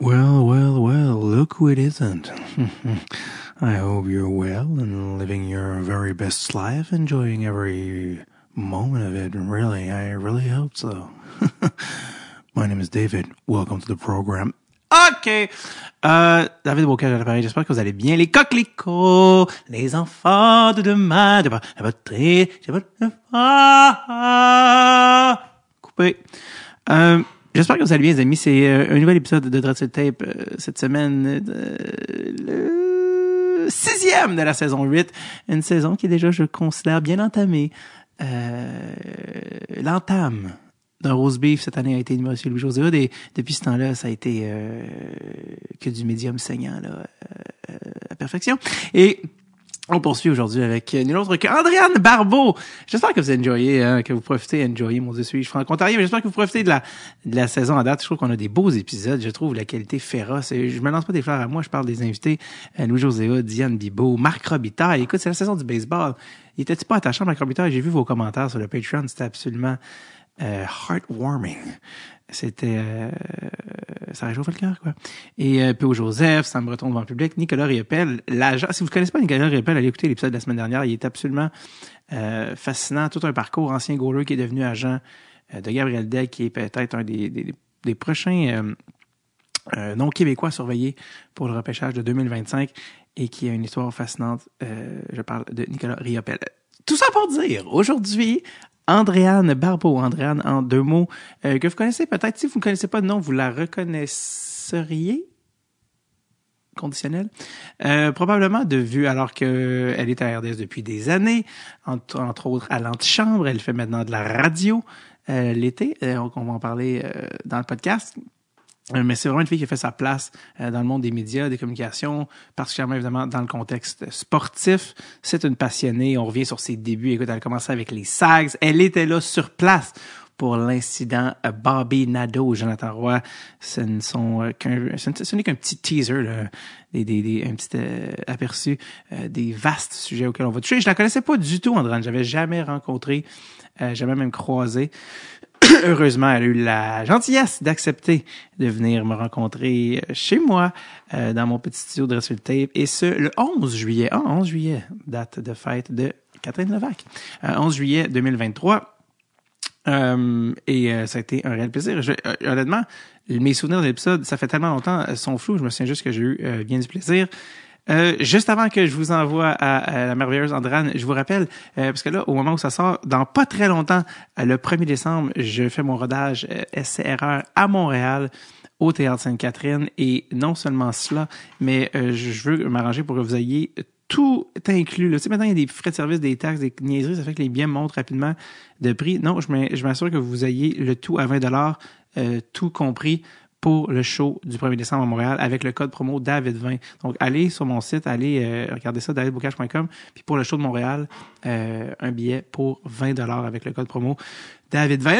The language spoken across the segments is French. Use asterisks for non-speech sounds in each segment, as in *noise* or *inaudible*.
Well, well, well, look who it isn't. *laughs* I hope you're well and living your very best life, enjoying every moment of it. Really, I really hope so. *laughs* My name is David. Welcome to the program. OK. Euh, David Bocage à l'appareil. J'espère que vous allez bien. Les coquelicots, les enfants de demain. De votre Coupé. Euh, J'espère que vous allez bien, les amis. C'est euh, un nouvel épisode de Dreadful Tape euh, cette semaine, euh, le sixième de la saison 8. Une saison qui est déjà, je considère, bien entamée. L'entame d'un rose beef cette année a été numéro Louis José et depuis ce temps-là, ça a été que du médium saignant là, à perfection. Et on poursuit aujourd'hui avec nul autre que Andréane Barbeau. J'espère que vous enjoyez, hein, que vous profitez, enjoyez, mon Dieu, suis-je franco-ontarien, mais j'espère que vous profitez de la, de la saison à date. Je trouve qu'on a des beaux épisodes. Je trouve la qualité féroce. Et je me lance pas des fleurs à moi, je parle des invités. Euh, Louis-José Diane Bibot, Marc Robitaille. Écoute, c'est la saison du baseball. Il était-tu pas attachant, Marc Robitaille? J'ai vu vos commentaires sur le Patreon. C'était absolument euh, heartwarming. C'était euh, ça réchauffait le cœur quoi. Et euh, P.O. Joseph, Sam Breton devant le public, Nicolas Riopel, l'agent. Si vous connaissez pas Nicolas Riopel, allez écouter l'épisode de la semaine dernière. Il est absolument euh, fascinant, tout un parcours ancien goaler qui est devenu agent euh, de Gabriel Deck, qui est peut-être un des, des, prochains euh, non québécois surveillés pour le repêchage de 2025 et qui a une histoire fascinante. je parle de Nicolas Riopel. Tout ça pour dire, aujourd'hui, Andréane Barbeau. Andréane, en deux mots, euh, que vous connaissez peut-être. Si vous ne connaissez pas de nom, vous la reconnaisseriez? Conditionnel? Euh, probablement de vue, alors qu'elle est à RDS depuis des années, entre, autres à l'antichambre. Elle fait maintenant de la radio euh, l'été. on va en parler dans le podcast. Euh, mais c'est vraiment une fille qui a fait sa place euh, dans le monde des médias, des communications, particulièrement évidemment dans le contexte sportif. C'est une passionnée. On revient sur ses débuts. Écoute, elle a commencé avec les SAGs. Elle était là sur place pour l'incident Bobby Nadeau, Jonathan Roy. Ce ne sont qu'un, ce n'est qu'un petit teaser, là, des, des, des, un petit aperçu des vastes sujets auxquels on va toucher. Je la connaissais pas du tout, André. J'avais jamais rencontré, jamais même croisé. *coughs* heureusement, elle a eu la gentillesse d'accepter de venir me rencontrer euh, chez moi, euh, dans mon petit studio de Dressel Tape, et ce, le 11 juillet. Ah, 11 juillet, date de fête de Catherine Levac. 11 euh, juillet 2023. et ça a été un réel plaisir. Honnêtement, mes souvenirs de l'épisode, ça fait tellement longtemps, sont flous. Je me souviens juste que j'ai eu bien du plaisir. Euh, juste avant que je vous envoie à, la merveilleuse Andrane, je vous rappelle, euh, parce que là, au moment où ça sort, dans pas très longtemps, euh, le 1er décembre, je fais mon rodage SCRR à Montréal au Théâtre Sainte-Catherine. Et non seulement cela, mais je veux m'arranger pour que vous ayez tout inclus. Là. Tu sais, maintenant, il y a des frais de service, des taxes, des niaiseries, ça fait que les biens montent rapidement de prix. Non, je m'assure que vous ayez le tout à 20 euh, tout compris pour le show du 1er décembre à Montréal avec le code promo David20. Donc, allez sur mon site, allez euh, regarder ça, davidbocage.com. Puis pour le show de Montréal, euh, un billet pour 20 dollars avec le code promo David20.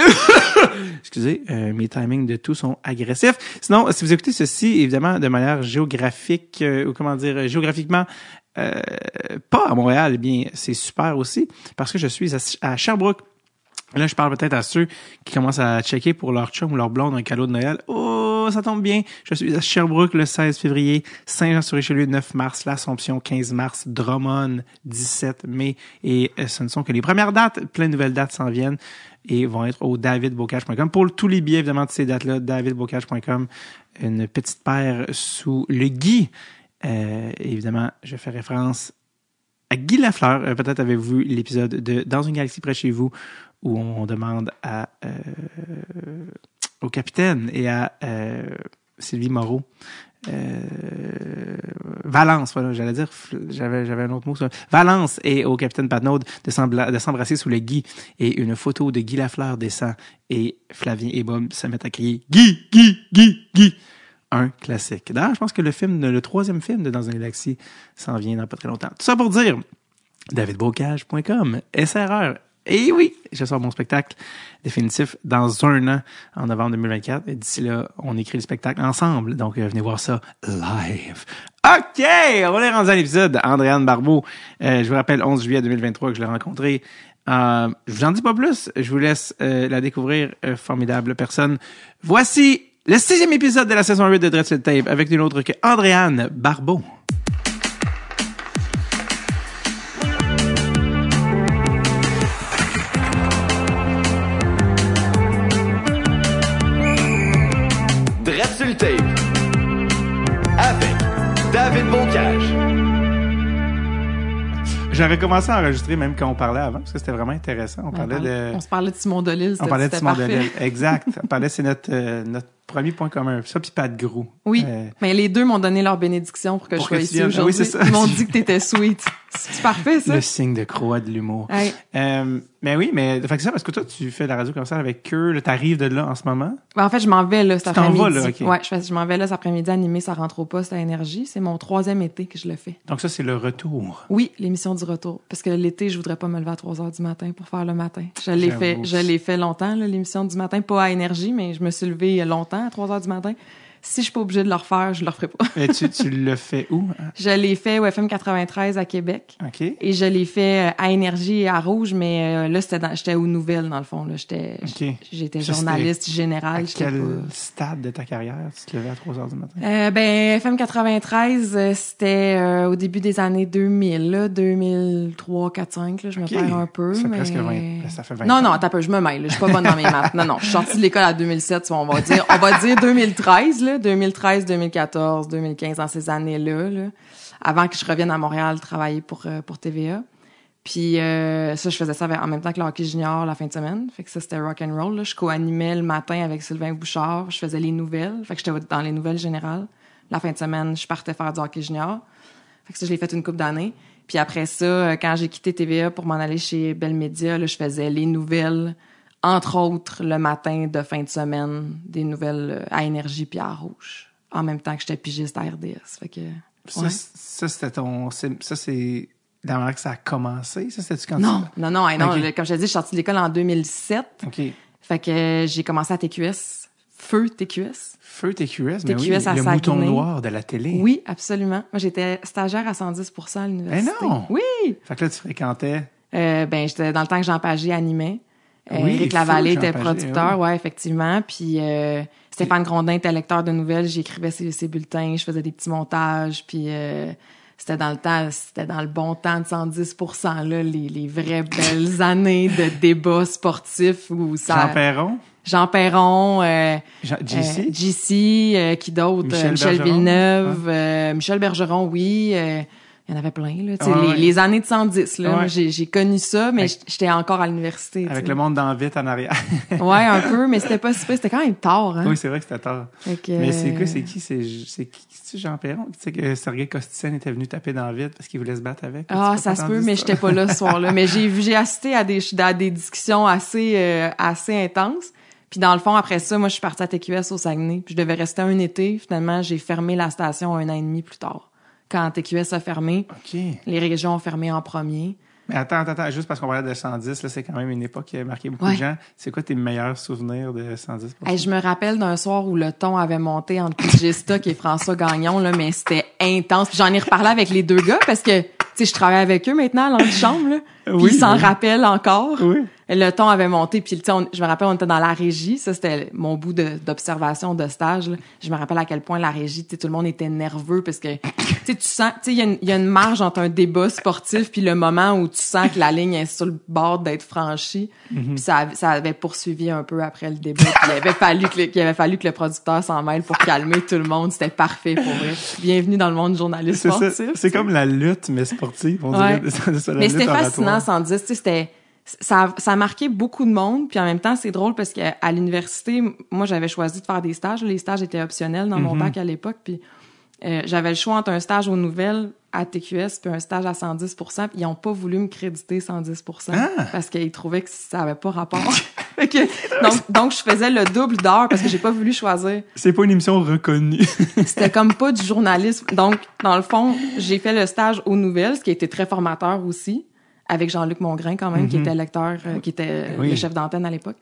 *coughs* Excusez, euh, mes timings de tout sont agressifs. Sinon, si vous écoutez ceci, évidemment, de manière géographique, ou comment dire, géographiquement, pas à Montréal, eh bien, c'est super aussi, parce que je suis à Sherbrooke, Là, je parle peut-être à ceux qui commencent à checker pour leur chum ou leur blonde un cadeau de Noël. Oh, ça tombe bien. Je suis à Sherbrooke le 16 février, Saint-Jean-sur-Richelieu le 9 mars, l'Assomption 15 mars, Drummond 17 mai. Et euh, ce ne sont que les premières dates. Plein de nouvelles dates s'en viennent et vont être au davidbocage.com. Pour tous les billets, évidemment, de ces dates-là, davidbocage.com. Une petite paire sous le gui. Euh, évidemment, je fais référence à Guy Lafleur. Euh, peut-être avez-vous vu l'épisode de Dans une galaxie près de chez vous où on demande à au capitaine et à euh, Sylvie Moreau euh, Valence, voilà, j'allais dire, j'avais, j'avais un autre mot. Ça. Valence et au capitaine Patnaud de, s'embrasser sous le Guy et une photo de Guy Lafleur descend et Flavien et Bob se mettent à crier Guy, Guy, Guy, Guy. Un classique. D'ailleurs, je pense que le film, le troisième film de Dans une galaxie s'en vient dans pas très longtemps. Tout ça pour dire davidbocage.com, SRR, et oui, je sors mon spectacle définitif dans un an, en novembre 2024. Et d'ici là, on écrit le spectacle ensemble. Donc, euh, venez voir ça live. OK! On est rendu à l'épisode. Andréane Barbeau, euh, je vous rappelle, 11 juillet 2023 que je l'ai rencontré. Euh, je vous en dis pas plus. Je vous laisse euh, la découvrir. formidable personne. Voici le sixième épisode de la saison 8 de Dreadful Tape avec une autre que Andréane Barbeau. J'avais commencé à enregistrer même quand on parlait avant, parce que c'était vraiment intéressant. On parlait de... On se parlait de Simon Delille. On parlait de Simon. Delille. Exact. *laughs* On parlait, c'est notre, euh, notre premier point commun. Ça, puis Pat Grou. Oui, Euh, mais les deux m'ont donné leur bénédiction pour que Pour je sois que ici oui, aujourd'hui. Ils m'ont dit que t'étais sweet. C'est *laughs* parfait, ça? le signe de croix de l'humour. Hey. Euh, mais oui, mais fait que ça, parce que toi, tu fais de la radio comme ça avec eux, t'arrives de là en ce moment? Ben, en fait, je m'en vais là cet Tu t'en vas, après-midi. là, ok. Ouais, je, je m'en vais là cet après-midi animer Ça rentre au poste à Énergie. C'est mon troisième été que je le fais. Donc ça, c'est le retour. Oui, l'émission du retour. Parce que l'été, je voudrais pas me lever à 3 heures du matin pour faire le matin. Je l'ai fait, je l'ai fait longtemps, là, l'émission du matin, pas à Énergie, mais je me suis levée longtemps à 3 heures du matin. Si je suis pas obligée de le refaire, je le referai pas. Mais tu, tu le fais où? *laughs* Je l'ai fait au FM 93 à Québec. OK. Et je l'ai fait euh, à Énergie et à Rouge, mais euh, là, j'étais aux nouvelles, dans le fond. J'étais, OK. j'étais journaliste À général. j'étais quel pas- stade de ta carrière? Tu te levais à 3 heures du matin? Euh, ben, FM 93, euh, c'était euh, au début des années 2000, là, 2003, 4, 5, là, je me perds un peu. Ça fait mais... presque 20 ben, ça fait 20 non, ans. non, attends un peu, je me mêle, je suis pas bonne dans mes maths. Non, non, je suis sortie de l'école à 2007, on va dire, on va dire 2013, là, 2013, 2014, 2015, dans ces années-là, là, avant que je revienne à Montréal travailler pour, euh, pour TVA. Puis euh, ça, je faisais ça en même temps que le junior la fin de semaine. Fait que ça, c'était rock and roll. Je co-animais le matin avec Sylvain Bouchard. Je faisais les nouvelles. Fait que j'étais dans les nouvelles générales. La fin de semaine, je partais faire du hockey junior. Fait que ça, je l'ai fait une couple d'années. Puis après ça, euh, quand j'ai quitté TVA pour m'en aller chez Bell Media, là, je faisais les nouvelles, entre autres le matin de fin de semaine, des nouvelles euh, à Énergie puis à Rouge. En même temps que j'étais pigiste à RDS. Fait que... Ça, ouais. ça c'était ton... Ça, c'est la manière que ça a commencé? Ça, c'était-tu quand Non, tu... non, non, hey, non. Ok. le- Comme je te dis, je suis sortie de l'école en 2007. OK. Fait que euh, j'ai commencé à TQS. Feu TQS. Feu TQS, mais oui, TQS à le mouton noir de la télé. Oui, absolument. Moi, j'étais stagiaire à 110 à l'université. Eh non! Oui! Fait que là, tu fréquentais... Euh, ben, j'étais dans le temps que Jean Pagé animait. Euh, Oui, Éric Lavallée était Pagé, producteur, oui. ouais, effectivement. Puis euh, Stéphane Grondin était lecteur de nouvelles. J'écrivais ses, ses bulletins, je faisais des petits montages. Puis euh, c'était dans le temps, c'était dans le bon temps de 110% là, les, les vraies belles *laughs* années de débats sportifs où ça... Jean Perron? Jean Perron, euh, euh, JC? JC, euh, qui d'autre? Michel Euh, Michel, Bergeron. Villeneuve, euh, Michel Bergeron, oui. Euh, il y en avait plein, là. Ouais, les, ouais. les années de 110, là. Ouais. J'ai, j'ai connu ça, mais j'étais encore à l'université. Avec le monde dans vite en arrière. *laughs* Ouais, un peu, mais c'était pas si pire. C'était quand même tard, hein. oui, c'est vrai que c'était tard. Que, Mais c'est quoi, euh, c'est qui? C'est c'est qui? C'est Jean Perron? Tu sais que Sergei Kostitsen était venu taper dans le vide parce qu'il voulait se battre avec? Ah, ça se peut, mais j'étais pas là ce *laughs* soir-là. Mais j'ai vu, j'ai assisté à des, à des discussions assez, euh, assez intenses. Puis dans le fond, après ça, moi, je suis partie à TQS au Saguenay. Puis je devais rester un été. Finalement, j'ai fermé la station un an et demi plus tard. Quand TQS a fermé, OK. les régions ont fermé en premier. Mais attends, attends, attends, juste parce qu'on parlait de 110, là, c'est quand même une époque qui a marqué beaucoup Ouais. de gens. C'est quoi tes meilleurs souvenirs de 110 Hey, je me rappelle d'un soir où le ton avait monté entre PJ Stock et François Gagnon, là, mais c'était intense. J'en ai reparlé avec les deux gars parce que, tu sais, je travaille avec eux maintenant à l'antichambre, Oui, ils s'en oui. rappellent encore. Oui. Le ton avait monté, puis on- je me rappelle, on était dans la régie. Ça, c'était mon bout d'observation de, stage. là. Je me rappelle à quel point la régie, tu sais, tout le monde était nerveux parce que, tu sais, tu sens, tu sais, il y, a une- il y a une marge entre un débat sportif puis le moment où tu sens que la ligne est sur le bord d'être franchie. Mhm. Puis ça, avait- ça avait poursuivi un peu après le débat. Puis il avait fallu que le, qu'il avait fallu que le producteur s'en mêle pour calmer tout le monde. C'était parfait pour vrai. Bienvenue dans le monde ça. sportif. C'est comme la lutte, mais sportive. On Ouais. dirait. *laughs* C'est ça, la Mais c'était fascinant, 110. Tu sais, c'était, ça, a- ça a marqué beaucoup de monde. Puis en même temps, c'est drôle parce qu'à à l'université, moi, j'avais choisi de faire des stages. Les stages étaient optionnels dans mon bac à l'époque. Puis euh, j'avais le choix entre un stage aux nouvelles à TQS puis un stage à 110% puis Ils ont pas voulu me créditer 110 Ah! parce qu'ils trouvaient que ça avait pas rapport. *laughs* Donc, donc, je faisais le double d'heures parce que j'ai pas voulu choisir. C'est pas une émission reconnue. *laughs* C'était comme pas du journalisme. Donc, dans le fond, j'ai fait le stage aux nouvelles, ce qui a été très formateur aussi, avec Jean-Luc Mongrain quand même, qui était lecteur, euh, qui était Oui. le chef d'antenne à l'époque.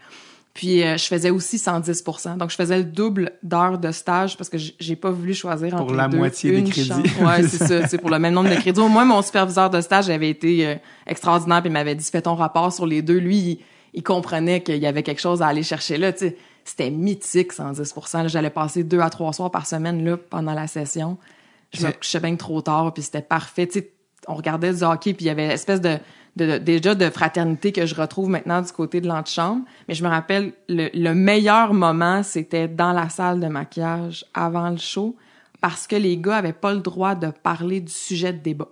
Puis euh, je faisais aussi 110 Donc je faisais le double d'heures de stage parce que j'ai pas voulu choisir entre Pour les la deux, moitié des crédits. Ouais, c'est ça, c'est pour le même nombre de crédits. Au moins mon superviseur de stage avait été euh, extraordinaire puis il m'avait dit fais ton rapport sur les deux. Lui, il, il comprenait qu'il y avait quelque chose à aller chercher là, tu sais. c'était mythique 110 là. J'allais passer deux à trois soirs par semaine là pendant la session. Je me couchais bien trop tard, puis c'était parfait. Tu sais, on regardait du hockey, puis il y avait une espèce de, de, déjà de fraternité que je retrouve maintenant du côté de l'antichambre. Mais je me rappelle, le, le meilleur moment, c'était dans la salle de maquillage avant le show, parce que les gars avaient pas le droit de parler du sujet de débat.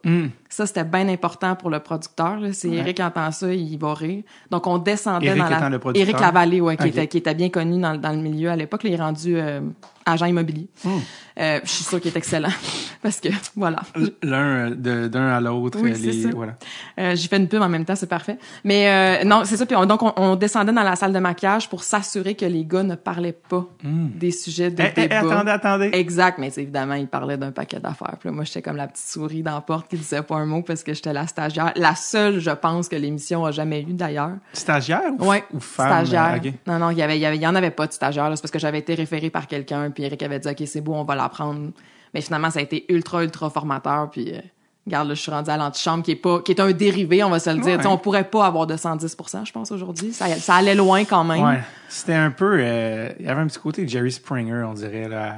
Ça, c'était bien important pour le producteur. là. Si Hmm. Ouais. Eric entend ça, il va rire. Donc, on descendait Eric dans la... le? Eric Lavallée, ouais, qui, Ok. était, qui était bien connu dans, dans le milieu à l'époque. Il est rendu euh, agent immobilier. Hmm. Euh, je suis sûre qu'il est excellent. *laughs* Parce que, voilà. L'un euh, de- d'un à l'autre. Oui, les-. Voilà. Euh, j'ai fait une pub en même temps, c'est parfait. Mais non, c'est ça. Puis on- donc, on, on descendait dans la salle de maquillage pour s'assurer que les gars ne parlaient pas des sujets de Hmm. Eh, eh, débat. attendez, attendez. Exact, mais évidemment, ils parlaient d'un paquet d'affaires. Puis là, moi, j'étais comme la petite souris dans la porte qui disait pas un mot parce que j'étais la stagiaire. La seule, je pense, que l'émission a jamais eu d'ailleurs. Stagiaire ou, Ouais, ou femme? stagiaire. Non, non, il y avait, il y avait, il y en avait pas de stagiaire. C'est parce que j'avais été référée par quelqu'un, puis Eric avait dit, OK, c'est beau, on va l'apprendre. Mais finalement, ça a été ultra, ultra formateur, puis... euh, Regarde, là, je suis rendue à l'antichambre qui est pas, qui est un dérivé, on va se le dire. Ouais. On pourrait pas avoir de 110% je pense, aujourd'hui. Ça, ça allait loin quand même. Ouais. C'était un peu. euh, Il y avait un petit côté Jerry Springer, on dirait. Là,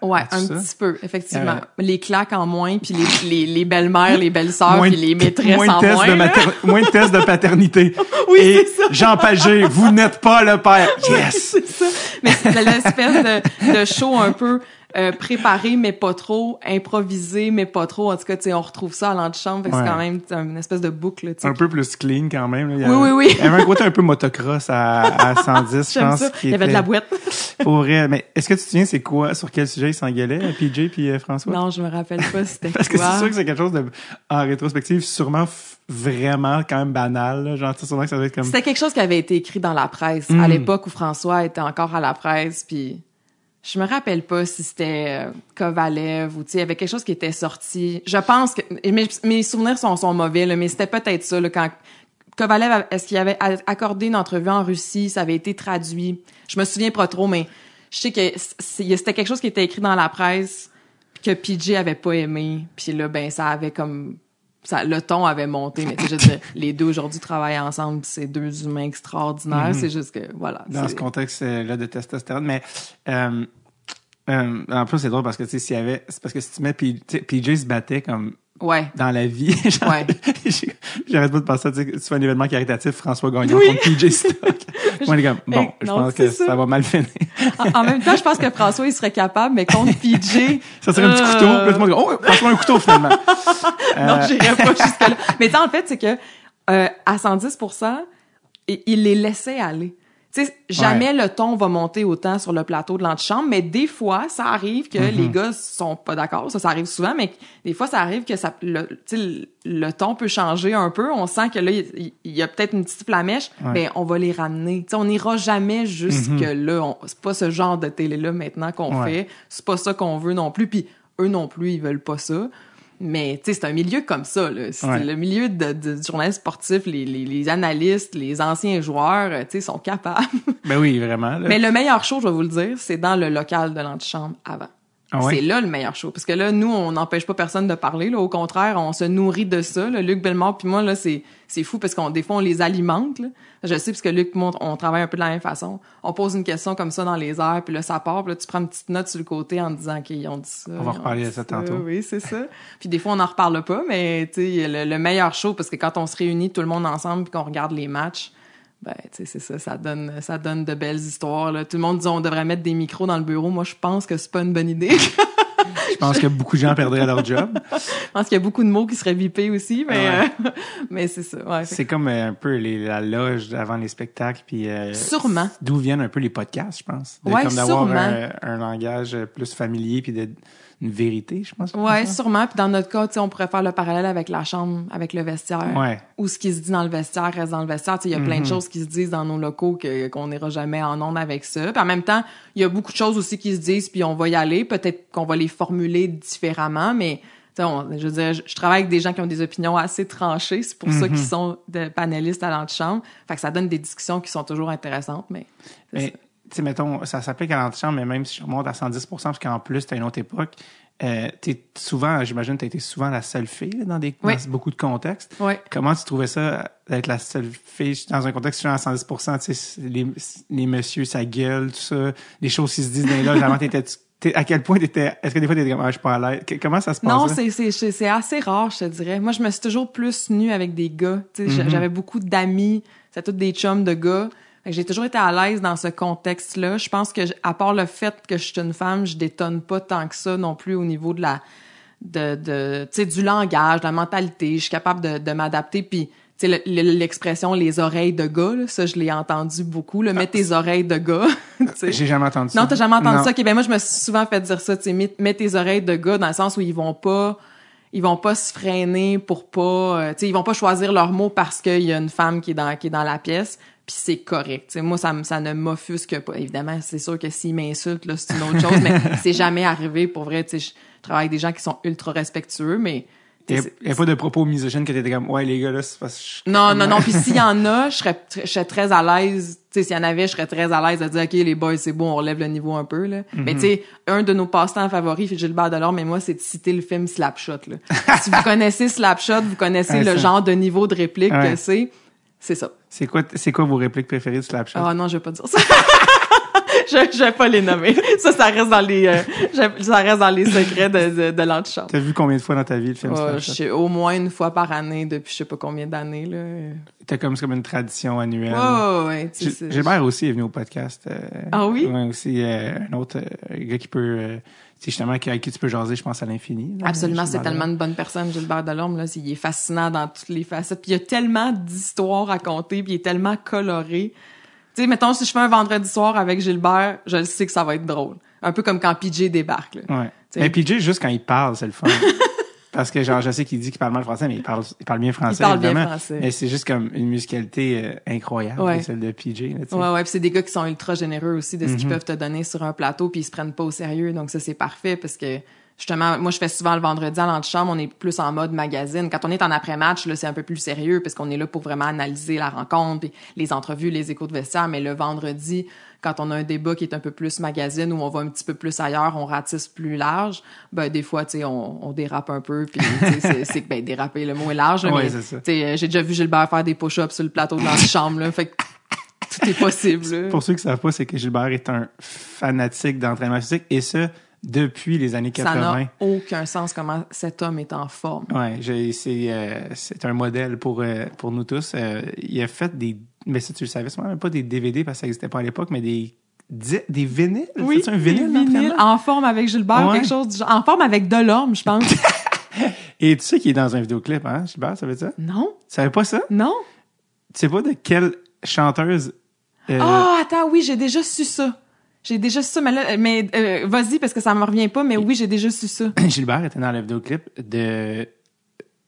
à- Ouais, à un ça. petit peu, effectivement. Euh, Les claques en moins, puis les, les, les belles-mères, les belles-sœurs, puis les maîtresses moins de en tests moins. de mater- moins de tests de paternité. *laughs* Oui, Et c'est ça. Jean Pagé, vous n'êtes pas le père. *laughs* Yes! c'est ça. Mais c'était l'espèce de, de show un peu euh, préparé, mais pas trop, improvisé, mais pas trop. En tout cas, tu sais, on retrouve ça à l'antichambre, Ouais. c'est quand même une espèce de boucle, un peu plus clean quand même. là. Il y Oui, avait- oui, oui. Il y avait un côté un peu motocross à, à *laughs* 110, je pense. ça. Il y avait de la boîte. *laughs* Pour vrai. Mais est-ce que tu te souviens, c'est quoi, sur quel sujet ils s'engueulaient, PJ puis euh, François? Non, je me rappelle pas *laughs* c'était Parce que c'est sûr que c'est quelque chose de, en rétrospective, sûrement vraiment quand même banal. là. Genre, sûrement que ça doit être comme. C'était quelque chose qui avait été écrit dans la presse Mm. à l'époque où François était encore à la presse, puis je me rappelle pas si c'était euh, Kovalev ou tu sais, il y avait quelque chose qui était sorti. Je pense que mes, souvenirs sont, mauvais, mais c'était peut-être ça là, quand Kovalev, est-ce qu'il avait accordé une entrevue en Russie, ça avait été traduit. Je me souviens pas trop, mais je sais que c'était quelque chose qui était écrit dans la presse que PJ avait pas aimé, puis là ben ça avait comme ça, le ton avait monté, mais je dire, *laughs* les deux aujourd'hui travaillent ensemble, c'est deux humains extraordinaires. C'est juste que, voilà. dans ce contexte-là de testostérone. Mais euh, euh, en plus, c'est drôle parce que tu sais, s'il y avait. C'est parce que si tu mets P- PJ se battait comme Ouais. dans la vie. *laughs* Genre, Ouais. *laughs* J'arrête pas de penser, tu sais, tu fais un événement caritatif, François Gagnon Oui. contre PJ Stock. *laughs* Moi, les gars, bon, je pense que ça. ça. va mal finir. En, en même temps, je pense que François, il serait capable, mais contre PJ. Ça serait un petit euh, couteau. Puis tout le monde oh, franchement, un couteau finalement. Non, j'irais pas jusque-là. Mais tu en fait, c'est que euh, à 110 il, il les laissait aller. Tu sais, jamais le ton va monter autant sur le plateau de l'antichambre, mais des fois, ça arrive que Mm-hmm. les gars sont pas d'accord. Ça, ça arrive souvent, mais des fois, ça arrive que ça, le, le, ton peut changer un peu. On sent que là, il, y a peut-être une petite flamèche, Ouais. Mm-hmm. mais on va les ramener. On n'ira jamais jusque là. On- C'est pas ce genre de télé-là maintenant qu'on Ouais. fait. C'est pas ça qu'on veut non plus. Puis eux non plus, ils veulent pas ça. Mais c'est un milieu comme ça. là. C'est Ouais. le milieu de, de, du journalisme sportif, les, les, les analystes, les anciens joueurs, euh, sont capables. *laughs* ben oui, vraiment. là. Mais le meilleur show, je vais vous le dire, c'est dans le local de l'antichambre avant. Ah ouais? C'est là le meilleur show. Parce que là, nous, on n'empêche pas personne de parler. Là. Au contraire, on se nourrit de ça. Là. Luc Bellemare puis moi, là, c'est, c'est fou parce qu'on des fois, on les alimente. Là. Je sais, parce que Luc, moi, on travaille un peu de la même façon. On pose une question comme ça dans les airs, puis là, ça part. Puis là, tu prends une petite note sur le côté en disant qu'ils ont dit ça. On va reparler de ça tantôt. Oui, c'est ça. *laughs* puis des fois, on n'en reparle pas, mais tu sais, le, le meilleur show, parce que quand on se réunit tout le monde ensemble puis qu'on regarde les matchs, ben, tu sais, c'est ça, ça donne, ça donne de belles histoires. Là. Tout le monde dit on devrait mettre des micros dans le bureau. Moi, je pense que c'est pas une bonne idée. *laughs* Je pense que beaucoup de gens perdraient leur job. Je pense qu'il y a beaucoup de mots qui seraient bipés aussi, mais, Ouais. euh, mais c'est ça. Ouais, C'est comme euh, un peu les, la loge avant les spectacles. Puis, euh, Sûrement. D'où viennent un peu les podcasts, je pense. De- Ouais, comme d'avoir un, un langage plus familier puis de, une vérité, je pense. ouais, sûrement. Puis dans notre cas, tu sais, on pourrait faire le parallèle avec la chambre, avec le vestiaire. Ouais. Ou ce qui se dit dans le vestiaire reste dans le vestiaire. Tu sais, Il y a plein de Mhm. choses qui se disent dans nos locaux que, qu'on n'ira jamais en ondes avec ça. Puis en même temps, il y a beaucoup de choses aussi qui se disent, puis on va y aller. Peut-être qu'on va les formuler différemment, mais tu sais, on- je veux dire, je, je travaille avec des gens qui ont des opinions assez tranchées. C'est pour Mhm. ça qu'ils sont de panélistes à l'antichambre. Fait que ça donne des discussions qui sont toujours intéressantes, mais... sais, mettons, ça s'applique à l'antichambre, mais même si je remonte à 110% parce qu'en plus, c'était une autre époque, euh, t'es souvent, j'imagine, t'as été souvent la seule fille là, dans des Oui. dans beaucoup de contextes. Ouais. Comment tu trouvais ça d'être la seule fille dans un contexte genre à 110%, tu sais, les, les messieurs, sa gueule, tout ça, les choses qui se disent dans loges, avant t'étais, à quel point t'étais, est-ce que des fois t'étais comme, ah, je suis pas à l'aise? Comment ça se passe? Non, là? c'est c'est c'est assez rare, je te dirais. Moi, je me suis toujours plus nue avec des gars. Mhm. j'a- j'avais beaucoup d'amis, c'était tous des chums de gars. J'ai toujours été à l'aise dans ce contexte-là. Je pense que, à part le fait que je suis une femme, je détonne pas tant que ça non plus au niveau de la de, de tu sais du langage, de la mentalité. Je suis capable de, de m'adapter. Puis tu sais le- le- l'expression les oreilles de gars, là, ça je l'ai entendu beaucoup. Là, mets tes oreilles de gars. *laughs* J'ai jamais entendu ça. Non, t'as jamais entendu Non. ça? Ok, ben moi, je me suis souvent fait dire ça. Tu sais, mets, mets tes oreilles de gars dans le sens où ils vont pas, ils vont pas se freiner pour pas, euh, tu sais, ils vont pas choisir leurs mots parce qu'il y a une femme qui est dans qui est dans la pièce. Puis c'est correct. Tu sais, moi, ça, ça ne m'offusque pas. Évidemment, c'est sûr que s'ils m'insultent, là, c'est une autre chose, mais *laughs* c'est jamais arrivé. Pour vrai, je travaille avec des gens qui sont ultra respectueux, mais Il tu y sais, a, pas de propos misogynes que t'étais comme, ouais, les gars, là, c'est parce que non, non, non. Puis s'il y en a, je serais, je serais très à l'aise. Tu sais, s'il y en avait, je serais très à l'aise de dire, OK, les boys, c'est bon, on relève le niveau un peu, là. Mais tu sais, un de nos passe-temps favoris, Gilbert Delorme, mais moi, c'est de citer le film Slapshot, là. si vous connaissez Slapshot, vous connaissez *laughs* Ouais, le genre de niveau de réplique Ouais. que c'est. C'est ça. C'est quoi, c'est quoi vos répliques préférées de Slapshot? Ah non, je vais pas dire ça. *laughs* je, je vais pas les nommer. Ça, ça reste dans les, euh, je- ça reste dans les secrets de, de, de l'antichambre. T'as vu combien de fois dans ta vie le film je Slapshot? au moins une fois par année depuis je sais pas combien d'années, là. T'as comme, c'est comme une tradition annuelle. Ouais, ouais, Gilbert aussi est venu au podcast. euh, Ah oui? Ouais, aussi, euh, un autre gars qui peut, sais, justement, qui- avec qui tu peux jaser, je pense, à l'infini. Absolument, c'est tellement une bonne personne, Gilbert Delorme. Là, C'est- il est fascinant dans toutes les facettes. Puis il y a tellement d'histoires à raconter, puis il est tellement coloré. Tu sais, mettons, si je fais un vendredi soir avec Gilbert, je le sais que ça va être drôle. Un peu comme quand PJ débarque. Là. Ouais. T'sais. Mais PJ, juste quand il parle, c'est le fun. *laughs* Parce que, genre, je sais qu'il dit qu'il parle mal français, mais il parle, il parle bien français. Il parle bien évidemment. français. Mais c'est juste comme une musicalité euh, incroyable, Ouais. celle de PJ. Là. Ouais, ouais, puis c'est des gars qui sont ultra généreux aussi de ce Mm-hmm. qu'ils peuvent te donner sur un plateau, puis ils se prennent pas au sérieux. Donc ça, c'est parfait parce que justement, moi, je fais souvent le vendredi à l'antichambre, on est plus en mode magazine. Quand on est en après-match, là, c'est un peu plus sérieux parce qu'on est là pour vraiment analyser la rencontre, puis les entrevues, les échos de vestiaire. Mais le vendredi, quand on a un débat qui est un peu plus magazine, où on va un petit peu plus ailleurs, on ratisse plus large, ben des fois, tu sais, on, on dérape un peu, puis c'est- que ben déraper, le mot est large, là, Ouais, mais c'est ça. tu sais, euh, j'ai déjà vu Gilbert faire des push-ups sur le plateau de l'antichambre, là, fait que tout est possible. là. Pour ceux qui savent pas, c'est que Gilbert est un fanatique d'entraînement physique, et ça, depuis les années Ça 80. n'a aucun sens comment cet homme est en forme. Ouais, c'est euh, un modèle pour euh, pour nous tous. Euh, il a fait des mais ça tu le savais sûrement même pas des DVD parce que ça n'existait pas à l'époque, mais des des vinyles? C'est un vinyle, des vinyles en forme avec Gilbert, Ouais. quelque chose du genre. En forme avec Delorme, je pense. *laughs* *laughs* Et tu sais qu'il est dans un vidéoclip, hein, Gilbert, ça veut dire? Ça? non? Tu savais pas ça? Non? Tu sais pas de quelle chanteuse euh, Ah, attends, oui, j'ai déjà su ça. J'ai déjà su ça, mais là, mais euh, vas-y parce que ça me revient pas, mais oui, j'ai déjà su ça. *clears throat* Gilbert était dans le vidéoclip de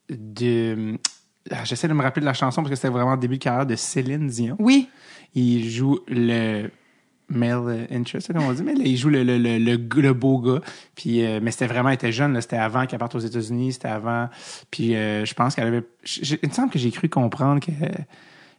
de J'essaie de me rappeler de la chanson parce que c'était vraiment le début de carrière de Céline Dion. Oui. il joue le male interest, on dit, mais là, il joue le, le, le, le, beau gars. Puis, euh, mais c'était vraiment, elle était jeune, là, c'était avant qu'elle parte aux États-Unis, c'était avant. Puis, euh, je pense qu'elle avait. Il me semble que j'ai cru comprendre que.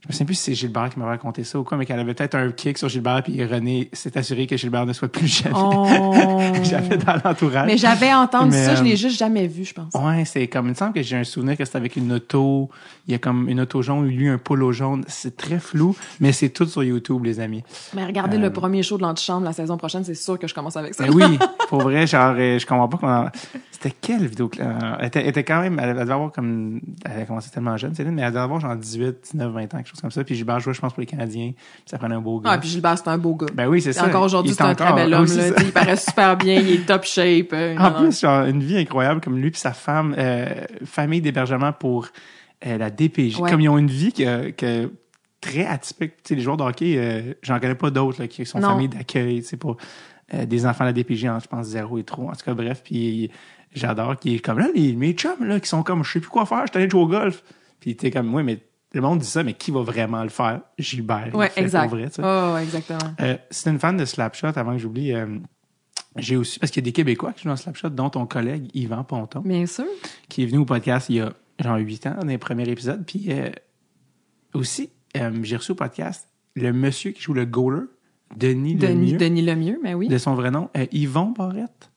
Je me souviens plus si c'est Gilbert qui m'avait raconté ça ou quoi, mais qu'elle avait peut-être un kick sur Gilbert, puis René s'est assuré que Gilbert ne soit plus jamais, Oh. *laughs* jamais dans l'entourage. Mais j'avais entendu Mais, ça, je l'ai euh, juste jamais vu, je pense. Ouais, c'est comme, il me semble que j'ai un souvenir que c'était avec une auto, il y a comme une auto jaune, lui un polo jaune, c'est très flou, mais c'est tout sur YouTube, les amis. Mais regardez Euh, le premier show de l'antichambre la saison prochaine, c'est sûr que je commence avec ça. Ben oui, *laughs* pour vrai, genre, euh, je comprends pas comment. C'était quelle vidéo? que- euh, Elle était, elle était quand même, elle, elle devait avoir comme, elle a commencé tellement jeune, Céline, mais elle devait avoir genre 18, 19, 20 ans, quelque chose comme ça. Puis Gilbert jouait, je pense, pour les Canadiens. Puis ça prenait un beau gars. Ah, puis Gilbert, c'est un beau gars. ben oui, c'est ça. encore aujourd'hui, c'est est un très bel homme. là, il paraît super bien, il est top shape. euh, En non, plus, genre, une vie incroyable comme lui puis sa femme, euh, famille d'hébergement pour euh, la DPJ. Ouais. Comme ils ont une vie que, que très atypique. Tu sais, les joueurs de hockey, euh, j'en connais pas d'autres qui sont famille d'accueil, tu sais, pour euh, des enfants de la DPJ, en, je pense, 0 et 3. En tout cas, bref, puis j'adore qu'il est comme là, les, mes chums, là, qui sont comme, je sais plus quoi faire, je suis allé jouer au golf. Puis t'es comme, oui, mais le monde dit ça, mais qui va vraiment le faire? Gilbert. il le Ouais, fait exact. Pour vrai, tu sais. Oh, exactement. Euh, si t'es une fan de Slapshot, avant que j'oublie, euh, j'ai aussi, parce qu'il y a des Québécois qui jouent dans Slapshot, dont ton collègue Yvan Ponton, Bien sûr. qui est venu au podcast il y a genre huit ans, dans les premiers épisodes. Puis euh, aussi, euh, j'ai reçu au podcast le monsieur qui joue le goaler, Denis, Denis, Lemieux, Denis Lemieux, mais oui. de son vrai nom, euh, Yvon Barrette.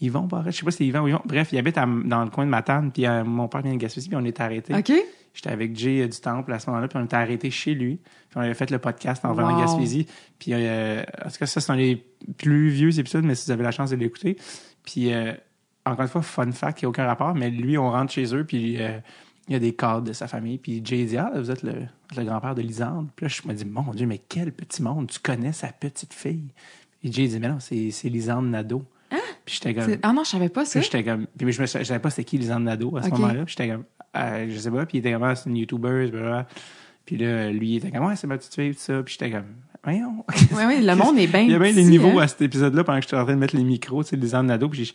Yvon Barrette, je sais pas si c'est Yvon ou Yvon. Bref, il habite à- dans le coin de Matane, puis euh, mon père vient de Gaspésie, puis on est arrêté. OK? J'étais avec Jay euh, du Temple à ce moment-là, puis on était arrêté chez lui. Puis on avait fait le podcast en venant de. Gaspésie. Puis euh, en tout cas, ça, c'est un des plus vieux épisodes, mais si vous avez la chance de l'écouter. Puis euh, encore une fois, fun fact, il n'y a aucun rapport, mais lui, on rentre chez eux, puis il y a des cadres de sa famille. Puis Jay dit Ah, vous êtes le, le grand-père de Lisande. Puis là, je me dis Mon Dieu, mais quel petit monde, tu connais sa petite fille. Et Jay dit Mais non, c'est c'est Lisande Nadeau. Puis j'étais comme. Ah non, je savais pas ça. Puis j'étais comme. Puis je me je savais pas c'était qui Lisande Nadeau à ce moment-là. Puis j'étais comme. euh, je sais pas. Puis il était comme, ah, c'est une YouTuber, blablabla. Puis là, lui, il était comme, ouais, c'est ma petite fille, tout ça. Puis j'étais comme, voyons. Oui, oui, le monde est bien Il y a bien des niveaux hein. à cet épisode-là pendant que j'étais en train de mettre les micros, tu sais, Lisande Nadeau. Puis j'ai-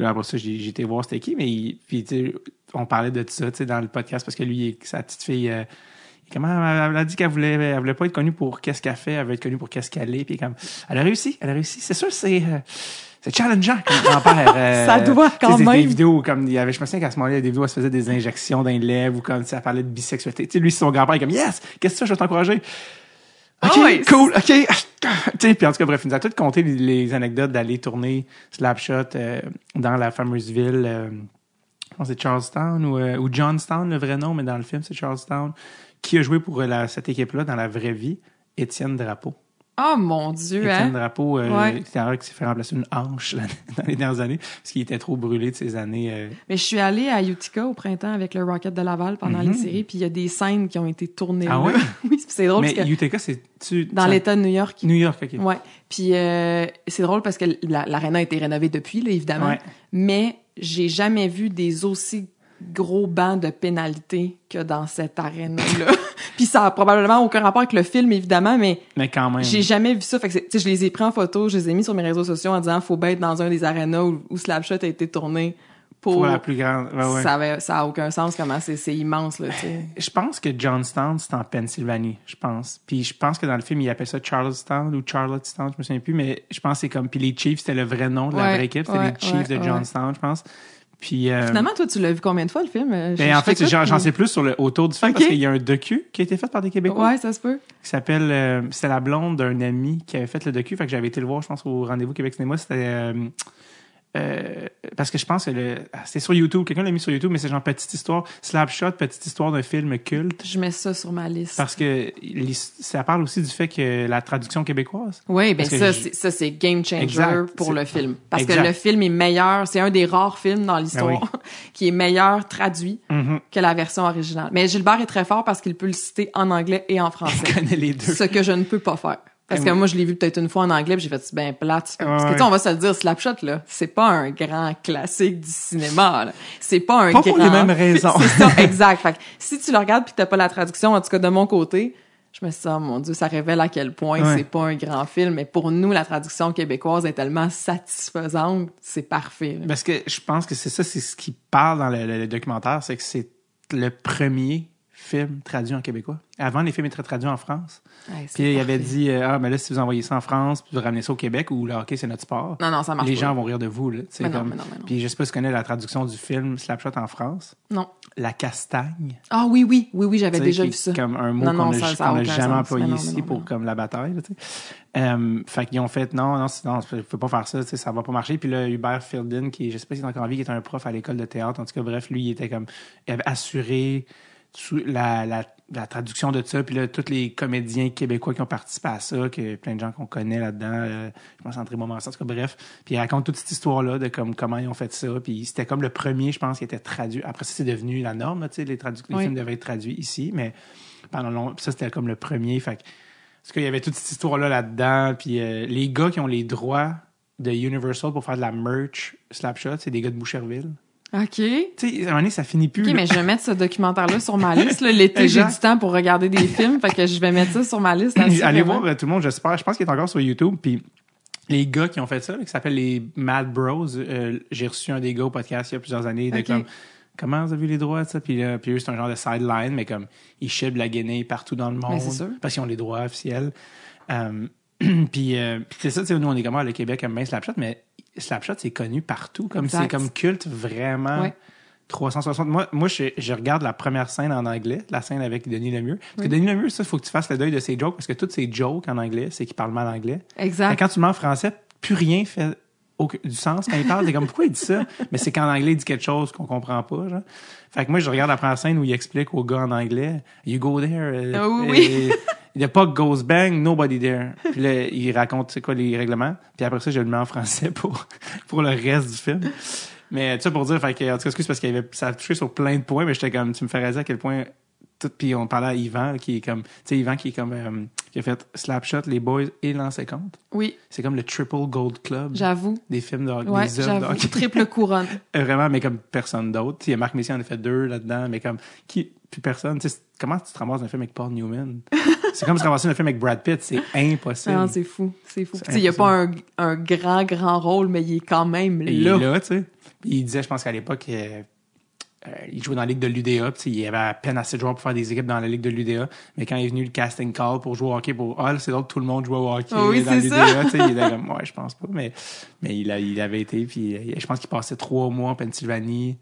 là, après ça, j'ai été voir c'était qui. Mais il- puis, tu sais, on parlait de ça, tu sais, dans le podcast parce que lui, sa petite fille. euh, Comment elle elle a dit qu'elle voulait, elle voulait pas être connue pour qu'est-ce qu'elle fait, elle veut être connue pour qu'est-ce qu'elle est. Puis comme, elle a réussi, elle a réussi. C'est sûr, c'est euh, c'est challengeant comme grand-père. *laughs* euh, Ça doit, quand c'est Des même. vidéos comme il y avait, je me souviens qu'à ce moment-là, il y a des vidéos où elle se faisait des injections dans les lèvres ou comme ça parlait de bisexualité. Tu sais, lui, son grand-père, il est comme yes, qu'est-ce que ça, je vais t'encourager? Ok, Ah ouais, cool, ok. *laughs* tu sais, puis en tout cas, bref, il nous a tout conté les, les anecdotes d'aller tourner Slapshot euh, dans la fameuse ville. euh, je pense que c'est Charlestown ou, euh, ou Johnstown, le vrai nom, mais dans le film, c'est Charlestown. Qui a joué pour la- cette équipe-là dans la vraie vie? Étienne Drapeau. Oh mon Dieu, Étienne hein? Drapeau, euh, Ouais. qui s'est- qui s'est fait remplacer une hanche *laughs* dans les dernières années, parce qu'il était trop brûlé de ses années. euh, Mais je suis allée à Utica au printemps avec le Rocket de Laval pendant les séries, puis il y a des scènes qui ont été tournées. Ah là. ouais? *laughs* oui, c'est drôle Mais parce que UTK, c'est tu dans l'État de New York. New York, ok. Ouais. Puis euh, c'est drôle parce que la- l'aréna a été rénovée depuis, là, évidemment. Ouais. Mais j'ai jamais vu des aussi gros bancs de pénalité que dans cette aréna-là. *laughs* Puis ça a probablement aucun rapport avec le film, évidemment, mais Mais quand même. j'ai jamais vu ça. Fait que c'est- tu sais, je les ai pris en photo, je les ai mis sur mes réseaux sociaux en disant faut être dans un des arénas où, où Slapshot a été tourné pour. Pour la plus grande. ouais, ouais. Ça, avait, ça a aucun sens comment c'est c'est immense là. tu sais. Je pense que Johnstown, c'est en Pennsylvanie, je pense. Puis je pense que dans le film, ils appellent ça Charlestown ou Charlottetown, je me souviens plus, mais je pense que c'est comme... Puis les Chiefs, c'était le vrai nom de la Ouais, vraie équipe, c'était ouais, les Chiefs de. Johnstown, je pense. Puis... euh, Finalement, toi, tu l'as vu combien de fois le film? Euh, je- ben, je en fait, j'en sais plus sur le autour du film parce qu'il y a un docu qui a été fait par des Québécois. Ouais, ça se peut. qui s'appelle euh, c'est la blonde d'un ami qui avait fait le docu. Fait que j'avais été le voir je pense au rendez-vous Québec Cinéma. C'était euh, euh, parce que je pense que le ah, c'est sur YouTube quelqu'un l'a mis sur YouTube mais c'est genre petite histoire Slapshot petite histoire d'un film culte Je mets ça sur ma liste. parce que ça parle aussi du fait que la traduction québécoise Oui, ben ça, je- ça, c'est game changer Exact. pour le film. Parce Exact. que le film est meilleur. C'est un des rares films dans l'histoire Ben *laughs* qui est meilleur traduit Mhm. que la version originale. Mais Gilbert est très fort parce qu'il peut le citer en anglais et en français. *laughs* je connais les deux ce que je ne peux pas faire. Parce que moi, je l'ai vu peut-être une fois en anglais, j'ai fait c'est ben plate. Parce que tu sais, on va se le dire, Slapshot là, c'est pas un grand classique du cinéma. là. C'est pas un Pas grand. pour les mêmes raisons. C'est ça, *laughs* exact. Fait que si tu le regardes puis t'as pas la traduction, en tout cas de mon côté, je me suis dit, oh, mon Dieu, ça révèle à quel point Ouais. c'est pas un grand film. Mais pour nous, la traduction québécoise est tellement satisfaisante, c'est parfait. là. parce que je pense que c'est ça c'est ce qui parle dans le, le- le documentaire c'est que c'est le premier film traduit en québécois avant les films étaient traduits en France Ouais, Puis il avait dit euh, ah mais là si vous envoyez ça en France puis vous ramenez ça au Québec ou le hockey c'est notre sport. Non, non, ça marche les pas. gens vont rire de vous là, Mais non, mais non, mais non. Puis je sais pas si tu connais la traduction du film Slapshot en France, Non. la castagne. Ah oui, oui, oui, oui, j'avais déjà vu ça. Comme un mot qu'on a, ça- ça qu'on a a aucun jamais employé ici pour comme la bataille. là. Euh, fait qu'ils ont fait non, non, non, tu peux pas faire ça, ça va pas marcher. Puis là, Hubert Fieldin, qui je sais pas s'il est encore en vie, qui est un prof à l'école de théâtre, en tout cas, bref, lui, il était comme, il avait assuré sous- la, la, la traduction de ça, puis là, tous les comédiens québécois qui ont participé à ça, que plein de gens qu'on connaît là-dedans, euh, je pense André Montmorency, en tout cas, bref. Puis il raconte toute cette histoire-là de comme, comment ils ont fait ça, puis c'était comme le premier, je pense, qui était traduit. Après ça, c'est devenu la norme, tu sais, les, tradu- les films devaient être traduits ici, mais pendant long, ça, c'était comme le premier, fait que, parce qu'il y avait toute cette histoire-là là-dedans, puis euh, les gars qui ont les droits de Universal pour faire de la merch Slapshot, c'est des gars de Boucherville. OK. Tu sais, à un moment donné, ça finit plus. OK, là. mais je vais mettre ce documentaire-là sur ma liste. L'été, j'ai du temps pour regarder des films, fait que je vais mettre ça sur ma liste. Allez voir euh, tout le monde, j'espère. Je pense qu'il est encore sur YouTube. Puis les gars qui ont fait ça, qui s'appellent les Mad Bros, euh, j'ai reçu un des gars au podcast il y a plusieurs années. De Ok. comme, comment vous avez vu les droits de ça? Puis, puis eux, c'est un genre de sideline, mais comme ils chibent la guinée partout dans le monde. Mais c'est sûr. Parce qu'ils ont les droits officiels. Euh, *clears throat* puis, euh, puis c'est ça, tu sais, nous, on est comme, ah, le Québec aime bien Slapshot, mais Slapshot, c'est connu partout. Comme c'est comme culte vraiment. Ouais. 360. Moi, moi je, je regarde la première scène en anglais, la scène avec Denis Lemieux. Parce que Denis Lemieux, ça, il faut que tu fasses le deuil de ses jokes, parce que toutes ses jokes en anglais, c'est qu'il parle mal anglais. Exact. Quand tu le mets en français, plus rien fait aucun- du sens quand il parle. T'es comme, pourquoi il dit ça? *laughs* Mais c'est qu'en anglais, il dit quelque chose qu'on comprend pas, genre. Fait que moi, je regarde la première scène où il explique au gars en anglais, you go there. euh, Ah oui, et- Il n'y a pas Goes Bang, nobody there. Puis là, il raconte c'est quoi les règlements. Puis après ça, je le mets en français pour, *laughs* pour le reste du film. Mais tu sais, pour dire, fait que, en tout cas, excuse parce qu'il avait, ça a touché sur plein de points, mais j'étais comme, tu me fais réaliser à quel point tout, puis on parlait à Yvan, qui est comme, tu sais, Yvan qui est comme, euh, qui a fait Slapshot, Les Boys et Lancé Compte. Oui, C'est comme le Triple Gold Club j'avoue. des films de hockey, Ouais, des œuvres de j'avoue. hockey. Triple couronne. *laughs* Vraiment, mais comme personne d'autre. Tu sais, Il y a Marc Messier en a fait deux là-dedans, mais comme, qui, personne. Tu sais, comment tu te ramasses un film avec Paul Newman? *laughs* c'est comme se ramasser un film avec Brad Pitt, c'est impossible. Non, c'est fou. C'est fou. Il n'y a pas un, un grand, grand rôle, mais il est quand même Et il là. est là, tu sais. Il disait, je pense qu'à l'époque, euh, euh, il jouait dans la ligue de l'UDA, il avait à peine assez de joueurs pour faire des équipes dans la ligue de l'UDA. Mais quand il est venu le casting call pour jouer au hockey, pour là, c'est l'autre, tout le monde jouait au hockey oui, dans l'UDA, il était comme, ouais, je pense pas, mais, mais il, a, il avait été, puis euh, je pense qu'il passait trois mois en Pennsylvanie,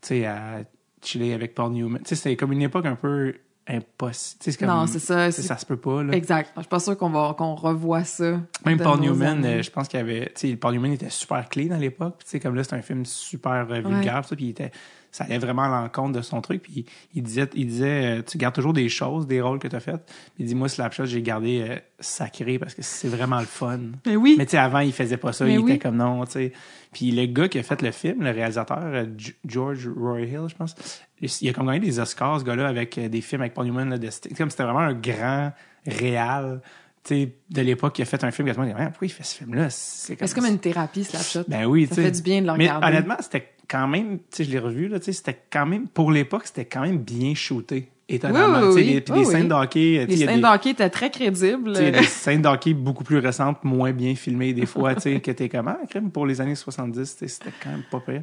tu sais, à chiller avec Paul Newman. Tu sais, c'était comme une époque un peu impossible. C'est comme- Non, c'est ça. c'est- Ça se peut pas, là. Exact. Je suis pas sûre qu'on va qu'on revoie ça. Même Paul Newman, euh, je pense qu'il y avait, tu sais, Paul Newman était super clean à l'époque. Puis, Tu sais, comme là, c'est un film super euh, vulgaire, puis il était, ça allait vraiment à l'encontre de son truc. Puis il disait, il disait, euh, tu gardes toujours des choses, des rôles que tu as fait. Puis il dit, moi, Slapshot, j'ai gardé euh, sacré parce que c'est vraiment le fun. Mais oui. Mais tu sais, avant, il faisait pas ça. Mais il oui. était comme non, tu sais. Puis le gars qui a fait le film, le réalisateur, euh, George Roy Hill, je pense, il a comme gagné des Oscars, ce gars-là, avec des films avec Paul Newman. Là, de, comme c'était vraiment un grand réal, de l'époque qui a fait un film. que tout le monde dit, pourquoi il fait ce film-là? C'est comme une thérapie, Slapshot. Ben oui, ça fait du bien de le Mais regarder. honnêtement, c'était quand même, tu sais, je l'ai revu, là, tu sais, c'était quand même, pour l'époque, c'était quand même bien shooté. Étonnamment. Oui, oui, tu sais, oui. Puis des scènes de hockey, tu sais, Les scènes des- de hockey étaient très crédibles. tu sais, il y a des *laughs* scènes de hockey beaucoup plus récentes, moins bien filmées des fois, tu sais, que t'es comme, ah, crème, pour les années 70, tu sais, c'était quand même pas pire.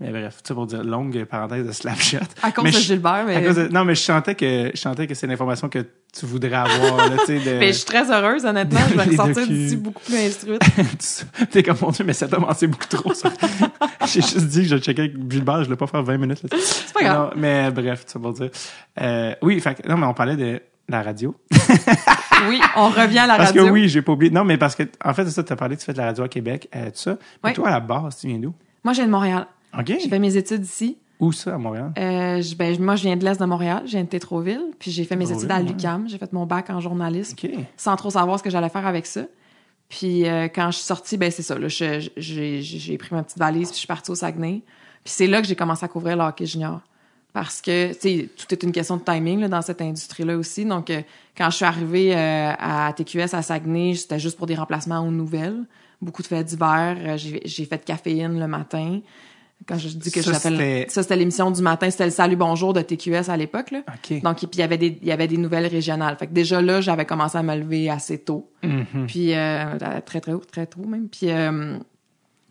Mais bref, tu sais, pour dire, longue parenthèse de Slapshot. À cause Mais de je- Gilbert, mais... à cause de- non, mais je sentais que, je sentais que c'est l'information que tu voudrais avoir, là, tu sais, de... *laughs* Mais je suis très heureuse, honnêtement. Je *laughs* vais ressortir d'ici beaucoup plus instruite. T'es comme, mon Dieu, mais ça t'a avancé beaucoup trop, ça. J'ai juste dit que je checkais avec Gilbert, je voulais pas faire 20 minutes, là C'est pas grave. Non, mais bref, ça pour dire. Euh, oui, fait que- non, mais on parlait de la radio. *laughs* Oui, on revient à la Parce radio. que oui, j'ai pas oublié. Non, mais parce que, en fait, c'est ça, tu as parlé, tu fais de la radio à Québec, euh, tout ça. Mais Oui. toi, à la base, tu viens d'où? Moi, je viens de Montréal. OK. J'ai fait mes études ici. Où ça, à Montréal? Euh, je- ben, moi, je viens de l'Est de Montréal. Je viens de Tétroville. Puis j'ai fait mes études à ouais. l'UQAM. J'ai fait mon bac en journalisme sans trop savoir ce que j'allais faire avec ça. Puis euh, quand je suis sortie, ben c'est ça. Là, je- j'ai, j'ai pris ma petite valise puis je suis partie au Saguenay. Puis c'est là que j'ai commencé à couvrir le hockey junior. Parce que, tout est une question de timing là, dans cette industrie-là aussi. Donc, euh, quand je suis arrivée euh, à TQS à Saguenay, c'était juste pour des remplacements aux nouvelles. Beaucoup de faits divers. Euh, J'ai, fait de caféine le matin. Quand je dis que Ça, j'appelle... Ça, c'était l'émission du matin. C'était le Salut Bonjour de TQS à l'époque. Là. OK. Donc, puis il y avait des, il y avait des nouvelles régionales. Fait que déjà là, j'avais commencé à me lever assez tôt. Mhm. Puis euh, très très haut, très tôt même. Puis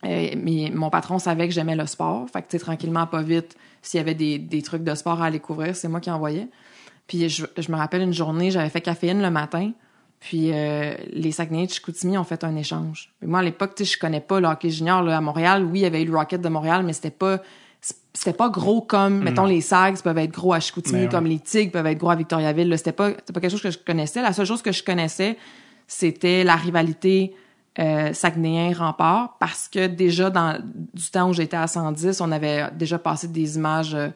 euh, mais mon patron savait que j'aimais le sport. Fait que tranquillement pas vite, s'il y avait des, des trucs de sport à aller couvrir, c'est moi qui envoyais. Puis je, je me rappelle une journée, j'avais fait caféine le matin. Puis euh, les Saguenay de Chicoutimi ont fait un échange. Moi à l'époque, tu sais, je connais pas le hockey junior là, à Montréal. Oui, il y avait eu le Rocket de Montréal, mais c'était pas c'était pas gros comme mettons les Sags peuvent être gros à Chicoutimi ouais. comme les Tigres peuvent être gros à Victoriaville c'était pas c'était pas quelque chose que je connaissais la seule chose que je connaissais c'était la rivalité euh, Saguenayen-Rempart parce que déjà dans du temps où j'étais à 110 on avait déjà passé des images euh,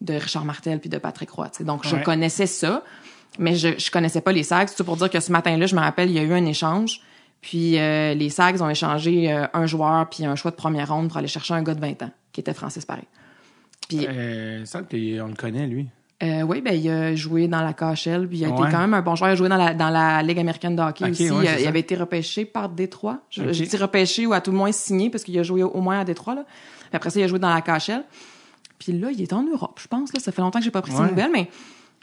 de Richard Martel puis de Patrick Roy tu sais. donc je Ouais. connaissais ça mais je je connaissais pas les Sags c'est pour dire que ce matin-là je me rappelle il y a eu un échange puis euh, les Sags ont échangé euh, un joueur puis un choix de première ronde pour aller chercher un gars de 20 ans qui était Francis Paré puis Euh, ça, on le connaît, lui. Euh, oui, ben il a joué dans la KHL, puis il a Ouais. été quand même un bon joueur. Il a joué dans la, dans la Ligue américaine de hockey aussi. ouais, il, a- avait été repêché par Détroit. Je, Ok. je dis repêché ou à tout le moins signé, parce qu'il a joué au moins à Détroit. Là. Après ça, il a joué dans la KHL. Puis là, il est en Europe, je pense. Là. Ça fait longtemps que j'ai pas pris ses Ouais. nouvelles, mais...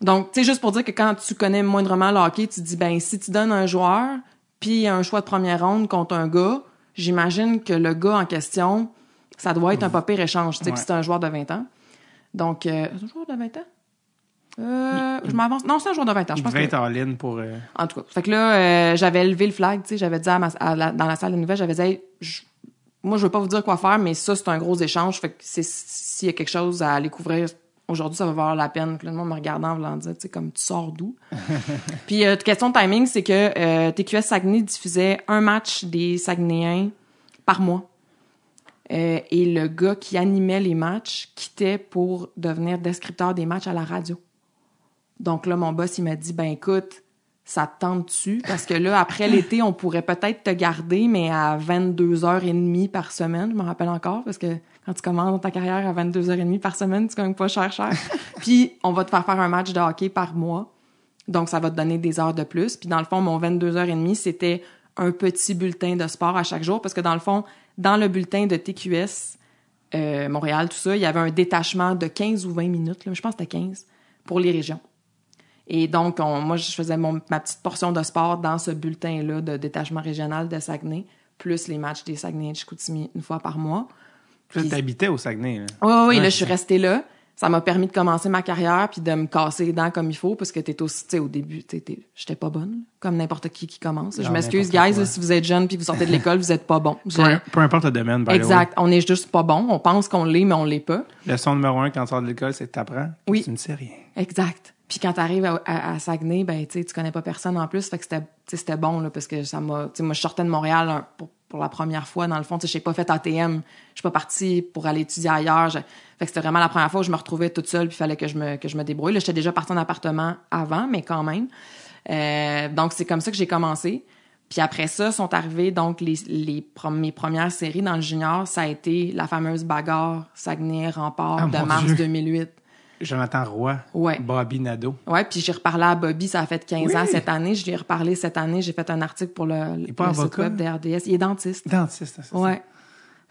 Donc, tu sais, juste pour dire que quand tu connais moindrement le hockey, tu te dis, ben si tu donnes un joueur, puis un choix de première ronde contre un gars, j'imagine que le gars en question, ça doit être un pas pire échange, tu sais, c'est un joueur de 20 ans. Donc, euh, un joueur de 20 ans? Euh, je m'avance. Non, c'est un joueur de 20 ans. Je pense devait que... être en ligne pour... euh, En tout cas. Fait que là, euh, j'avais levé le flag, tu sais, j'avais dit à ma- à la- dans la salle de nouvelles, j'avais dit, Hey, je- moi, je veux pas vous dire quoi faire, mais ça, c'est un gros échange. Fait que s'il y a quelque chose à aller couvrir, aujourd'hui, ça va valoir la peine. Là, le monde me regardant, en voulant dire, tu sais, comme, tu sors d'où? *laughs* Puis, question de timing, c'est que TQS Saguenay diffusait un match des Saguenayens par mois. Et le gars qui animait les matchs quittait pour devenir descripteur des matchs à la radio. Donc là, mon boss, il m'a dit, ben écoute, ça te tente-tu? Parce que là, après l'été, on pourrait peut-être te garder, mais à 22h30 par semaine, je me rappelle encore, parce que quand tu commences ta carrière à 22h30 par semaine, tu gagnes pas cher cher. *laughs* Puis, on va te faire faire un match de hockey par mois. Donc, ça va te donner des heures de plus. Puis, dans le fond, mon 22h30, c'était un petit bulletin de sport à chaque jour, parce que dans le fond, dans le bulletin de TQS, euh, Montréal, tout ça, il y avait un détachement de 15 ou 20 minutes, là, je pense que c'était 15, pour les régions. Et donc, on- moi, je faisais mon, ma petite portion de sport dans ce bulletin-là de détachement régional de Saguenay, plus les matchs des Saguenay et Chicoutimi une fois par mois. Puis là, t'habitais au Saguenay, là. Oui, oui, là, je suis restée là. Ça m'a permis de commencer ma carrière puis de me casser les dents comme il faut parce que t'es aussi, tu sais, au début, t'es- j'étais pas bonne, là, comme n'importe qui qui commence. je m'excuse, guys, là, si vous êtes jeune puis vous sortez de *laughs* l'école, vous êtes pas bon. Peu, peu importe le domaine, by exact. On est juste pas bon. On pense qu'on l'est, mais on l'est pas. Leçon numéro un quand tu sors de l'école, c'est que t'apprends. Oui. Tu ne sais rien. Exact. Puis quand t'arrives à, à, à Saguenay, ben tu connais pas personne en plus, fait que c'était, bon là parce que ça m'a, tu sais, moi je sortais de Montréal un- pour, pour la première fois dans le fond, tu sais, j'ai pas fait ATM, je suis pas partie pour aller étudier ailleurs, je- fait que c'était vraiment la première fois où je me retrouvais toute seule puis fallait que je me que je me débrouille. J'étais déjà partie en appartement avant, mais quand même. Euh, donc c'est comme ça que j'ai commencé. Puis après ça, sont arrivés donc les, les mes premières séries dans le junior, ça a été la fameuse bagarre Saguenay Rempart Ah, de mars Dieu. 2008. Jonathan Roy. Ouais. Bobby Nadeau. Ouais, puis j'ai reparlé à Bobby, ça a fait 15 Oui. ans cette année. Je lui ai reparlé cette année, j'ai fait un article pour le, le pas site web de RDS. Il est dentiste. Dentiste, c'est ça.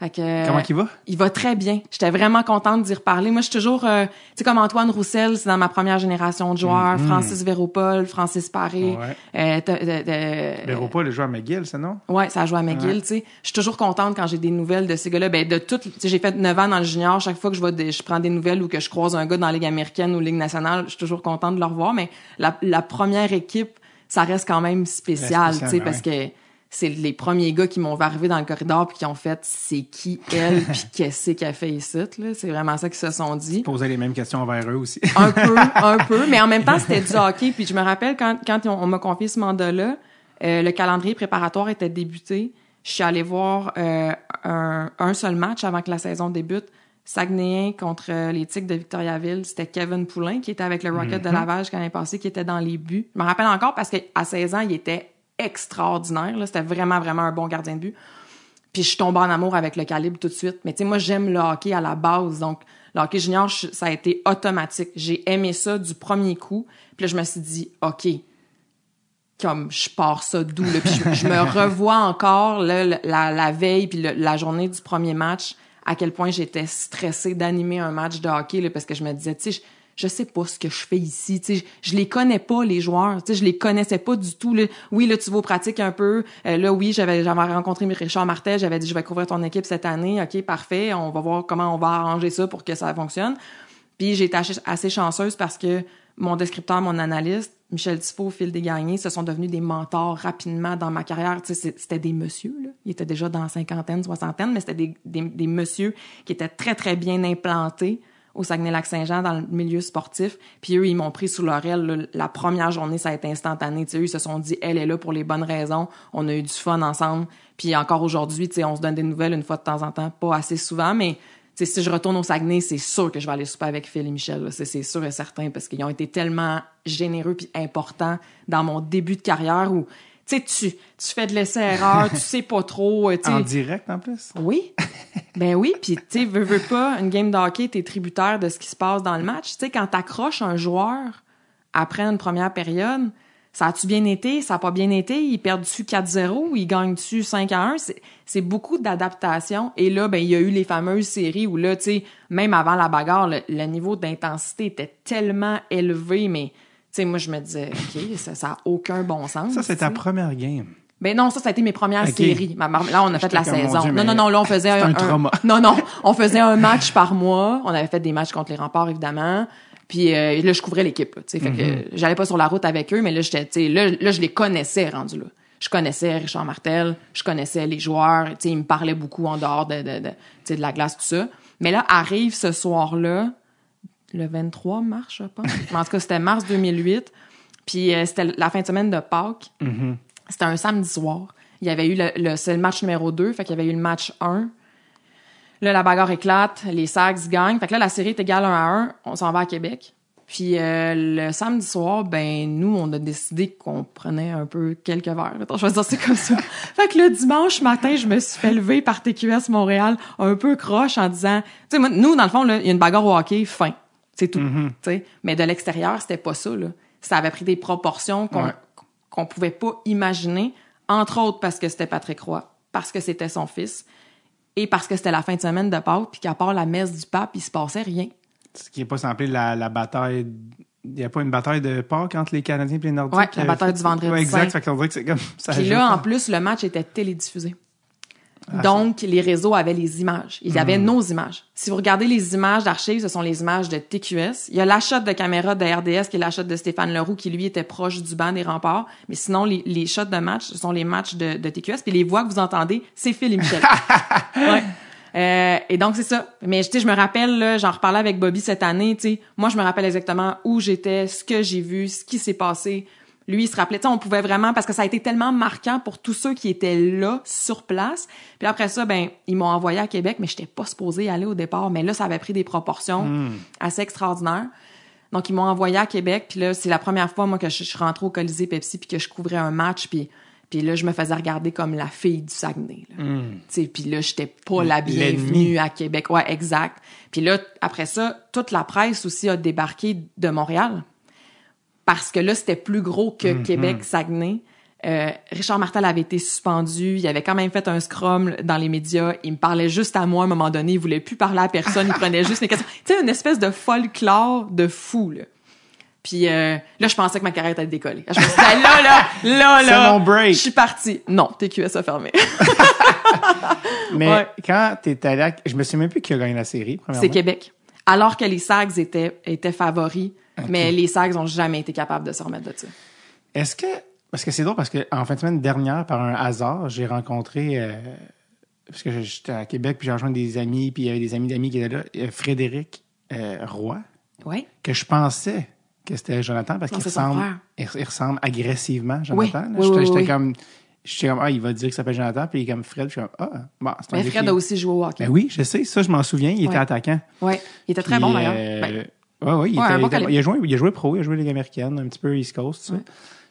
Fait que, Comment il va? Il va très bien. J'étais vraiment contente d'y reparler. Moi, je suis toujours, euh, tu sais, comme Antoine Roussel, c'est dans ma première génération de joueurs. Francis Véropol, Francis Paré. Ouais. Euh, t'as- t'as- t'as- Véro le joueur McGill, ça, non? Ouais, ça a joué à McGill, tu sais. Je suis toujours contente quand j'ai des nouvelles de ces gars-là. Ben, de toutes, tu sais, j'ai fait 9 ans dans le junior. Chaque fois que je vois des, je prends des nouvelles ou que je croise un gars dans la Ligue américaine ou Ligue nationale, je suis toujours contente de le revoir. Mais la, la première équipe, ça reste quand même spécial, tu sais, parce que c'est les premiers gars qui m'ont vu arriver dans le corridor puis qui ont fait c'est qui elle? *laughs* Puis qu'est-ce qu'elle fait ici là? C'est vraiment ça qu'ils se sont dit Poser les mêmes questions envers eux aussi. un peu, *laughs* un peu, mais en même temps, c'était du hockey. Puis je me rappelle quand, quand on, on m'a confié ce mandat-là, euh, le calendrier préparatoire était débuté. Je suis allée voir euh, un, un seul match avant que la saison débute. Saguenayen contre euh, les Tigres de Victoriaville. C'était Kevin Poulain qui était avec le Rocket de Lavage l'année passée, qui était dans les buts. Je me rappelle encore parce qu'à 16 ans, il était extraordinaire. là. C'était vraiment, vraiment un bon gardien de but. Puis je suis tombée en amour avec le calibre tout de suite. Mais tu sais, moi, j'aime le hockey à la base. Donc, le hockey junior, je- ça a été automatique. J'ai aimé ça du premier coup. Puis là, je me suis dit, OK, comme je pars ça d'où? là? Puis je, je me *laughs* revois encore là, la, la veille puis le- la journée du premier match, à quel point j'étais stressée d'animer un match de hockey là, parce que je me disais, tu sais, je, sais pas ce que je fais ici. Tu sais, je, les connais pas, les joueurs. Tu sais, je les connaissais pas du tout. Oui, là, tu vas aux pratiques un peu. Euh, là, oui, j'avais, rencontré Richard Martel. J'avais dit, je vais couvrir ton équipe cette année. OK, parfait. On va voir comment on va arranger ça pour que ça fonctionne. Puis j'ai été assez, chanceuse parce que mon descripteur, mon analyste, Michel Tifo, Phil Desgagnés, se sont devenus des mentors rapidement dans ma carrière. C'était des messieurs, là. Ils étaient déjà dans cinquantaine, soixantaine, mais c'était des, des, des messieurs qui étaient très, très bien implantés au Saguenay-Lac-Saint-Jean dans le milieu sportif. Puis eux, ils m'ont pris sous leur aile. La première journée, ça a été instantané. Tu sais, eux, ils se sont dit, elle est là pour les bonnes raisons. On a eu du fun ensemble. Puis encore aujourd'hui, on se donne des nouvelles une fois de temps en temps, pas assez souvent, mais si je retourne au Saguenay, c'est sûr que je vais aller souper avec Phil et Michel. c'est sûr et certain parce qu'ils ont été tellement généreux puis importants dans mon début de carrière où tu sais, tu, tu fais de l'essai-erreur, *laughs* tu sais pas trop. euh. En direct, en plus? Oui. Ben oui, puis tu veux, veux pas, une game de hockey, t'es tributaire de ce qui se passe dans le match. Tu sais, quand t'accroches un joueur après une première période, ça a-tu bien été, ça a pas bien été, ils perdent-tu 4-0 ou ils gagnent-tu 5 à 1? C'est- beaucoup d'adaptation. Et là, ben, il y a eu les fameuses séries où là, tu sais, même avant la bagarre, le, le niveau d'intensité était tellement élevé, mais sais, moi, je me disais, OK, ça, ça a aucun bon sens. Ça, c'est ta première game. Ben non, ça, ça a été mes premières séries. Ma- Là, on a fait la saison. Dieu, non, non, non, là, on faisait un. *laughs* Non, non, on faisait un match par mois. On avait fait des matchs contre les remparts, évidemment. Puis euh, là, je couvrais l'équipe. tu sais, Fait que j'allais pas sur la route avec eux, mais là, j'étais, tu sais, là, là, je les connaissais rendus là. Je connaissais Richard Martel, je connaissais les joueurs. Tu sais, ils me parlaient beaucoup en dehors de, de, de, de la glace, tout ça. Mais là, arrive ce soir-là, le 23 mars, je pense. Mais en tout cas, c'était mars 2008. Puis euh, c'était la fin de semaine de Pâques. C'était un samedi soir. Il y avait eu le, le- c'est le match numéro 2, fait qu'il y avait eu le match 1. Là, la bagarre éclate, les Sags gagnent. Fait que là, la série est égale 1 à 1. On s'en va à Québec. Puis euh, le samedi soir, ben nous, on a décidé qu'on prenait un peu quelques verres. Attends, je vais dire c'est comme ça. *laughs* fait que le dimanche matin, je me suis fait lever par TQS Montréal un peu croche en disant, tu sais, moi, nous, dans le fond, là, il y a une bagarre au hockey, fin. C'est tout. sais. Mais de l'extérieur, c'était pas ça. Là. Ça avait pris des proportions qu'on Ouais. pouvait pas imaginer, entre autres parce que c'était Patrick Roy, parce que c'était son fils, et parce que c'était la fin de semaine de Pâques, puis qu'à part la messe du pape, il se passait rien. Ce qui est pas semblé la, la bataille. Il n'y a pas une bataille de Pâques entre les Canadiens et les Nordiques? Ouais, la bataille fait- du vendredi Ouais, exact. saint. Fait dirait que c'est comme ça. Puis là, en plus, le match était télédiffusé. Donc, les réseaux avaient les images. Ils avaient nos images. Si vous regardez les images d'archives, ce sont les images de TQS. Il y a la shot de caméra de RDS, qui est la shot de Stéphane Leroux, qui lui était proche du banc des remparts. Mais sinon, les, les shots de match, ce sont les matchs de, de TQS. Puis les voix que vous entendez, c'est Phil et Michel. *laughs* ouais. Euh, et donc c'est ça. Mais tu sais, je me rappelle, là, j'en reparlais avec Bobby cette année. Tu sais, moi je me rappelle exactement où j'étais, ce que j'ai vu, ce qui s'est passé. Lui, il se rappelait. On pouvait vraiment parce que ça a été tellement marquant pour tous ceux qui étaient là sur place. Puis après ça, ben ils m'ont envoyé à Québec, mais j'étais pas supposée y aller au départ. Mais là, ça avait pris des proportions assez extraordinaires. Donc ils m'ont envoyé à Québec. Puis là, c'est la première fois moi que je, je rentrée au Colisée Pepsi puis que je couvrais un match. Puis puis là, je me faisais regarder comme la fille du Saguenay. Là. Tu sais, Puis là, j'étais pas la bienvenue à Québec. Ouais, exact. Puis là, après ça, toute la presse aussi a débarqué de Montréal. Parce que là, c'était plus gros que Québec-Saguenay. Euh, Richard Martel avait été suspendu. Il avait quand même fait un scrum dans les médias. Il me parlait juste à moi à un moment donné. Il voulait plus parler à personne. Il prenait juste mes questions. *laughs* Tu sais, une espèce de folklore de fou, là. Puis euh, là, je pensais que ma carrière était décollée. Je me suis dit, Ah, là, là, là, *laughs* C'est là, mon break. je suis partie. Non, TQS a fermé. *laughs* Mais Ouais. quand t'es allé à... Je me souviens même plus qui a gagné la série, premièrement. C'est Québec. Alors que les Sags étaient, étaient favoris, mais les Sags ont jamais été capables de se remettre de ça. Est-ce que... Parce que c'est drôle, parce que en fin de semaine dernière, par un hasard, j'ai rencontré... euh, Parce que j'étais à Québec, puis j'ai rejoint des amis, puis il y avait des amis d'amis qui étaient là. euh, Frédéric euh, Roy, Oui. que je pensais que c'était Jonathan, parce qu'il ressemble, il, il ressemble agressivement, Jonathan. oui, J'étais oui, j'étais oui. comme... J'étais comme, ah, il va dire qu'il s'appelle Jonathan, puis il est comme Fred, puis je suis comme, ah, bon, c'est un Mais Fred qui- a aussi joué au hockey. Ben oui, je sais, ça, je m'en souviens, il était attaquant. Ouais. Il était très Puis, bon, d'ailleurs. euh, Ben, ouais, ouais, il, Ouais, était- bon il a joué, il a joué pro, il a joué Ligue américaine, un petit peu East Coast. Ouais.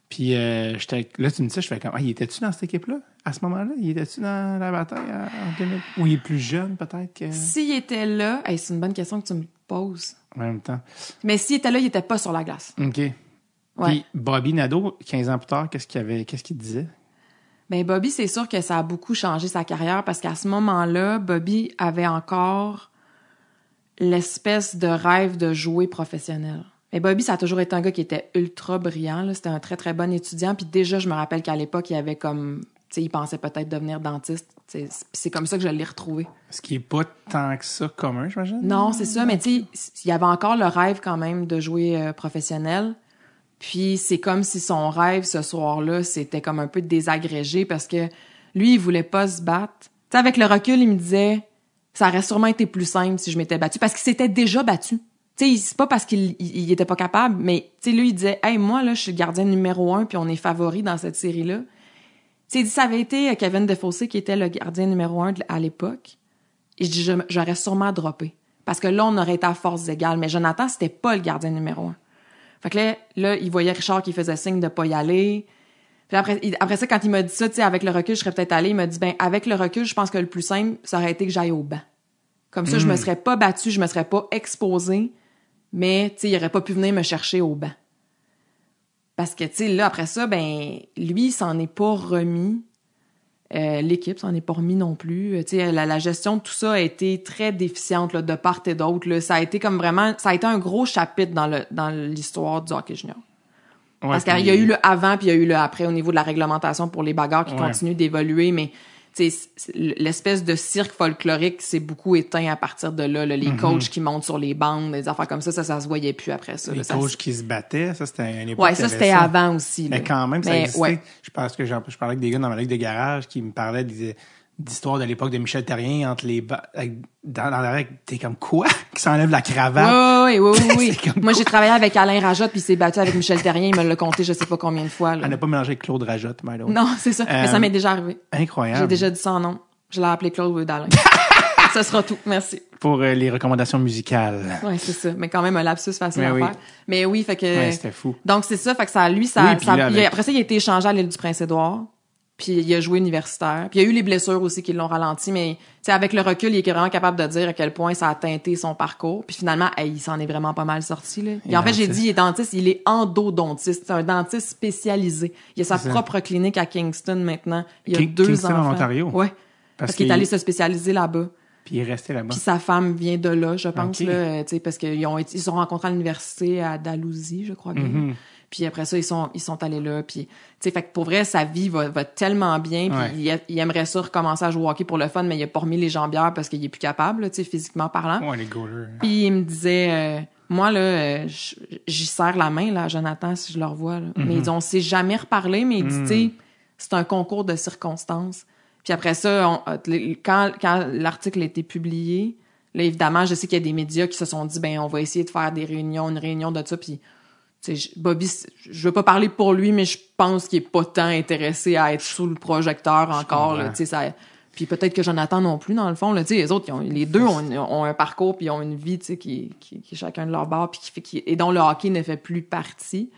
Puis euh, j'étais là, tu me dis je fais comme, ah, il était-tu dans cette équipe-là à ce moment-là? Il était-tu dans la bataille euh, en 2000 Ou il est plus jeune peut-être que... S'il était là, hey, c'est une bonne question que tu me poses. en même temps. Mais s'il était là, il était pas sur la glace. Ok. Ouais. Puis Bobby Nadeau, 15 ans plus tard, qu'est-ce qu'il avait, qu'est-ce qu'il disait? Ben Bobby, c'est sûr que ça a beaucoup changé sa carrière parce qu'à ce moment-là, Bobby avait encore l'espèce de rêve de jouer professionnel. Mais Bobby, ça a toujours été un gars qui était ultra brillant. C'était un très, très bon étudiant. Puis déjà, je me rappelle qu'à l'époque, il avait comme... Tu sais, il pensait peut-être devenir dentiste. C'est- comme ça que je l'ai retrouvé. Ce qui est pas tant que ça commun, j'imagine? Non, c'est ça, mais tu sais, il y avait encore le rêve quand même de jouer euh, professionnel. Puis c'est comme si son rêve ce soir-là, c'était comme un peu désagrégé parce que lui, il voulait pas se battre. Tu sais, avec le recul, il me disait, ça aurait sûrement été plus simple si je m'étais battu parce qu'il s'était déjà battu. Tu sais, c'est pas parce qu'il il, était pas capable, mais tu lui, il disait, hey, moi, là, je suis le gardien numéro un puis on est favori dans cette série-là. Tu sais, ça avait été Kevin Defossé qui était le gardien numéro un à l'époque. Et je dis, j'aurais sûrement droppé. Parce que là, on aurait été à force égale. Mais Jonathan, c'était pas le gardien numéro un. Fait que là, là, il voyait Richard qui faisait signe de pas y aller. Puis après, ça, quand il m'a dit ça, tu sais, avec le recul, je serais peut-être allé. Il m'a dit, ben, avec le recul, je pense que le plus simple, ça aurait été que j'aille au banc. Comme ça, je me serais pas battu, je me serais pas exposé. Mais, tu sais, il aurait pas pu venir me chercher au banc. Parce que, tu sais, là, après ça, ben, lui, il s'en est pas remis. Euh, L'équipe s'en est pas remis non plus. Euh, Tu sais, la, la gestion de tout ça a été très déficiente là, de part et d'autre. Ça a été comme vraiment, ça a été un gros chapitre dans l'histoire du hockey junior. Ouais, Parce qu'il y a eu le avant puis il y a eu le après au niveau de la réglementation pour les bagarres qui Ouais. continuent d'évoluer, mais tu sais, c'est- l'espèce de cirque folklorique s'est beaucoup éteint à partir de là. là. les coachs qui montent sur les bandes, des affaires comme ça, ça, ça se voyait plus après ça. les là. Ça- coachs qui se battaient, ça c'était une époque. ouais, ça c'était avant aussi. là. Mais quand même, ça existait. ouais. Je pense que je parlais avec des gars dans ma ligue de garage qui me parlaient des- d'histoires de l'époque de Michel Terrien entre les ba- dans, dans la règle. T'es comme quoi? *laughs* Qui s'enlève la cravate? Oui, oui, oui, oui. Moi, j'ai travaillé avec Alain Rajotte, puis s'est battu avec Michel Terrien. Il me l'a compté je sais pas combien de fois. là. Elle n'a pas mélangé avec Claude Rajotte, way. Non, c'est ça. Mais Euh, ça m'est déjà arrivé. Incroyable. J'ai déjà dit en nom. Je l'ai appelé Claude d'Alain. Ce *laughs* sera tout. Merci. Pour euh, les recommandations musicales. Ouais, c'est ça. Mais quand même, un lapsus facile Mais à oui. faire. Mais oui, fait que. Ouais, c'était fou. Donc, c'est ça. Fait que ça, lui, ça. Oui, ça- là, avec- après ça, il a été échangé à l'île du Prince-Édouard. Puis il a joué universitaire. Puis il y a eu les blessures aussi qui l'ont ralenti. Mais, avec le recul, il est vraiment capable de dire à quel point ça a teinté son parcours. Puis finalement, hey, il s'en est vraiment pas mal sorti, là. Et en fait, j'ai dit, il est dentiste, il est endodontiste. C'est un dentiste spécialisé. Il a sa ça. propre clinique à Kingston maintenant. Il a King- deux Kingston, en enfants. Ontario? Ouais. Parce Parce qu'il est allé se spécialiser là-bas. Puis il est resté là-bas. Puis sa femme vient de là, je pense, Ok. là, tu sais, parce qu'ils ils se sont rencontrés à l'université à Dalhousie, je crois bien. Mhm. Puis après ça, ils sont ils sont allés là. Puis tu sais, fait que pour vrai, sa vie va, va tellement bien. Puis Ouais. il, a- il aimerait ça recommencer à jouer au hockey pour le fun, mais il a pas remis les jambières parce qu'il est plus capable, tu sais, physiquement parlant. Ouais, les goalers. Puis il me disait, euh, moi là, euh, j'y serre la main là, à Jonathan si je le revois. là. Mais il dit, on s'est jamais reparlé, mais il dit, tu sais, c'est un concours de circonstances. Puis après ça, on- euh, quand, quand l'article a été publié, là évidemment, je sais qu'il y a des médias qui se sont dit, ben on va essayer de faire des réunions, une réunion de ça. Puis Bobby, je veux pas parler pour lui, mais je pense qu'il est pas tant intéressé à être sous le projecteur encore. Là, ça, puis peut-être que Jonathan non plus, dans le fond. Là, les autres, ils ont- les deux ont, ont un parcours puis ils ont une vie qui, qui, qui est chacun de leur bord puis qui fait, qui, et dont le hockey ne fait plus partie.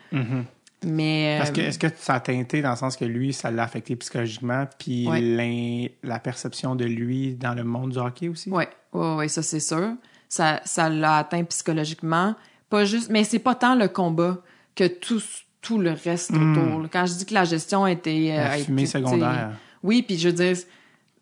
Mais Parce que, euh, est-ce que ça a teinté dans le sens que lui, ça l'a affecté psychologiquement, puis Ouais. la perception de lui dans le monde du hockey aussi? Ouais, ouais, ouais, ça c'est sûr. Ça, ça l'a atteint psychologiquement. Pas juste, mais c'est pas tant le combat que tout, tout le reste autour. là. Quand je dis que la gestion était, euh, Hmm. La fumée secondaire. Oui, puis je veux dire,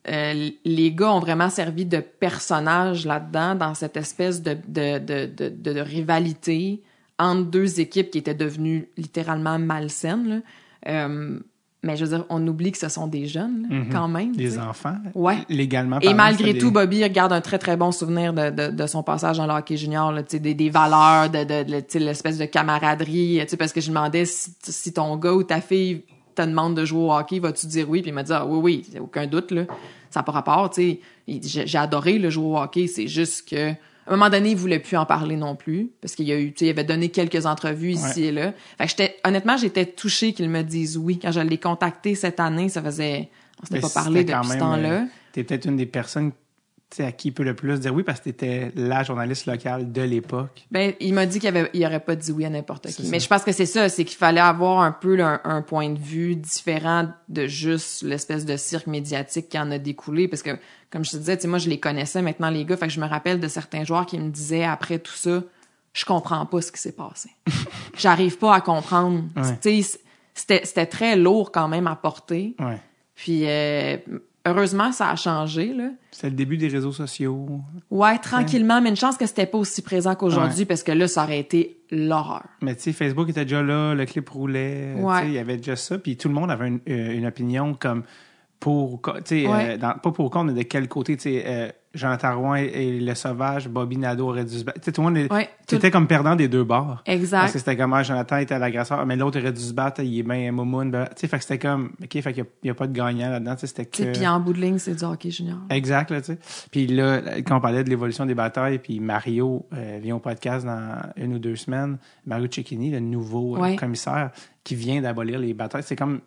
euh, les gars ont vraiment servi de personnages là-dedans, dans cette espèce de, de, de, de, de- de rivalité entre deux équipes qui étaient devenues littéralement malsaines. là. Euh, mais je veux dire, on oublie que ce sont des jeunes, là, quand même. sais. enfants? Ouais. Légalement Et malgré tout, des- Bobby garde un très très bon souvenir de, de, de son passage dans le hockey junior, là, tu sais, des, des valeurs, de, de, de- tu sais, l'espèce de camaraderie, tu sais, parce que je lui demandais si, si ton gars ou ta fille te demande de jouer au hockey, vas-tu dire oui? Puis il m'a dit ah, oui, oui, aucun doute, là. Ça n'a pas rapport, tu sais. J'ai adoré le jouer au hockey, c'est juste que à un moment donné, il voulait plus en parler non plus, parce qu'il y a eu, tu sais, il avait donné quelques entrevues ici et là. Fait que j'étais, honnêtement, j'étais touchée qu'il me dise oui. Quand je l'ai contacté cette année, ça faisait, on s'était pas parlé depuis ce temps-là. euh, T'es peut-être une des personnes à qui il peut le plus dire oui parce que t'étais la journaliste locale de l'époque. Ben, il m'a dit qu'il avait, il aurait pas dit oui à n'importe qui. Mais ça. je pense que c'est ça, c'est qu'il fallait avoir un peu là, un, un point de vue différent de juste l'espèce de cirque médiatique qui en a découlé. Parce que, comme je te disais, tu sais, moi, je les connaissais maintenant, les gars. Fait que je me rappelle de certains joueurs qui me disaient après tout ça, je comprends pas ce qui s'est passé. *laughs* J'arrive pas à comprendre. Ouais. Tu c'était, c'était très lourd quand même à porter. Ouais. Puis, euh, heureusement, ça a changé, là. C'est le début des réseaux sociaux. Ouais, tranquillement, mais une chance que c'était pas aussi présent qu'aujourd'hui parce que là, ça aurait été l'horreur. Mais tu sais, Facebook était déjà là, le clip roulait. Ouais. Il y avait déjà ça. Puis tout le monde avait une, euh, une opinion comme pour. Ouais. euh, dans- pas pour ou contre, mais de quel côté. Tu sais, euh, Jonathan Rouen et, le sauvage, Bobby Nadeau aurait dû se battre. Tu sais, tout le monde. Ouais, tu étais comme perdant des deux bords. Exact. Parce que c'était comme, ah, Jonathan était l'agresseur, mais l'autre aurait dû se battre, il est bien moumoune. ben, Tu sais, fait que c'était comme, OK, fait qu'il n'y a, pas de gagnant là-dedans. Tu c'était que. Puis en bout de ligne, c'est du hockey junior. Exact, là, tu sais. Puis là, quand on parlait de l'évolution des batailles, puis Mario euh, vient au podcast dans une ou deux semaines, Mario Cecchini, le nouveau euh, Ouais. commissaire, qui vient d'abolir les batailles, c'est comme...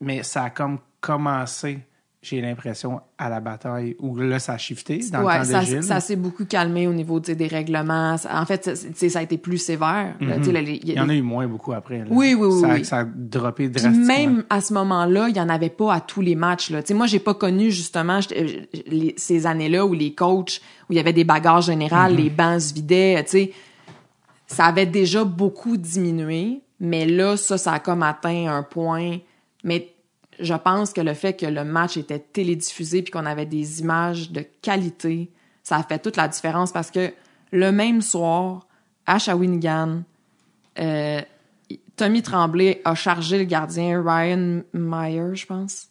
Mais ça a comme commencé, j'ai l'impression, à la bataille, où là, ça a shifté dans ouais, le temps ça, de Gilles. ça s'est beaucoup calmé au niveau des règlements. En fait, ça- a été plus sévère. là, les- Il y en a eu moins beaucoup après. là. Oui, oui, oui, Ça, oui. ça a droppé Puis drastiquement. même à ce moment-là, il y en avait pas à tous les matchs. Là. Tu sais, moi, j'ai pas connu justement euh, les- ces années-là où les coachs, où il y avait des bagarres générales, Mm-hmm. les bancs se vidaient. Ça avait déjà beaucoup diminué, mais là, ça, ça a comme atteint un point. Mais je pense que le fait que le match était télédiffusé puis qu'on avait des images de qualité, ça a fait toute la différence parce que le même soir, à Shawinigan, euh, Tommy Tremblay a chargé le gardien Ryan Meyer, je pense.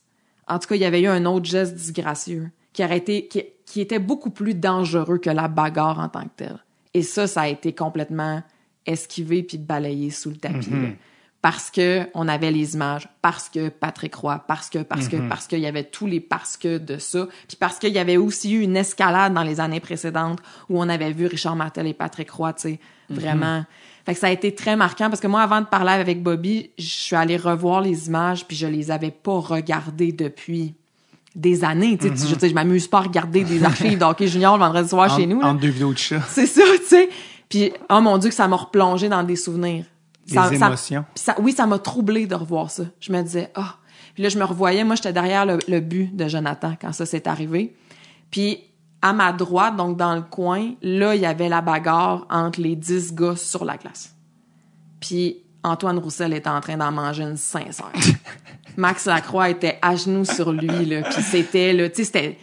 En tout cas, il y avait eu un autre geste disgracieux qui, aurait été, qui, qui était beaucoup plus dangereux que la bagarre en tant que telle. Et ça, ça a été complètement esquivé puis balayé sous le tapis. là. Parce que on avait les images, parce que Patrick Roy, parce que, parce que, parce qu'il y avait tous les parce que de ça, puis parce qu'il y avait aussi eu une escalade dans les années précédentes où on avait vu Richard Martel et Patrick Roy, tu sais, vraiment. Fait que ça a été très marquant parce que moi, avant de parler avec Bobby, je suis allée revoir les images puis je les avais pas regardées depuis des années. Tu sais, je, tu sais, je m'amuse pas à regarder des *laughs* archives de hockey junior le vendredi soir En- chez nous. là. Entre deux vidéos de chat. C'est ça, tu sais. Puis, oh mon Dieu, que ça m'a replongé dans des souvenirs. Ça- ça- émotions. ça, oui, ça m'a troublé de revoir ça. Je me disais, ah. Puis là, je me revoyais, moi, j'étais derrière le, le but de Jonathan quand ça s'est arrivé. Puis, à ma droite, donc dans le coin, là, il y avait la bagarre entre les dix gars sur la glace. Puis, Antoine Roussel était en train d'en manger une sincère. *laughs* Max Lacroix était à genoux sur lui, là. Puis c'était, là, tu sais, c'était...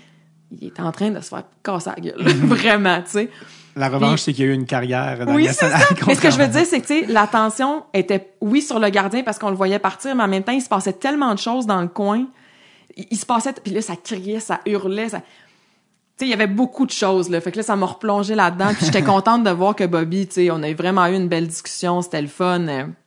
Il était en train de se faire casser la gueule. *laughs* Vraiment, tu sais. La revanche, c'est qu'il y a eu une carrière dans Oui, c'est ça. Mais ce que je veux dire, c'est que, tu sais, l'attention était, oui, sur le gardien parce qu'on le voyait partir, mais en même temps, il se passait tellement de choses dans le coin. Il, il se passait, puis là, ça criait, ça hurlait, ça... Tu sais, il y avait beaucoup de choses, là. Fait que là, ça m'a replongé là-dedans. Puis j'étais *laughs* contente de voir que Bobby, tu sais, on a vraiment eu une belle discussion. C'était le fun.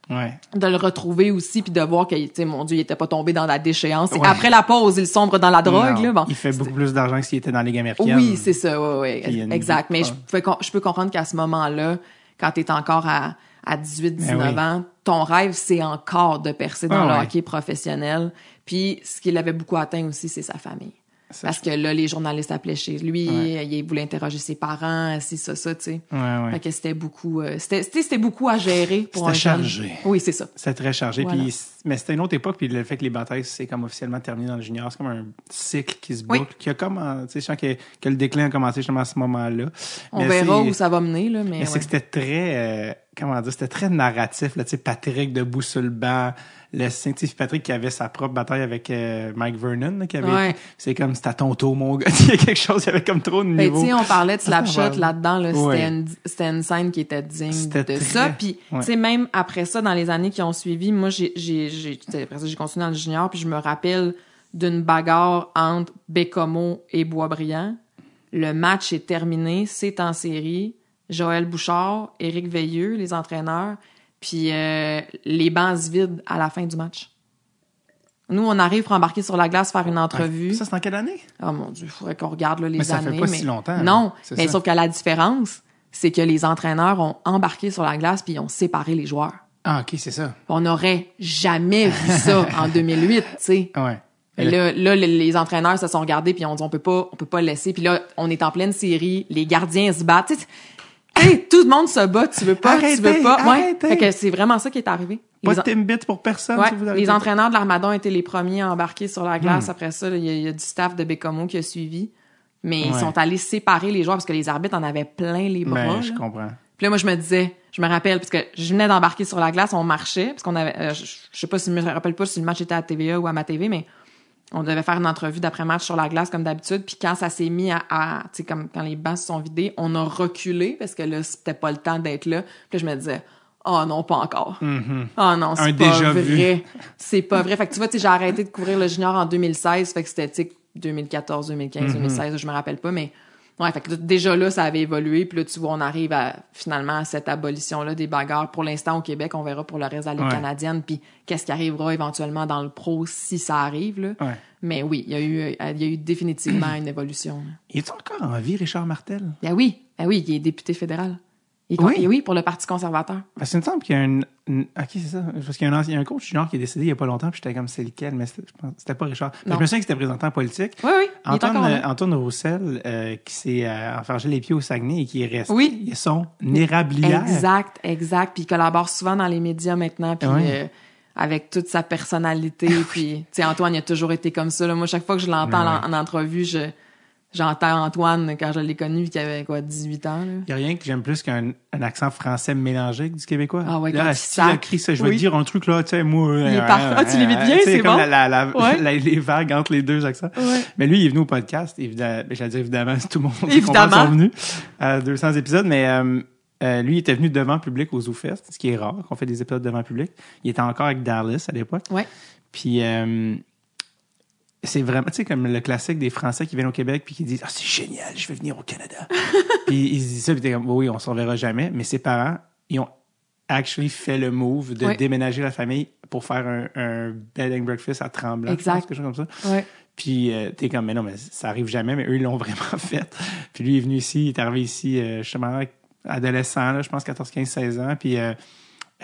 Ouais. de le retrouver aussi puis de voir que tu sais mon dieu il était pas tombé dans la déchéance Ouais. après la pause il sombre dans la drogue Non, là bon Il fait beaucoup plus d'argent que s'il était dans les Ligue américaine. oui, c'est ça, a une- exact. Mais je, Ouais. peux, je peux comprendre qu'à ce moment-là, quand tu es encore à, à 18, 19 Ben oui. ans, ton rêve, c'est encore de percer dans Ah le ouais. hockey professionnel. Puis, ce qui l'avait beaucoup atteint aussi, c'est sa famille. Parce que là, les journalistes appelaient chez lui, Ouais. il voulait interroger ses parents, si ça, ça, tu sais. Ouais, ouais. Fait que c'était beaucoup, euh, c'était, beaucoup à gérer pour C'était un chargé. Oui, c'est ça. C'était très chargé. Voilà. Puis, mais c'était une autre époque. Puis le fait que les batailles, c'est comme officiellement terminé dans le junior, c'est comme un cycle qui se Oui. boucle. Qui a comme, tu sais, que, que le déclin a commencé justement à ce moment-là. On Mais verra où ça va mener, là, mais, Mais c'est que c'était très, euh, comment dire, c'était très narratif, là, tu sais, Patrick debout sur le banc, le scientifique Patrick qui avait sa propre bataille avec euh, Mike Vernon, là, qui avait, Ouais. c'est comme, c'était à ton tour, mon gars, *laughs* il y a quelque chose, il y avait comme trop de Ben, niveau. tu sais, on parlait de *laughs* Slapshot là-dedans, là, Ouais. c'était une, c'était une scène qui était digne C'était de très- ça. Puis, ouais. tu sais, même après ça, dans les années qui ont suivi, moi, j'ai, j'ai, après ça, j'ai continué dans le junior, puis je me rappelle d'une bagarre entre Bécomo et Boisbriand. Le match est terminé, c'est en série. Joël Bouchard, Éric Veilleux, les entraîneurs, puis euh, les bancs se vident à la fin du match. Nous, on arrive pour embarquer sur la glace, faire une entrevue. Ça, c'est en quelle année? Oh mon Dieu, il faudrait qu'on regarde là, les Mais ça fait années. pas mais... si longtemps, Non, mais ça. sauf que la différence, c'est que les entraîneurs ont embarqué sur la glace puis ils ont séparé les joueurs. Ah, ok, c'est ça. On n'aurait jamais vu ça *laughs* en 2008, tu sais. Ouais. Là, là, les- entraîneurs se sont regardés puis on dit on peut pas, on peut pas le laisser. Puis là, on est en pleine série, les gardiens se battent. Hey, tout le monde se bat, tu veux pas, Arrêtez, tu veux pas. Ouais. Fait que c'est vraiment ça qui est arrivé. Pas Les de Timbit pour personne, Ouais, si vous les entraîneurs de l'Armadon étaient les premiers à embarquer sur la Hmm. glace. Après ça, il y, a- il y a du staff de Bécomo qui a suivi. Mais ils sont allés séparer les joueurs parce que les arbitres en avaient plein les bras. Ben, je comprends. Puis là, moi, je me disais, je me rappelle, parce que je venais d'embarquer sur la glace, on marchait, parce qu'on avait, euh, je, je sais pas si je me rappelle pas si le match était à TVA ou à ma TV, mais on devait faire une entrevue d'après-match sur la glace comme d'habitude. Puis quand ça s'est mis à, à tu sais, comme quand les bancs se sont vidés, on a reculé parce que là, c'était pas le temps d'être là. Puis je me disais, oh non, pas encore. Oh non, c'est pas déjà vrai. C'est pas vrai. Fait que tu vois, j'ai arrêté de couvrir le junior en 2016. Fait que c'était, tu sais, 2014, 2015, 2016, je me rappelle pas, mais ouais, fait que déjà là, ça avait évolué. Puis là, tu vois, on arrive à, finalement, à cette abolition-là des bagarres. Pour l'instant, au Québec, on verra pour le reste de la Ligue Ouais. canadienne. Puis qu'est-ce qui arrivera éventuellement dans le pro si ça arrive, là. Ouais. Mais oui, il y a eu, euh, il y a eu définitivement *clears throat* une évolution. Il est encore en vie, Richard Martel? Ben oui, ben oui, il est député fédéral. Oui? oui. oui, pour le Parti conservateur. Parce qu'il me semble qu'il y a un. Ok, c'est ça. Parce qu'il y a un, ancien- un coach junior qui est décédé il y a pas longtemps, puis j'étais comme, c'est lequel? Mais c'était pas Richard. Je me souviens que c'était présentant politique. Oui, oui, Antoine, euh. Antoine Roussel, euh, qui s'est euh, enfargé les pieds au Saguenay et qui est resté. Oui. Ils sont érablières. Exact, exact. Puis il collabore souvent dans les médias maintenant, puis euh, avec toute sa personnalité. puis, tu sais, Antoine, il a toujours été comme ça. Là. Moi, chaque fois que je l'entends en, en entrevue, je j'entends Antoine quand je l'ai connu, qui avait quoi, 18 ans. Il n'y a rien que j'aime plus qu'un un accent français mélangé avec du québécois. Ah ouais, quand là, il si il a sac. écrit ça, je vais Oui. dire un truc là, tu sais, moi. Il est euh, parfait. Ah, tu l'imites bien, tu c'est bon. La, la, la- Ouais. *laughs* les vagues entre les deux accents. Ouais. Mais lui, il est venu au podcast, évidemment. Ben, J'allais dire évidemment, *laughs* tout le monde Évidemment. sont venus à 200 épisodes, mais euh, euh, lui, il était venu devant public au ZooFest, ce qui est rare qu'on fait des épisodes devant public. Il était encore avec Dallas à l'époque. Ouais. Puis euh, c'est vraiment, tu sais, comme le classique des Français qui viennent au Québec puis qui disent Ah, c'est génial, je vais venir au Canada. *laughs* puis ils se disent ça, puis t'es comme Oui, on s'en verra jamais. Mais ses parents, ils ont actually fait le move de déménager la famille pour faire un, un bed and breakfast à Tremblant. Exact. quelque chose comme ça. Puis euh, t'es comme, mais non, mais ça arrive jamais, mais eux, ils l'ont *laughs* vraiment fait. Puis lui, il est venu ici, il est arrivé ici, euh, justement, adolescent, là, je pense 14, 15, 16 ans. Puis euh,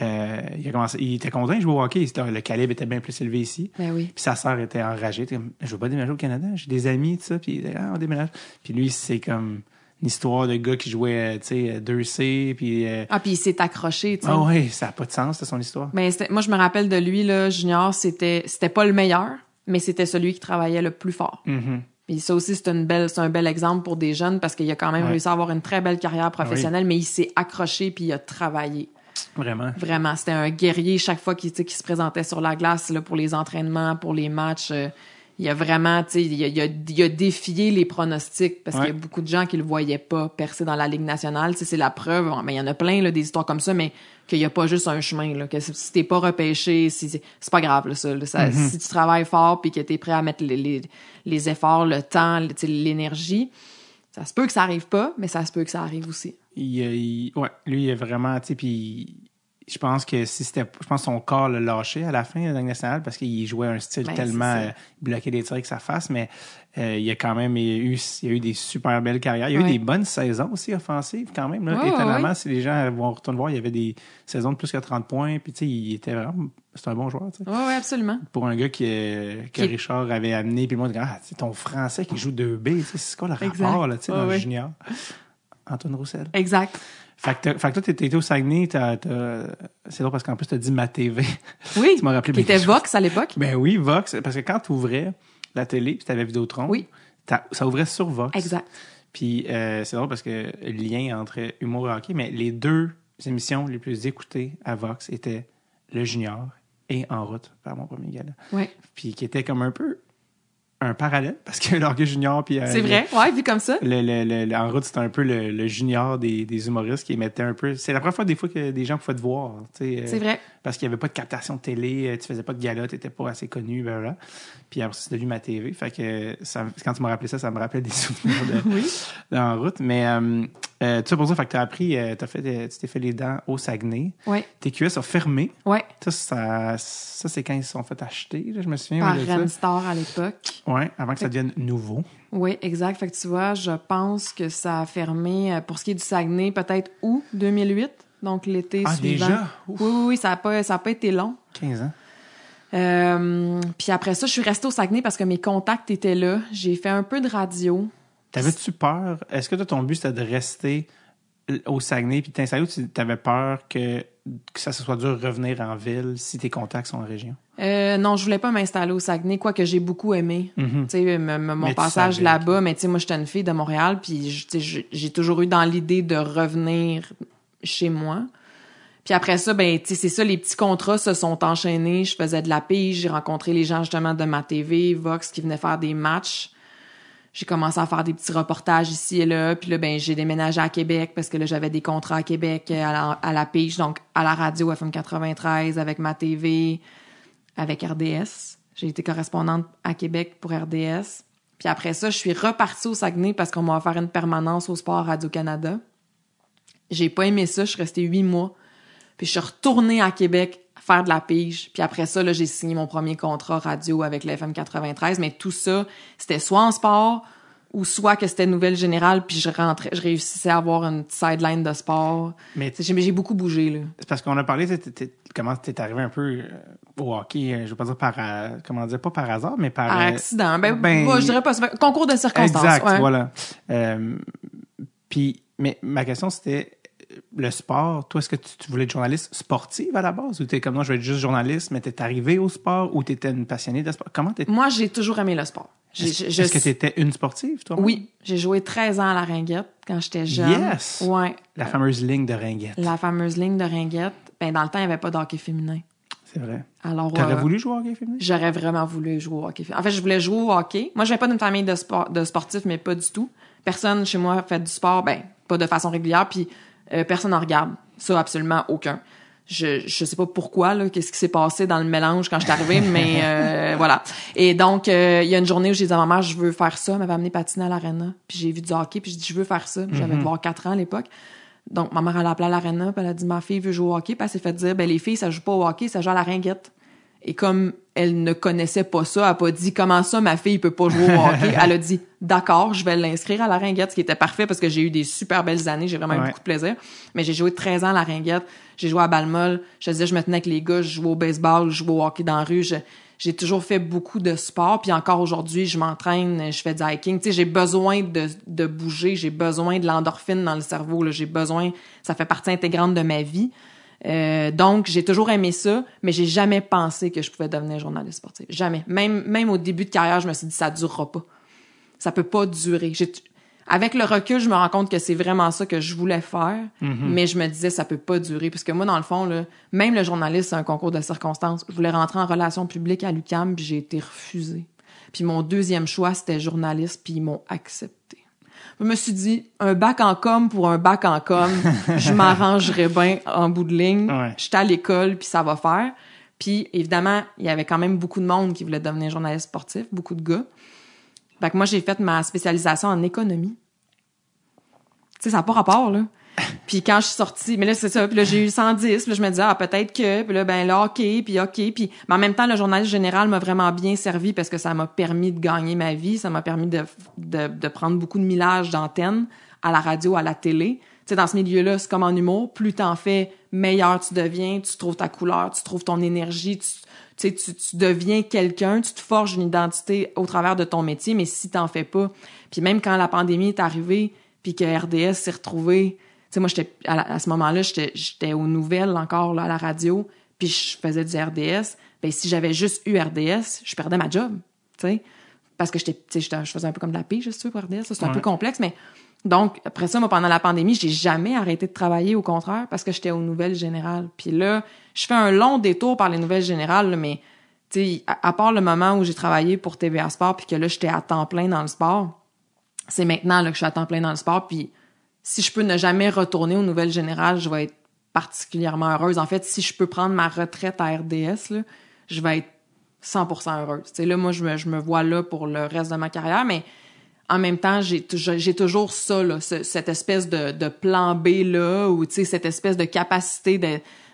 Euh, il, a commencé, il était content, il jouait au hockey. Le calibre était bien plus élevé ici. Ben oui. Puis sa sœur était enragée. Était comme, je veux pas déménager au Canada. J'ai des amis, tout ça. Puis ah, on déménage. Puis lui, c'est comme une histoire de gars qui jouait, tu sais, 2C. Puis, euh, Ah, puis il s'est accroché, tu sais. ah ouais, ça n'a pas de sens, c'est son histoire. Ben, c'était- moi, je me rappelle de lui, là, Junior, c'était, c'était pas le meilleur, mais c'était celui qui travaillait le plus fort. Puis ça aussi, c'est une belle, c'est un bel exemple pour des jeunes parce qu'il a quand même Ouais. réussi à avoir une très belle carrière professionnelle, mais il s'est accroché puis il a travaillé. Vraiment. Vraiment, c'était un guerrier chaque fois qu'il qu'il se présentait sur la glace là, pour les entraînements, pour les matchs. euh, il a vraiment, tu sais, il a, il a- il a défié les pronostics parce Ouais. qu'il y a beaucoup de gens qui le voyaient pas percer dans la Ligue nationale. C'est la preuve. Bon, Mais il y en a plein là, des histoires comme ça, mais qu'il y a pas juste un chemin. Là, que si t'es pas repêché, si, c'est pas grave là, ça, là. Ça- Mm-hmm. Si tu travailles fort puis que t'es prêt à mettre les, les, les efforts, le temps, l'énergie, ça se peut que ça arrive pas, mais ça se peut que ça arrive aussi. Il, il- ouais, lui, il est vraiment, tu sais, puis je pense que si c'était, je pense que son corps l'a lâché à la fin de la Ligue nationale parce qu'il jouait un style Ben, tellement, euh, il bloquait des tirs avec sa face, mais euh, il a quand même eu, il a eu des super belles carrières. Il a eu des bonnes saisons aussi offensives quand même. Là. Étonnamment, ouais. si les gens vont retourner voir, il y avait des saisons de plus que 30 points, puis tu sais, il était vraiment, c'est un bon joueur, tu sais. Ouais, ouais, absolument. Pour un gars qui, euh, que Qui- Richard avait amené, puis le monde dit, ah, c'est ton français qui joue 2B, tu sais, c'est quoi le rapport, là, tu sais, dans le junior? Antoine Roussel. Exact. Fait que, fait que toi, t'étais au Saguenay, t'as, t'as- c'est drôle parce qu'en plus, t'as dit ma TV. Oui. *laughs* Tu m'as rappelé Qui était. Vox à l'époque. Ben oui, Vox, parce que quand tu ouvrais la télé, puis t'avais Vidéotron, Oui. ça ouvrait sur Vox. Exact. Puis euh, c'est drôle parce que le lien entre humour et hockey, mais les deux émissions les plus écoutées à Vox étaient Le Junior et En route par mon premier gala. Ouais. Puis qui était comme un peu un parallèle parce que *laughs* hockey junior puis euh, C'est vrai. Ouais, vu comme ça. le, le, le- le- en route, c'était un peu le, le junior des, des humoristes qui mettait un peu. C'est la première fois des fois que des gens pouvaient te voir. tu sais, euh, C'est vrai. Parce qu'il n'y avait pas de captation de télé, euh, tu faisais pas de gala, tu n'étais pas assez connu, blablabla. Puis après, c'est devenu ma TV. Fait que ça, quand tu m'as rappelé ça, ça me rappelait des *laughs* souvenirs de, Oui. en route. Mais euh, euh, tout ça pour ça, fait que tu as appris, euh, fait, tu t'es fait les dents au Saguenay. Ouais. Tes QS ont fermé. Ouais. Ça, ça, ça, c'est quand ils se sont fait acheter, là, je me souviens Par ça. Ranstar à l'époque. Ouais, avant que ça devienne nouveau. Oui, exact. Fait que tu vois, je pense que ça a fermé, pour ce qui est du Saguenay, peut-être août 2008. Donc l'été Ah, suivant. déjà? Ouf. Oui, oui, oui, ça n'a pas, ça a pas été long. 15 ans. Euh, puis après ça, je suis restée au Saguenay parce que mes contacts étaient là. J'ai fait un peu de radio. T'avais-tu peur? Est-ce que ton but, c'était de rester au Saguenay puis t'installer ou tu avais peur que, que ça se soit dur de revenir en ville si tes contacts sont en région? Euh, non, je voulais pas m'installer au Saguenay, quoique j'ai beaucoup aimé. Mhm. Mon Mais passage là-bas, mais tu sais, moi, j'étais une fille de Montréal, puis j'ai toujours eu dans l'idée de revenir chez moi. Puis après ça, ben, tu c'est ça, les petits contrats se sont enchaînés. Je faisais de la pige, j'ai rencontré les gens justement de ma TV, Vox, qui venaient faire des matchs. J'ai commencé à faire des petits reportages ici et là. Puis là, ben, j'ai déménagé à Québec parce que là, j'avais des contrats à Québec euh, à la, à pige, donc à la radio FM 93, avec ma TV, avec RDS. J'ai été correspondante à Québec pour RDS. Puis après ça, je suis repartie au Saguenay parce qu'on m'a offert une permanence au Sport Radio-Canada. J'ai pas aimé ça, je suis restée huit mois. Puis je suis retournée à Québec faire de la pige. Puis après ça, là, j'ai signé mon premier contrat radio avec l'FM 93. Mais tout ça, c'était soit en sport ou soit que c'était nouvelle générale. Puis je rentrais, je réussissais à avoir une sideline de sport. Mais J'ai beaucoup bougé, là. c'est parce qu'on a parlé, t'es- t'es- comment t'es arrivé un peu euh, au hockey, euh, je veux pas dire par, euh, comment dire, pas par hasard, mais par... Par accident. Ben, ben, moi, je dirais pas. Concours de circonstances. Exact, ouais. voilà. Euh, puis, mais ma question, c'était le sport. Toi, est-ce que tu, tu voulais être journaliste sportive à la base? Ou t'es comme non, je vais être juste journaliste, mais t'es arrivé au sport ou t'étais une passionnée de sport? Comment t'es Moi, j'ai toujours aimé le sport. Est-ce je- que t'étais une sportive, toi? Oui, j'ai joué 13 ans à la ringuette quand j'étais jeune. Yes! Ouais. La fameuse ligne de ringuette. La fameuse ligne de ringuette. Ben, dans le temps, il n'y avait pas de hockey féminin. C'est vrai. Alors, T'aurais euh, voulu jouer au hockey féminin? j'aurais vraiment voulu jouer au hockey. En fait, je voulais jouer au hockey. Moi, je viens pas d'une famille de, sport, de sportifs, mais pas du tout. Personne chez moi fait du sport, ben, pas de façon régulière, puis euh, personne en regarde. Ça, absolument aucun. Je, je sais pas pourquoi, là, qu'est-ce qui s'est passé dans le mélange quand je suis arrivée, mais *laughs* euh, voilà. Et donc, euh, il y a une journée où j'ai dit à ma mère, je veux faire ça. Elle m'avait amené patiner à l'arena, puis j'ai vu du hockey, puis j'ai dit, je veux faire ça. J'avais voir 4 ans à l'époque. Donc, ma mère, elle a appelé à l'arena, puis elle a dit, ma fille veut jouer au hockey, puis elle s'est fait dire, ben, les filles, ça joue pas au hockey, ça joue à la ringuette. Et comme elle ne connaissait pas ça, elle a pas dit comment ça ma fille peut pas jouer au hockey? *laughs* elle a dit d'accord, je vais l'inscrire à la ringuette, ce qui était parfait parce que j'ai eu des super belles années, j'ai vraiment eu Ouais. beaucoup de plaisir. Mais j'ai joué 13 ans à la ringuette, j'ai joué à Balmol, je disais je me tenais avec les gars, je jouais au baseball, je jouais au hockey dans la rue, j'ai toujours fait beaucoup de sport, puis encore aujourd'hui, je m'entraîne, je fais du hiking. Tu sais, j'ai besoin de, de bouger, j'ai besoin de l'endorphine dans le cerveau, là. j'ai besoin, ça fait partie intégrante de ma vie. Euh, donc, j'ai toujours aimé ça, mais j'ai jamais pensé que je pouvais devenir journaliste sportif. Jamais. Même, même au début de carrière, je me suis dit, ça durera pas. Ça peut pas durer. J'ai- Avec le recul, je me rends compte que c'est vraiment ça que je voulais faire, mais je me disais, ça peut pas durer. Parce que moi, dans le fond, là, même le journaliste, c'est un concours de circonstances. Je voulais rentrer en relations publiques à l'UQAM, puis j'ai été refusée. Puis mon deuxième choix, c'était journaliste, puis ils m'ont accepté. Je me suis dit, un bac en com pour un bac en com, *laughs* je m'arrangerais bien en bout de ligne. Ouais. J'étais à l'école, puis ça va faire. Puis évidemment, il y avait quand même beaucoup de monde qui voulait devenir journaliste sportif, beaucoup de gars. Fait que moi, j'ai fait ma spécialisation en économie. Tu sais, ça n'a pas rapport, là. Puis quand je suis sortie, mais là, c'est ça, puis là, j'ai eu 110, puis là, je me disais, ah, peut-être que, puis là, ben là, OK, puis OK, puis... Mais en même temps, le journaliste général m'a vraiment bien servi parce que ça m'a permis de gagner ma vie, ça m'a permis de, de, prendre beaucoup de millage d'antennes à la radio, à la télé. Tu sais, dans ce milieu-là, c'est comme en humour, plus t'en fais, meilleur tu deviens, tu trouves ta couleur, tu trouves ton énergie, tu, tu tu, deviens quelqu'un, tu te forges une identité au travers de ton métier, mais si t'en fais pas, puis même quand la pandémie est arrivée, puis que RDS s'est retrouvé, sais, moi, j'étais à, la- à ce moment-là, j'étais j'étais aux nouvelles encore là, à la radio, puis je faisais du RDS. Ben si j'avais juste eu RDS, je perdais ma job, tu sais, parce que j'étais, tu je faisais un peu comme de la pige, tu veux, pour RDS. C'est un peu complexe, mais donc après ça, moi, pendant la pandémie, j'ai jamais arrêté de travailler, au contraire, parce que j'étais aux nouvelles générales. Puis là, je fais un long détour par les nouvelles générales, là, mais tu sais, à, à part le moment où j'ai travaillé pour TVA Sport, puis que là, j'étais à temps plein dans le sport, c'est maintenant là, que je suis à temps plein dans le sport. Puis si je peux ne jamais retourner aux nouvelles générales, je vais être particulièrement heureuse. En fait, si je peux prendre ma retraite à RDS, je vais être 100% heureuse. Là, moi, je me, vois là pour le reste de ma carrière, mais en même temps, j'ai tou- j'ai toujours ça, là, ce- cette espèce de, plan B là, ou cette espèce de capacité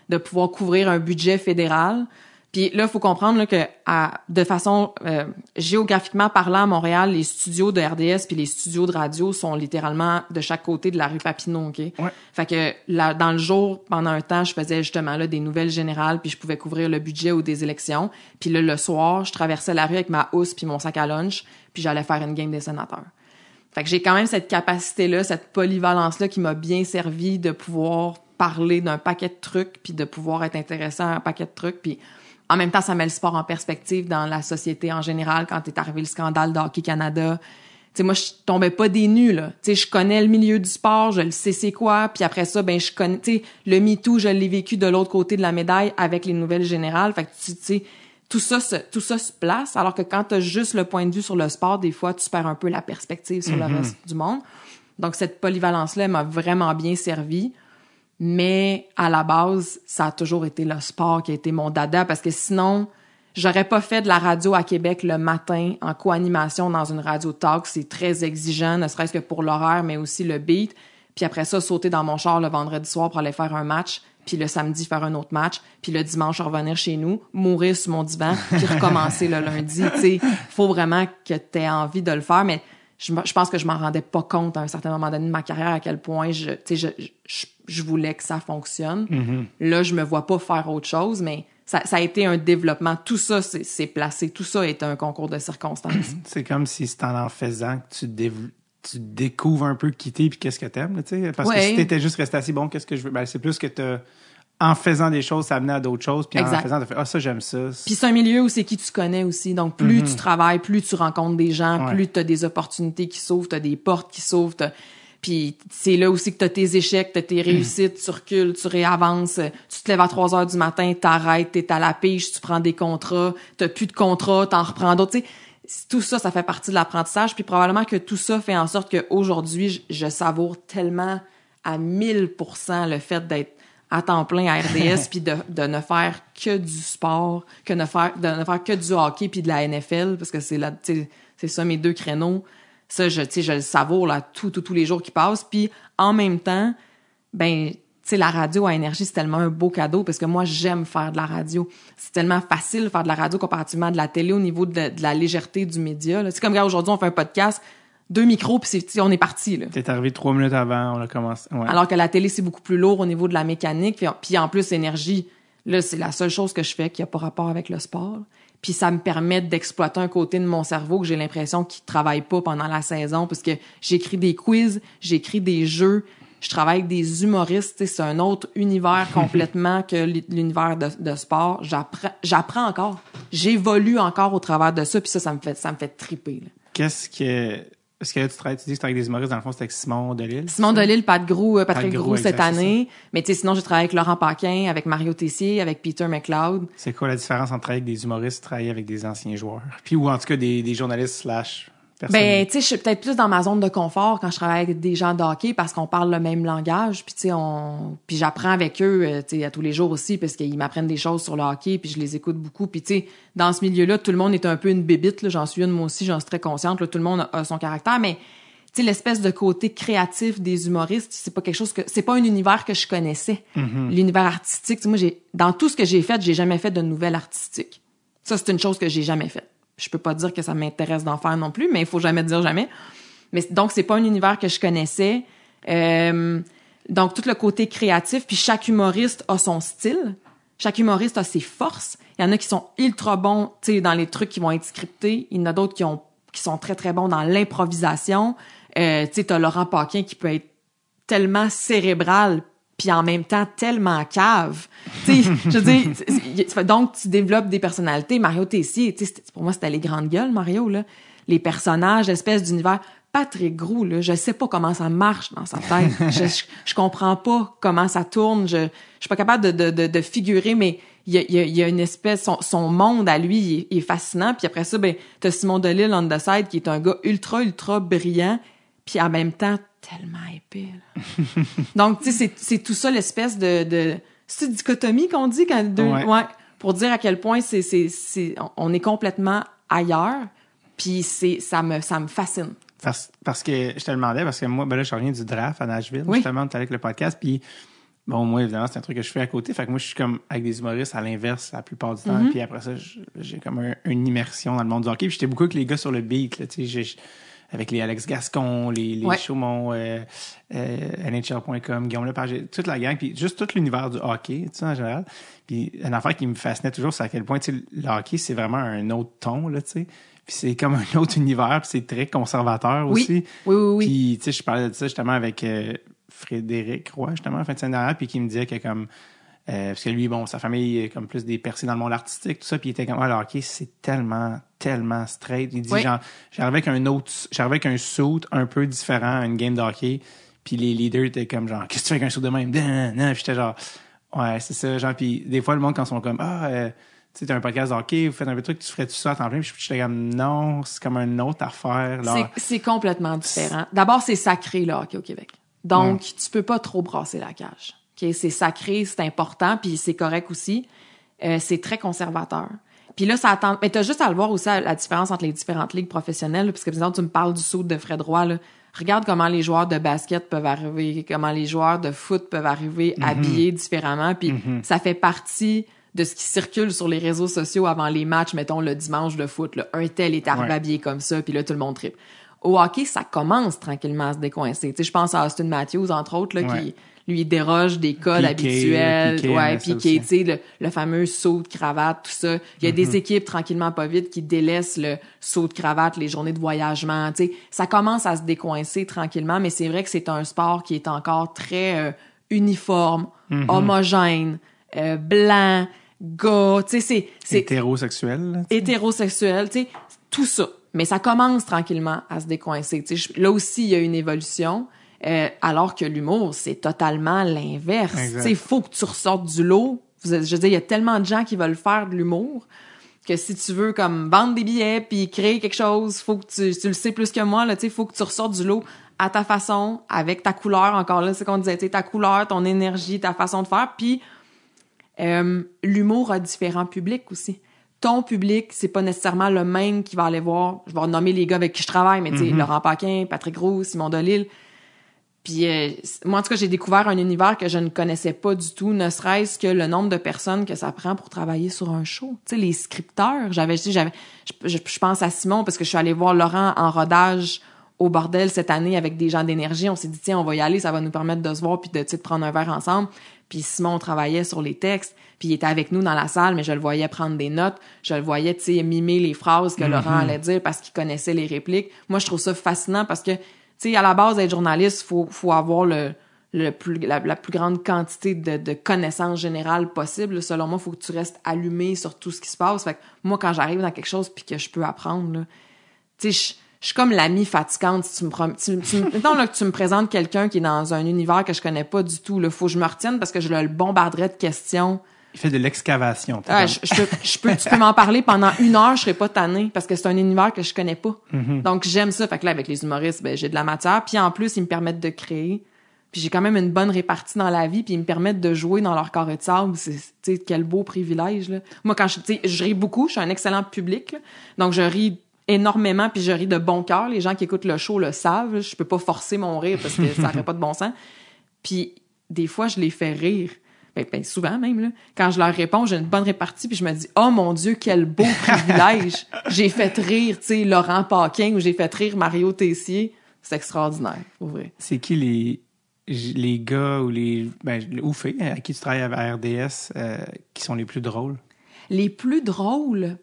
de pouvoir couvrir un budget fédéral. Puis là, il faut comprendre là, que à, de façon euh, géographiquement parlant à Montréal, les studios de RDS puis les studios de radio sont littéralement de chaque côté de la rue Papineau, OK? Ouais. Fait que là, dans le jour, pendant un temps, je faisais justement là des nouvelles générales, puis je pouvais couvrir le budget ou des élections. Puis là, le soir, je traversais la rue avec ma housse puis mon sac à lunch, puis j'allais faire une game des sénateurs. Fait que j'ai quand même cette capacité-là, cette polyvalence-là qui m'a bien servi de pouvoir parler d'un paquet de trucs, puis de pouvoir être intéressant à un paquet de trucs, puis en même temps, ça met le sport en perspective dans la société en général. Quand est arrivé le scandale de Hockey Canada, tu sais, moi, je tombais pas des nues, là. Tu sais, je connais le milieu du sport, je le sais c'est quoi, puis après ça, ben, je connais, tu sais, le MeToo, je l'ai vécu de l'autre côté de la médaille avec les nouvelles générales. Fait que, tu sais, tout ça, se, tout ça se place, alors que quand t'as juste le point de vue sur le sport, des fois, tu perds un peu la perspective sur le reste du monde. Donc, cette polyvalence-là m'a vraiment bien servi. Mais à la base, ça a toujours été le sport qui a été mon dada parce que sinon, j'aurais pas fait de la radio à Québec le matin en co-animation dans une radio talk. C'est très exigeant, ne serait-ce que pour l'horaire, mais aussi le beat. Puis après ça, sauter dans mon char le vendredi soir pour aller faire un match, puis le samedi faire un autre match, puis le dimanche revenir chez nous, mourir sur mon divan, puis recommencer le lundi. *laughs* Tu sais, faut vraiment que tu aies envie de le faire, mais je, pense que je m'en rendais pas compte à un certain moment donné de ma carrière à quel point je, je, je, je voulais que ça fonctionne. Là, je me vois pas faire autre chose, mais ça, ça a été un développement. Tout ça, c'est placé. Tout ça est un concours de circonstances. *clears throat* C'est comme si c'est en en faisant que tu, tu découvres un peu qui t'es puis qu'est-ce que t'aimes, tu sais. Parce que si t'étais juste resté assis, bon, qu'est-ce que je veux? Ben, c'est plus que t'as, en faisant des choses, ça amenait à d'autres choses, puis en faisant, ah, ça, j'aime ça. Puis c'est un milieu où c'est qui tu connais aussi. Donc, plus tu travailles, plus tu rencontres des gens, Ouais. plus tu as des opportunités qui s'ouvrent, tu as des portes qui s'ouvrent. Puis c'est là aussi que tu as tes échecs, tu as tes réussites, tu recules, tu réavances, tu te lèves à 3 heures du matin, t'arrêtes, t'es à la pêche, tu prends des contrats, t'as plus de contrats, t'en reprends d'autres. Tout ça, ça fait partie de l'apprentissage. Puis probablement que tout ça fait en sorte qu'aujourd'hui, je, je savoure tellement à 1000% le fait d'être à temps plein à *laughs* RDS puis de, de ne faire que du sport, que ne faire de ne faire que du hockey puis de la NFL parce que c'est là tu sais, c'est ça mes deux créneaux. Ça je tu sais je le savoure là tout tout tous les jours qui passent puis en même temps ben tu sais, la radio à énergie, c'est tellement un beau cadeau parce que moi, j'aime faire de la radio. C'est tellement facile de faire de la radio comparativement à de la télé au niveau de, de la légèreté du média. C'est comme, regarde, aujourd'hui, on fait un podcast, deux micros, puis c'est- on est parti. Là. T'es arrivé trois minutes avant, on a commencé. Ouais. Alors que la télé, c'est beaucoup plus lourd au niveau de la mécanique. Puis, en plus, énergie, là, c'est la seule chose que je fais qui a pas rapport avec le sport. Puis ça me permet d'exploiter un côté de mon cerveau que j'ai l'impression qu'il travaille pas pendant la saison parce que j'écris des quiz, j'écris des jeux, je travaille avec des humoristes. C'est un autre univers complètement que l'univers de, de sport. J'apprends, j'apprends encore. J'évolue encore au travers de ça. Puis ça, ça me fait, ça me fait triper. Qu'est-ce que. Est-ce que là, tu travailles, tu dis que tu avec des humoristes, dans le fond, c'était avec Simon Delille? Simon Delille, Pat Grou, euh, Patrick Pat Grou, Grou cette exact, année. Mais tu sais, sinon, j'ai travaillé avec Laurent Paquin, avec Mario Tessier, avec Peter McLeod. C'est quoi la différence entre travailler avec des humoristes et travailler avec des anciens joueurs? Puis, ou en tout cas, des, des journalistes slash. Ben, tu sais, je suis peut-être plus dans ma zone de confort quand je travaille avec des gens de hockey parce qu'on parle le même langage. Puis, tu sais, on... puis j'apprends avec eux, euh, tu sais, à tous les jours aussi parce qu'ils m'apprennent des choses sur le hockey puis je les écoute beaucoup. Puis, tu sais, dans ce milieu-là, tout le monde est un peu une bébite. là. J'en suis une, moi aussi, j'en suis très consciente. là. Tout le monde a, son caractère, mais tu sais, l'espèce de côté créatif des humoristes, c'est pas quelque chose que... C'est pas un univers que je connaissais. L'univers artistique, tu sais, moi, j'ai... Dans tout ce que j'ai fait, j'ai jamais fait de nouvelle artistique. Ça, c'est une chose que j'ai jamais faite. Je peux pas dire que ça m'intéresse d'en faire non plus, mais il faut jamais dire jamais. Mais donc, c'est pas un univers que je connaissais. Euh, donc, tout le côté créatif, puis chaque humoriste a son style. Chaque humoriste a ses forces. Il y en a qui sont ultra bons, tu sais, dans les trucs qui vont être scriptés. Il y en a d'autres qui ont qui sont très très bons dans l'improvisation. Euh, tu sais, t'as Laurent Paquin qui peut être tellement cérébral puis en même temps tellement cave. Tu sais, je veux dire, donc tu développes des personnalités. Mario Tessier, tu sais, pour moi c'était les grandes gueules, Mario là, les personnages, l'espèce d'univers. Patrick Grou, là, je sais pas comment ça marche dans sa tête. *laughs* je, je, je comprends pas comment ça tourne. Je, je suis pas capable de, de, de, de figurer, mais il y a, il y a, y a une espèce, son, son monde à lui, il est, il est fascinant. Puis après ça, ben, t'as Simon Delille on the side, qui est un gars ultra, ultra brillant, puis en même temps tellement épais. là. *laughs* Donc, tu sais, c'est- tout ça l'espèce de, de c'est dichotomie qu'on dit quand deux, Ouais. ouais, pour dire à quel point c'est, c'est, on est complètement ailleurs. Puis c'est, ça me, ça me fascine. Parce, parce que je te demandais, parce que moi, ben là, je reviens du draft à Nashville, Oui. justement, tu avec le podcast, puis bon, moi, évidemment, c'est un truc que je fais à côté. Fait que moi, je suis comme avec des humoristes à l'inverse la plupart du temps. Puis après ça, j'ai comme un- une immersion dans le monde du hockey. Puis j'étais beaucoup avec les gars sur le beat, là, tu sais, j'ai- avec les Alex Gascon, les, les Ouais. Chaumont, euh, euh, NHL.com, Guillaume Lepage, toute la gang, puis juste tout l'univers du hockey, tu sais, en général. Puis une affaire qui me fascinait toujours, c'est à quel point, tu sais, le hockey, c'est vraiment un autre ton, là, tu sais. Puis c'est comme un autre univers, puis c'est très conservateur Oui. aussi. Oui, oui, oui. Puis, tu sais, je parlais de ça justement avec euh, Frédéric Roy, justement, en fin de semaine dernière, puis qui me disait que comme... euh, parce que lui, bon, sa famille est comme plus des percés dans le monde artistique, tout ça, puis il était comme, ah, le hockey, c'est tellement, tellement straight. Il dit, Oui. genre, j'arrivais avec un autre, j'arrivais avec un suit un peu différent à une game de hockey, puis les leaders étaient comme, genre, qu'est-ce que tu fais avec un suit de même? Puis j'étais genre, ouais, c'est ça, genre, puis des fois, le monde, quand ils sont comme, ah, euh, tu sais, t'as un podcast de hockey, vous faites un peu de trucs, tu ferais tout ça à temps plein, puis j'étais comme, non, c'est comme une autre affaire, C'est complètement différent. D'abord, c'est sacré, le hockey au Québec. Donc, tu peux pas trop brasser la cage. OK? C'est sacré, c'est important, puis c'est correct aussi. Euh, c'est très conservateur. Puis là, ça attend... Mais t'as juste à le voir aussi, la différence entre les différentes ligues professionnelles, là, parce que, exemple, tu me parles du saut de Fred Roy, là. Regarde comment les joueurs de basket peuvent arriver, comment les joueurs de foot peuvent arriver habillés différemment, puis ça fait partie de ce qui circule sur les réseaux sociaux avant les matchs, mettons le dimanche de foot. Là. Un tel est arrivé Ouais. habillé comme ça, puis là, tout le monde tripe. Au hockey, ça commence tranquillement à se décoincer. Tu sais, je pense à Austin Matthews, entre autres, là, Ouais. qui lui déroge des codes Piqué, habituels. Piqué, ouais, piqué, tu sais, le, le fameux saut de cravate, tout ça. Il y a Mm-hmm. des équipes, tranquillement pas vite, qui délaissent le saut de cravate, les journées de voyagement, tu sais. Ça commence à se décoincer tranquillement, mais c'est vrai que c'est un sport qui est encore très euh, uniforme, Mm-hmm. homogène, euh, blanc, gars, tu sais, c'est... c'est hétérosexuel, là, hétérosexuel, tu sais, tout ça. Mais ça commence tranquillement à se décoincer. Tu sais, je- là aussi, il y a une évolution. Euh, alors que l'humour, c'est totalement l'inverse. Il faut que tu ressortes du lot. Je veux dire, il y a tellement de gens qui veulent faire de l'humour que si tu veux comme vendre des billets puis créer quelque chose, faut que tu, tu le sais plus que moi là, tu faut que tu ressortes du lot à ta façon, avec ta couleur encore là, c'est qu'on disait, ta couleur, ton énergie, ta façon de faire, puis euh, l'humour a différents publics aussi. Ton public, c'est pas nécessairement le même qui va aller voir. Je vais nommer les gars avec qui je travaille, mais tu sais, Laurent Paquin, Patrick Roux, Simon Delille. Puis euh, moi, en tout cas, j'ai découvert un univers que je ne connaissais pas du tout, ne serait-ce que le nombre de personnes que ça prend pour travailler sur un show. Tu sais, les scripteurs. J'avais, tu sais, j'avais, je, je- pense à Simon parce que je suis allée voir Laurent en rodage au bordel cette année avec des gens d'énergie. On s'est dit, tiens, on va y aller, ça va nous permettre de se voir puis de, de prendre un verre ensemble. Puis Simon travaillait sur les textes, puis il était avec nous dans la salle, mais je le voyais prendre des notes, je le voyais, tu sais, mimer les phrases que Laurent allait dire parce qu'il connaissait les répliques. Moi, je trouve ça fascinant parce que, sais, à la base, être journaliste, faut, faut avoir le, le plus, la, plus grande quantité de, de connaissances générales possible. Selon moi, faut que tu restes allumé sur tout ce qui se passe. Fait que moi, quand j'arrive dans quelque chose puis que je peux apprendre, tu sais, je, suis comme l'amie fatigante. Si tu me, prom- tu, tu, que tu me présentes quelqu'un qui est dans un univers que je connais pas du tout, là, faut que je me retienne parce que je le bombarderais de questions. Il fait de l'excavation. Ah, je, je peux, je peux, tu peux m'en parler pendant une heure, je serais pas tannée parce que c'est un univers que je connais pas. Donc j'aime ça. Fait que là, avec les humoristes, ben, j'ai de la matière. Puis en plus, ils me permettent de créer. Puis j'ai quand même une bonne répartie dans la vie. Puis ils me permettent de jouer dans leur carré de sable. C'est, quel beau privilège. Là. Moi, quand je, je ris beaucoup, je suis un excellent public. là. Donc je ris énormément puis je ris de bon cœur. Les gens qui écoutent le show le savent. là. Je peux pas forcer mon rire parce que ça n'aurait pas de bon sens. Puis des fois, je les fais rire. Ben, ben, souvent même, là. Quand je leur réponds, j'ai une bonne répartie, puis je me dis, oh mon Dieu, quel beau *laughs* privilège. j'ai fait rire, tu sais, Laurent Paquin, ou j'ai fait rire Mario Tessier. C'est extraordinaire, pour vrai. C'est qui les, les gars ou les, ben, ou filles à qui tu travailles à RDS euh, qui sont les plus drôles? Les plus drôles,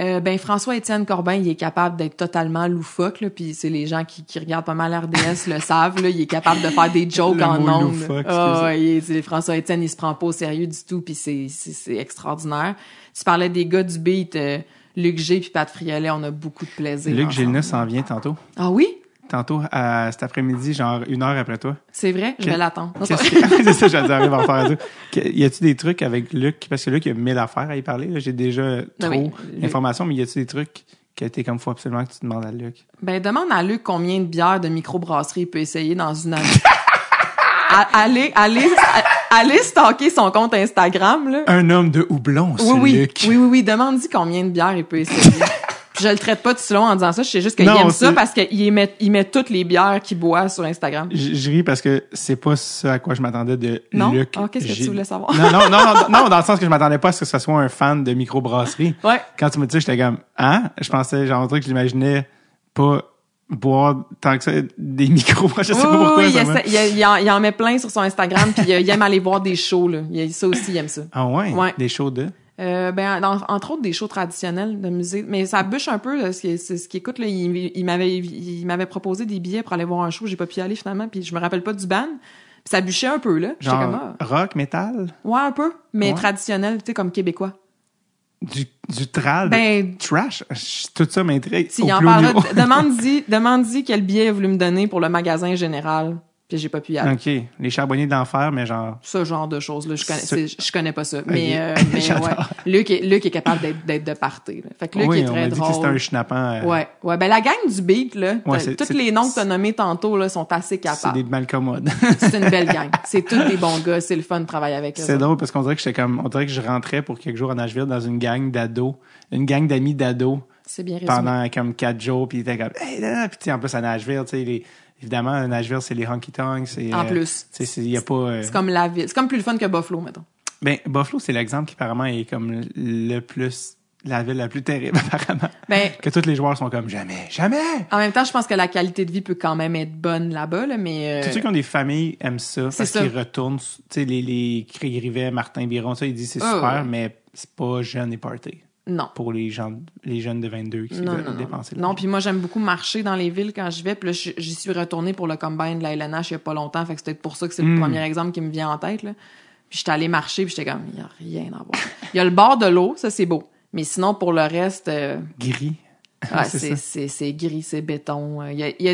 euh, ben François-Étienne Corbin, il est capable d'être totalement loufoque, là, puis c'est les gens qui, qui regardent pas mal RDS le savent, là, il est capable de faire des *laughs* jokes Le en ondes. Ah, c'est- François-Étienne, il se prend pas au sérieux du tout, puis c'est, c'est, c'est extraordinaire. Tu parlais des gars du beat, euh, Luc G puis Pat Friolet, on a beaucoup de plaisir. Luc ensemble. Gélina s'en vient tantôt. Ah oui? Tantôt, à, cet après-midi, genre une heure après toi. C'est vrai? Je vais l'attendre. *laughs* *laughs* C'est ça, j'allais arriver en faire à Y a-tu des trucs avec Luc? Parce que Luc, il y a mille affaires à y parler. J'ai déjà trop oui, d'informations, mais y a-tu des trucs que t'es comme faut absolument que tu demandes à Luc? Ben, demande à Luc combien de bières de microbrasserie il peut essayer dans une année. *laughs* Allez, allez, allez stalker son compte Instagram, là. Un homme de houblon, c'est Oui, oui, Luc. oui, oui, oui. Demande-y combien de bières il peut essayer. Je le traite pas tout long en disant ça. Je sais juste qu'il aime ça parce qu'il met, il met toutes les bières qu'il boit sur Instagram. Je, je ris parce que c'est pas ce à quoi je m'attendais de Non? Luc. Ah, qu'est-ce que tu voulais savoir? Non, non, non, non, *laughs* non, dans le sens que je m'attendais pas à ce que ce soit un fan de microbrasserie. Ouais. Quand tu me dis ça, j'étais comme, hein? Je pensais, genre, un truc que j'imaginais pas boire tant que ça des micros. *laughs* Je sais Oui, pas pourquoi. oui, ça il, en, il en met plein sur son Instagram puis il, il aime aller voir des shows, là. Il, ça aussi, il aime ça. Ah ouais? Ouais. Des shows de? Euh, ben, dans- entre autres des shows traditionnels de musique, mais ça bûche un peu là, ce qui c'est ce qui écoute là, il, il m'avait il m'avait proposé des billets pour aller voir un show, j'ai pas pu y aller finalement, puis je me rappelle pas du band. Puis ça bûchait un peu là, Genre, comme ah, rock, métal? ouais un peu, mais Ouais. traditionnel, tu sais comme québécois. Du, du trad? Ben trash? Tout ça m'intrigue. si en parlera, demande-y *laughs* demande-y quel billet il a voulu me donner pour le magasin général, puis j'ai pas pu y aller. OK. Les charbonniers d'enfer, mais genre... Ce genre de choses là, je connais Ce- c'est- je connais pas ça, mais, euh, *laughs* mais ouais. Luc est Luc est capable d'être de party. Là. Fait que Luc oui, est on très dit drôle. que c'était un schnappant. euh, Ouais, ouais, ben la gang du beat là, Ouais, c'est- tous c'est- les noms que t'as nommés tantôt là sont assez C'est capables. des malcommodes. *laughs* C'est une belle gang. *laughs* C'est tous des bons gars, c'est le fun de travailler avec eux. C'est drôle parce qu'on dirait que j'étais comme, on dirait que je rentrais pour quelques jours à Nashville dans une gang d'ados, une gang d'amis d'ados C'est bien résumé. pendant comme quatre jours, puis ils étaient comme, hey, là, là. puis en plus à Nashville, tu sais, les- évidemment, Nashville, c'est les honky tonks, c'est. En euh, plus. Il a pas. euh, C'est comme la ville. C'est comme plus le fun que Buffalo, mettons. Ben, Buffalo, c'est l'exemple qui apparemment est comme le plus, la ville la plus terrible, *laughs* apparemment. Ben, Que tous les joueurs sont comme, jamais, jamais! en même temps, je pense que la qualité de vie peut quand même être bonne là-bas, là, mais. euh, Tous ceux qui ont des familles aiment ça parce qu'ils retournent. Tu sais, les, les Craig Rivet, Martin Biron, ça, ils disent c'est Ah, super, ouais. mais c'est pas jeune et party Non. pour les gens, les jeunes de 22 qui Non, veulent non, non. dépenser. Non, puis moi, j'aime beaucoup marcher dans les villes quand je vais. Puis là, j'y suis retournée pour le combine de la LNH il y a pas longtemps. Fait que c'est peut-être pour ça que c'est le Mm. premier exemple qui me vient en tête, là. Puis j'étais allée marcher, puis j'étais comme, il y a rien à voir. Il y a le bord de l'eau, ça, c'est beau. Mais sinon, pour le reste, euh, Gris. Ouais, *laughs* C'est gris, c'est béton. Euh, Il y a, y, a,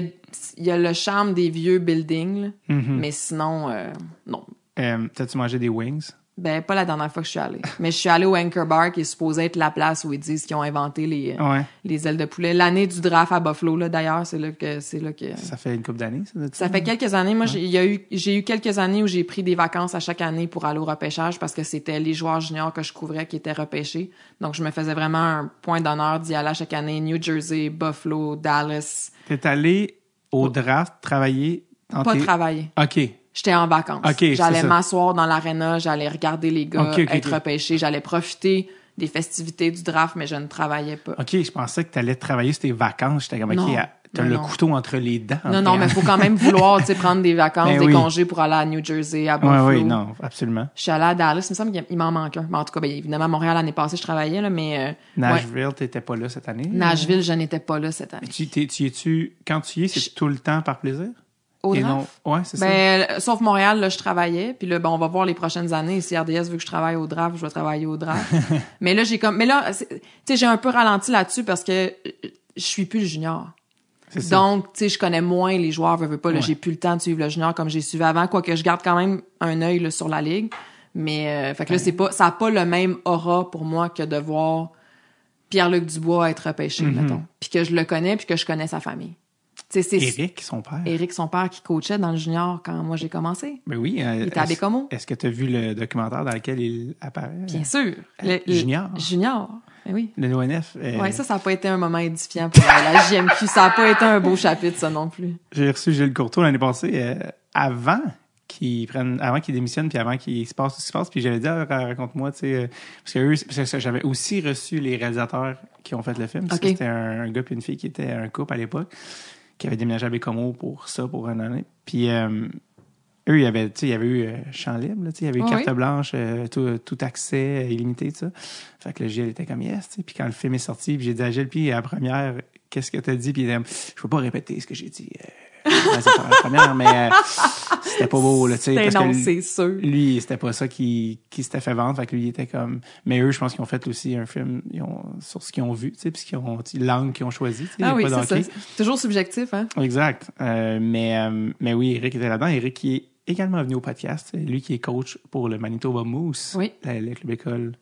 il y a le charme des vieux buildings, là. Mhm. mais sinon, euh, non. Euh, T'as-tu mangé des wings? Ben, pas la dernière fois que je suis allée. mais je suis allée au Anchor Bar, qui est supposé être la place où ils disent qu'ils ont inventé les, Ouais. les ailes de poulet. L'année du draft à Buffalo, là, d'ailleurs, c'est là que... C'est là que... Ça fait une couple d'années, ça? Ça fait quelques années. Moi, j'ai, il y a eu, j'ai eu quelques années où j'ai pris des vacances à chaque année pour aller au repêchage parce que c'était les joueurs juniors que je couvrais qui étaient repêchés. Donc, je me faisais vraiment un point d'honneur d'y aller à chaque année. New Jersey, Buffalo, Dallas. T'es allé au draft travailler pas tes- travailler. OK. J'étais en vacances. Ok, c'est j'allais m'asseoir dans l'aréna, j'allais regarder les gars être repêchés, j'allais profiter des festivités du draft, mais je ne travaillais pas. OK, je pensais que tu allais travailler sur tes vacances. J'étais comme, OK, t'as le non. couteau entre les dents. Non, non, mais faut quand même vouloir, *laughs* prendre des vacances, Ben des oui. congés pour aller à New Jersey, à Oui, Buffalo. oui, non, absolument. Je suis allée à Dallas, il me semble qu'il il m'en manque un. Mais en tout cas, ben, évidemment, à Montréal, l'année passée, je travaillais, là, mais euh, ouais. Nashville, t'étais pas là cette année? Nashville, je n'étais pas là cette année. Tu, t'es- tu y es-tu, quand tu y es, c'est Je- tout le temps par plaisir? Au Et draft? non, ouais, c'est ça. Ben, euh, sauf Montréal, là, je travaillais. Puis là, ben, on va voir les prochaines années. Si RDS veut que je travaille au draft, je vais travailler au draft. *laughs* mais là, j'ai comme, mais là, tu sais, j'ai un peu ralenti là-dessus parce que euh, je suis plus le junior. C'est ça. Donc, tu sais, je connais moins les joueurs, veux, veux pas, là, Ouais. j'ai plus le temps de suivre le junior comme j'ai suivi avant, quoique je garde quand même un œil, là, sur la ligue. Mais, euh, fait que là, c'est pas, ça a pas le même aura pour moi que de voir Pierre-Luc Dubois être repêché, Mm-hmm. mettons. Puis que je le connais, puis que je connais sa famille. C'est Eric, son père. Éric, son père, qui coachait dans le junior quand moi j'ai commencé. Ben oui. euh, Il était à est-ce- Bécomo. Est-ce que tu as vu le documentaire dans lequel il apparaît? Bien sûr. Le- le- Junior. Junior. Ben oui. Le ONF. euh, Ouais, ça, ça n'a pas été un moment édifiant pour la, la JMQ. Ça n'a pas été un beau chapitre, ça non plus. J'ai reçu Gilles Courteau l'année passée, euh, avant qu'il prenne, avant qu'il démissionne, puis avant qu'il se passe tout ce qui se passe, puis j'avais dit, ah, raconte-moi, tu sais, euh, parce que eux, parce que j'avais aussi reçu les réalisateurs qui ont fait le film, parce que c'était un, un gars puis une fille qui était un couple à l'époque, qui avait déménagé à Bécomo pour ça, pour une année. Puis euh, eux, il y avait, tu sais, il y avait eu euh, champ libre, là, tu sais, il y avait eu Oui, carte blanche, euh, tout, tout accès euh, illimité, tout ça. Fait que le Gilles était comme yes, tu sais. Puis quand le film est sorti, j'ai dit à Gilles, puis à la première, qu'est-ce que t'as dit? Puis il je peux pas répéter ce que j'ai dit. La première, mais euh, c'était pas beau, là, tu sais. Ben non, c'est sûr. lui, c'était pas ça qui, qui s'était fait vendre. Fait que lui, il était comme. Mais eux, je pense qu'ils ont fait aussi un film ils ont, sur ce qu'ils ont vu, tu sais, puis ce qu'ils ont, langue qu'ils ont choisi. tu sais, Ah oui, c'est ça. Toujours subjectif, hein? Exact. Euh, mais, euh, mais oui, Eric était là-dedans. Eric qui est également venu au podcast. Lui qui est coach pour le Manitoba Moose, Oui. le club école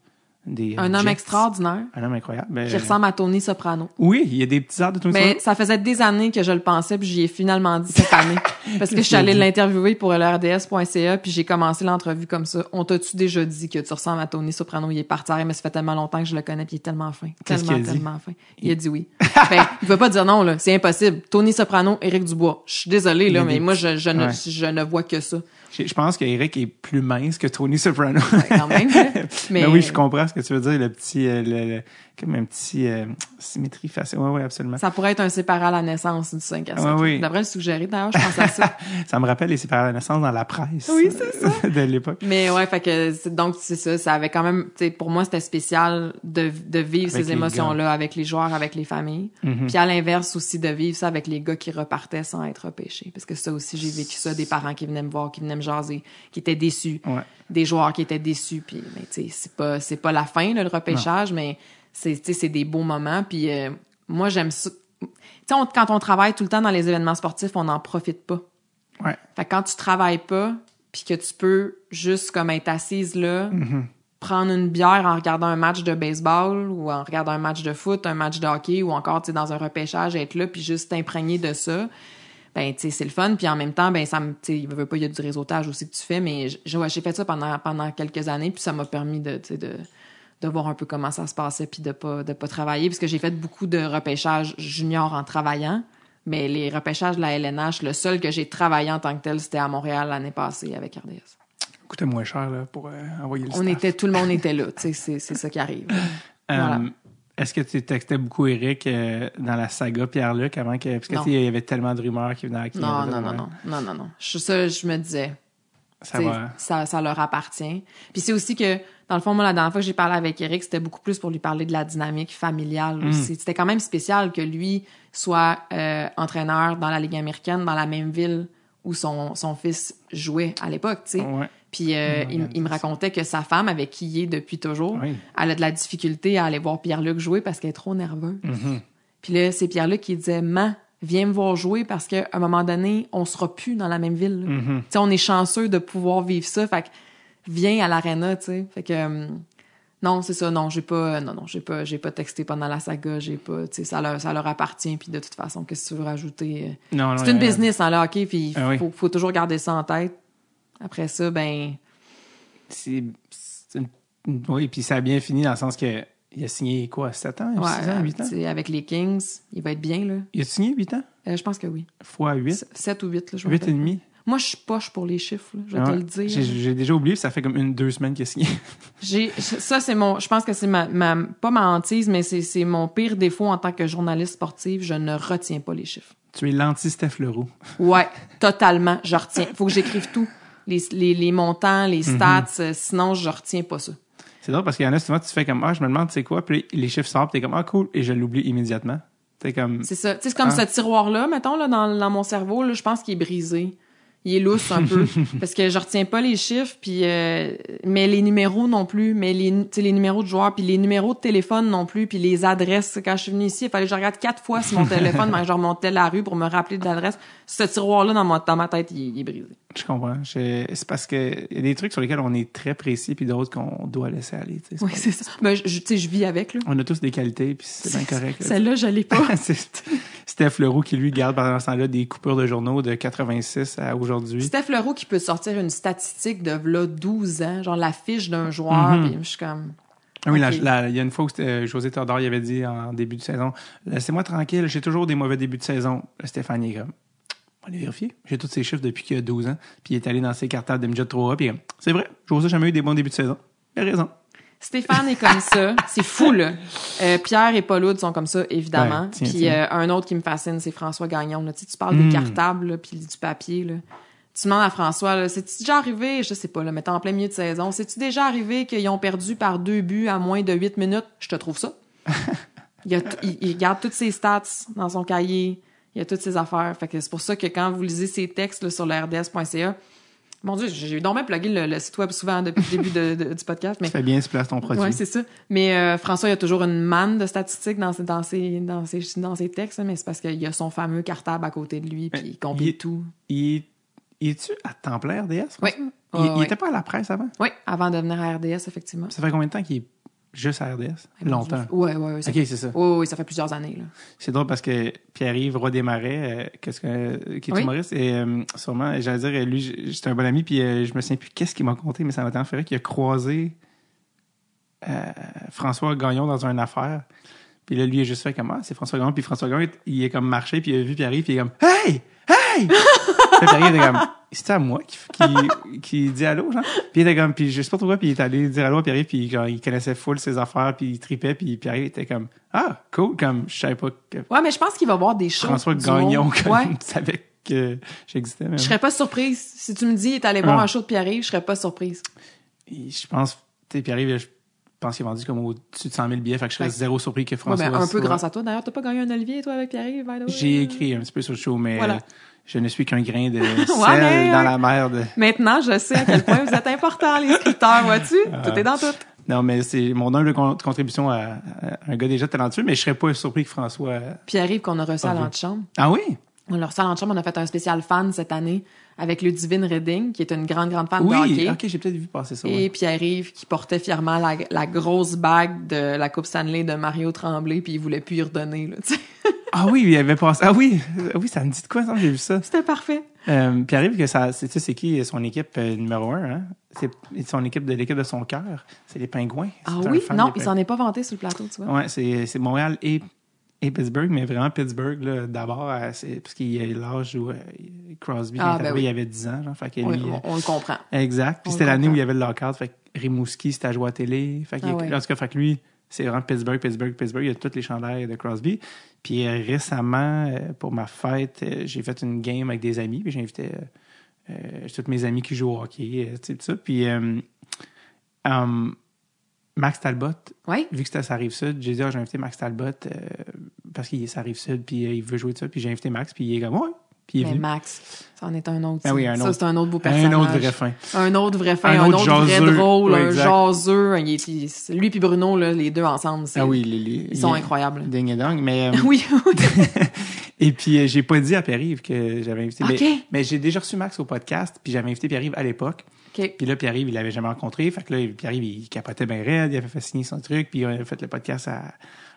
des. Un euh, homme Jets. extraordinaire Un homme incroyable. Ben, qui ressemble à Tony Soprano. Oui, il y a des petits arts de tout Mais ça. ça faisait des années que je le pensais, puis j'y ai finalement dit cette année. *laughs* Parce que je suis allée l'interviewer pour le RDS.ca, puis j'ai commencé l'entrevue comme ça. On t'a-tu déjà dit que tu ressembles à Tony Soprano? Il est parti, mais ça fait tellement longtemps que je le connais, puis il est tellement fin. Tellement, tellement fin. Il a dit oui. *laughs* ben, il veut pas dire non, là. C'est impossible. Tony Soprano, Éric Dubois. Je suis désolée, là, mais des moi, je, je, ne, Ouais. je ne vois que ça. Je je pense qu'Eric est plus mince que Tony Soprano. Ouais, quand même. là. *laughs* Mais mais oui, je comprends ce que tu veux dire, le petit, euh, le, le- comme un petit euh, symétrie faciale. Oui, oui, absolument. Ça, ça pourrait être un séparé à la naissance du 5 à 7. Ouais, oui. Je devrais le suggérer, d'ailleurs, je pense à ça. *laughs* me rappelle les séparés à la naissance dans la presse. Oui, c'est ça. *laughs* de l'époque. Mais ouais, fait que donc c'est ça, ça avait quand même, tu sais, pour moi c'était spécial de, de vivre Avec ces émotions-là avec les joueurs, avec les familles. Mhm. Puis à l'inverse aussi de vivre ça avec les gars qui repartaient sans être repêchés, parce que ça aussi j'ai vécu ça, des parents qui venaient me voir, qui venaient me jaser, qui étaient déçus, Ouais. Des joueurs qui étaient déçus. Puis mais tu sais, c'est pas c'est pas la fin là, le repêchage, mais c'est c'est des beaux moments. Puis euh, moi j'aime ça. Tu sais, on- quand on travaille tout le temps dans les événements sportifs, on n'en profite pas. Ouais. Fait que quand tu travailles pas, puis que tu peux juste comme être assise là, prendre une bière en regardant un match de baseball ou en regardant un match de foot, un match de hockey ou encore tu sais dans un repêchage être là puis juste t'imprégner de ça. Ben tu sais c'est le fun puis en même temps ben ça me tu il veut pas il y a du réseautage aussi que tu fais mais j- ouais, j'ai fait ça pendant pendant quelques années puis ça m'a permis de de de voir un peu comment ça se passait puis de pas de pas travailler parce que j'ai fait beaucoup de repêchages juniors en travaillant mais les repêchages de la LNH le seul que j'ai travaillé en tant que tel c'était à Montréal l'année passée avec RDS. Coûtait moins cher là, pour euh, envoyer le On staff. était tout le monde était là, tu sais c'est c'est ça qui arrive. Euh, voilà. Est-ce que tu textais beaucoup Eric euh, dans la saga Pierre-Luc avant que. Parce que il y avait tellement de rumeurs qui venaient à qui Non, non, non, non, non, non, non. Je, ça, je me disais, Ça tu sais, va. ça, ça leur appartient. Puis c'est aussi que, dans le fond, moi, la dernière fois que j'ai parlé avec Eric, c'était beaucoup plus pour lui parler de la dynamique familiale aussi. C'était quand même spécial que lui soit euh, entraîneur dans la Ligue américaine, dans la même ville où son, son fils jouait à l'époque, tu sais. Ouais. Puis euh, il, il me racontait que sa femme, avec qui il est depuis toujours, Oui. elle a de la difficulté à aller voir Pierre-Luc jouer parce qu'elle est trop nerveuse. Mm-hmm. Puis là, c'est Pierre-Luc qui disait, Man, viens me voir jouer parce qu'à un moment donné, on sera plus dans la même ville. Mm-hmm. Tu sais, on est chanceux de pouvoir vivre ça. Fait que viens à l'aréna, tu sais. Fait que euh, non, c'est ça. Non, j'ai pas, non, non, j'ai pas, j'ai pas texté pendant la saga. J'ai pas, tu sais, ça leur, ça leur appartient. Puis de toute façon, qu'est-ce que tu veux rajouter? Euh, Non, non, C'est une business en là, ok. Puis Ah oui. faut toujours garder ça en tête. Après ça, ben, c'est c'est une- oui, puis ça a bien fini dans le sens que Il a signé quoi, 7 ans, 6 Ouais, ans, 8 ans? avec les Kings, il va être bien, là. Il a signé 8 ans? Euh, je pense que oui. Fois 8? 7 ou 8, là, je me 8 et demi? Moi, je suis poche pour les chiffres, là, je vais te le dire. J'ai déjà oublié, ça fait comme une, deux semaines qu'il a signé. *laughs* J'ai, ça, c'est mon, je pense que c'est ma, ma, pas ma hantise, mais c'est, c'est mon pire défaut en tant que journaliste sportive. Je ne retiens pas les chiffres. tu es l'anti-Steph Leroux. Ouais, totalement. Je retiens. Faut que j'écrive tout. Les, les, les montants, les Mhm. stats, euh, sinon je retiens pas ça. C'est drôle parce qu'il y en a souvent, tu fais comme, ah, je me demande, c'est quoi, puis les chiffres sortent, t'es comme, ah, cool, et je l'oublie immédiatement. T'es comme, C'est ça. Sais, c'est comme Ah. ce tiroir-là, mettons, là, dans, dans mon cerveau, là, je pense qu'il est brisé. Il est lousse un peu. *laughs* parce que je retiens pas les chiffres, puis euh, mais les numéros non plus, mais les, les numéros de joueurs, puis les numéros de téléphone non plus, puis les adresses. Quand je suis venue ici, il fallait que je regarde quatre fois sur mon téléphone, *laughs* mais je remontais la rue pour me rappeler de l'adresse. Ce tiroir-là, dans, mon, dans ma tête, il, il est brisé. je comprends. C'est parce que il y a des trucs sur lesquels on est très précis, puis d'autres qu'on doit laisser aller. tu sais. C'est Oui, c'est ça. Ben, je, tu sais, je vis avec, là. On a tous des qualités, puis c'est bien correct. là. Celle-là, je l'ai pas. *laughs* Steph Leroux qui, lui, garde pendant ce temps-là des coupures de journaux de 86 à aujourd'hui. Steph Leroux qui peut sortir une statistique de là 12 ans, genre la fiche d'un joueur, Mhm. puis je suis comme Ah oui, la- Ok. la- il y a une fois où euh, José Tordard il avait dit en début de saison Laissez-moi tranquille, j'ai toujours des mauvais débuts de saison. Stéphane il est comme On va aller vérifier. J'ai tous ces chiffres depuis qu'il a 12 ans. Puis il est allé dans ses cartables de midget 3A. Puis c'est vrai, José n'a jamais eu des bons débuts de saison. Il a raison. Stéphane est comme ça, c'est fou là. Euh, Pierre et Pauloud sont comme ça évidemment. Ouais, tiens, puis tiens. euh, un autre qui me fascine, c'est François Gagnon. Là. Tu, sais, tu parles Mm. des cartables là, puis du papier là. Tu demandes à François, c'est-tu déjà arrivé, je sais pas, là, mettons en plein milieu de saison, c'est-tu déjà arrivé qu'ils ont perdu par deux buts à moins de huit minutes? Je te trouve ça. *laughs* il, a il, il garde toutes ses stats dans son cahier, il y a toutes ses affaires. Fait que c'est pour ça que quand vous lisez ses textes là, sur le rds.ca, mon Dieu, j'ai donc même plugué le, le site web souvent depuis le début de- de- du podcast, mais Tu fais bien, tu places ton produit. Ouais, c'est ça. Mais euh, François, il y a toujours une manne de statistiques dans ses, dans ses, dans ses, dans ses textes, mais c'est parce qu'il y a son fameux cartable à côté de lui, puis il compile il- tout. il, il est-tu à temps plein RDS? François? Oui. Il, Ouais, il ouais. était pas à la presse avant? Oui, avant de venir à RDS, effectivement. Ça fait combien de temps qu'il est juste à RDS? Longtemps. Oui, oui, oui. Ok, c'est ça. Oui, oui, ça fait plusieurs années. Là. C'est drôle parce que Pierre-Yves Roy Desmarais, euh, qu'est-ce que, qui est Oui. humoriste, et euh, sûrement, j'allais dire, euh, lui, j'étais un bon ami, puis euh, je me souviens plus qu'est-ce qu'il m'a conté, mais ça m'a tellement fait qu'il a croisé euh, François Gagnon dans une affaire. Puis là, lui, il a juste fait comme, ah, c'est François Gagnon, puis François Gagnon, il est comme marché, puis il a vu Pierre-Yves, puis il est comme, hey! Hey! Puis Pierre-Yves était comme, c'est à moi qui, qui, qui dit allô, genre? Puis il était comme, puis je sais pas pourquoi, puis il est allé dire allô à Pierre-Yves, puis genre, il connaissait full ses affaires, puis il tripait, puis Pierre-Yves était comme, ah, cool, comme, je savais pas que Ouais, mais je pense qu'il va voir des choses. François Gagnon comme, Ouais. *laughs* savait que j'existais. Je serais pas surprise. Si tu me dis, il est allé voir Ouais. un show de Pierre-Yves, je serais pas surprise. Et Je pense, tu sais, Pierre-Yves, je pense qu'il a vendu comme au-dessus de 100 000 billets, fait que je serais zéro surpris que Ouais, François. ben, un peu soit- grâce à toi. D'ailleurs, t'as pas gagné un Olivier, toi, avec Pierre-Yves, way? J'ai écrit un petit peu sur le show, mais Voilà. Je ne suis qu'un grain de *laughs* sel dans la mer de... Maintenant, je sais à quel point vous êtes important, les scripteurs, vois-tu? Ah. Tout est dans tout. Non, mais c'est mon humble con- contribution à, à un gars déjà talentueux, mais je serais pas surpris que François... Pierre-Yves qu'on a reçu à Ah, l'antichambre. Ah oui? On l'a reçu à l'antichambre, on a fait un spécial fan cette année avec Ludivine Redding, qui est une grande, grande fan de Oui, hockey. ok, j'ai peut-être vu passer ça. Et ouais. Pierre-Yves qui portait fièrement la, la grosse bague de la Coupe Stanley de Mario Tremblay, puis il voulait plus y redonner. Là. *laughs* Ah oui, il avait passé... Ah oui, ah oui, ça me dit de quoi, ça, j'ai vu ça. C'était parfait. Euh, puis arrive que ça, c'est, qui son équipe euh, numéro un, hein? C'est son équipe de l'équipe de son cœur. C'est les Pingouins. Ah oui? Non, il s'en est pas vanté sur le plateau, tu vois. Ouais, c'est, c'est Montréal et, et Pittsburgh, mais vraiment Pittsburgh, là, d'abord, euh, parce qu'il a l'âge où euh, Crosby, Ah, ben arrivé, oui. il avait 10 ans, genre, fait que Oui, lui, euh, on, on le comprend. Exact. Puis c'était l'année où il y avait le lockout. Fait que Rimouski, c'était à jouer à télé. Fait que, Ah. En tout cas, fait que lui, c'est vraiment Pittsburgh, Pittsburgh, Pittsburgh. Il y a toutes les chandails de Crosby. Puis euh, récemment, euh, pour ma fête, euh, j'ai fait une game avec des amis. Puis j'ai invité euh, euh, tous mes amis qui jouent au hockey, euh, tu sais, tout ça. Puis euh, euh, Max Talbot, Oui? vu que c'était sa rive sud, j'ai dit, ah, j'ai invité Max Talbot euh, parce qu'il est sa rive sud, puis euh, il veut jouer de ça. Puis j'ai invité Max, puis il est comme, ouais. Puis il est Mais venu. Max, ça en est un autre. Ben ça. oui, un Ça, autre. c'est un autre beau personnage. Un autre vrai fin. Un autre vrai fin, Un un, autre autre, vrai drôle, Ouais, un jaseux. Il est- il- lui puis Bruno, là, les deux ensemble, c'est- Ah oui, les, les- ils sont les- incroyables. Ding et dong, mais euh, *laughs* Oui, *laughs* et puis euh, j'ai pas dit à Pierre-Yves que j'avais invité mais, Ok. mais j'ai déjà reçu Max au podcast puis j'avais invité Pierre-Yves à l'époque OK. puis là Pierre-Yves il l'avait jamais rencontré fait que là Pierre-Yves il capotait bien raide il avait fait signer son truc puis on avait fait le podcast à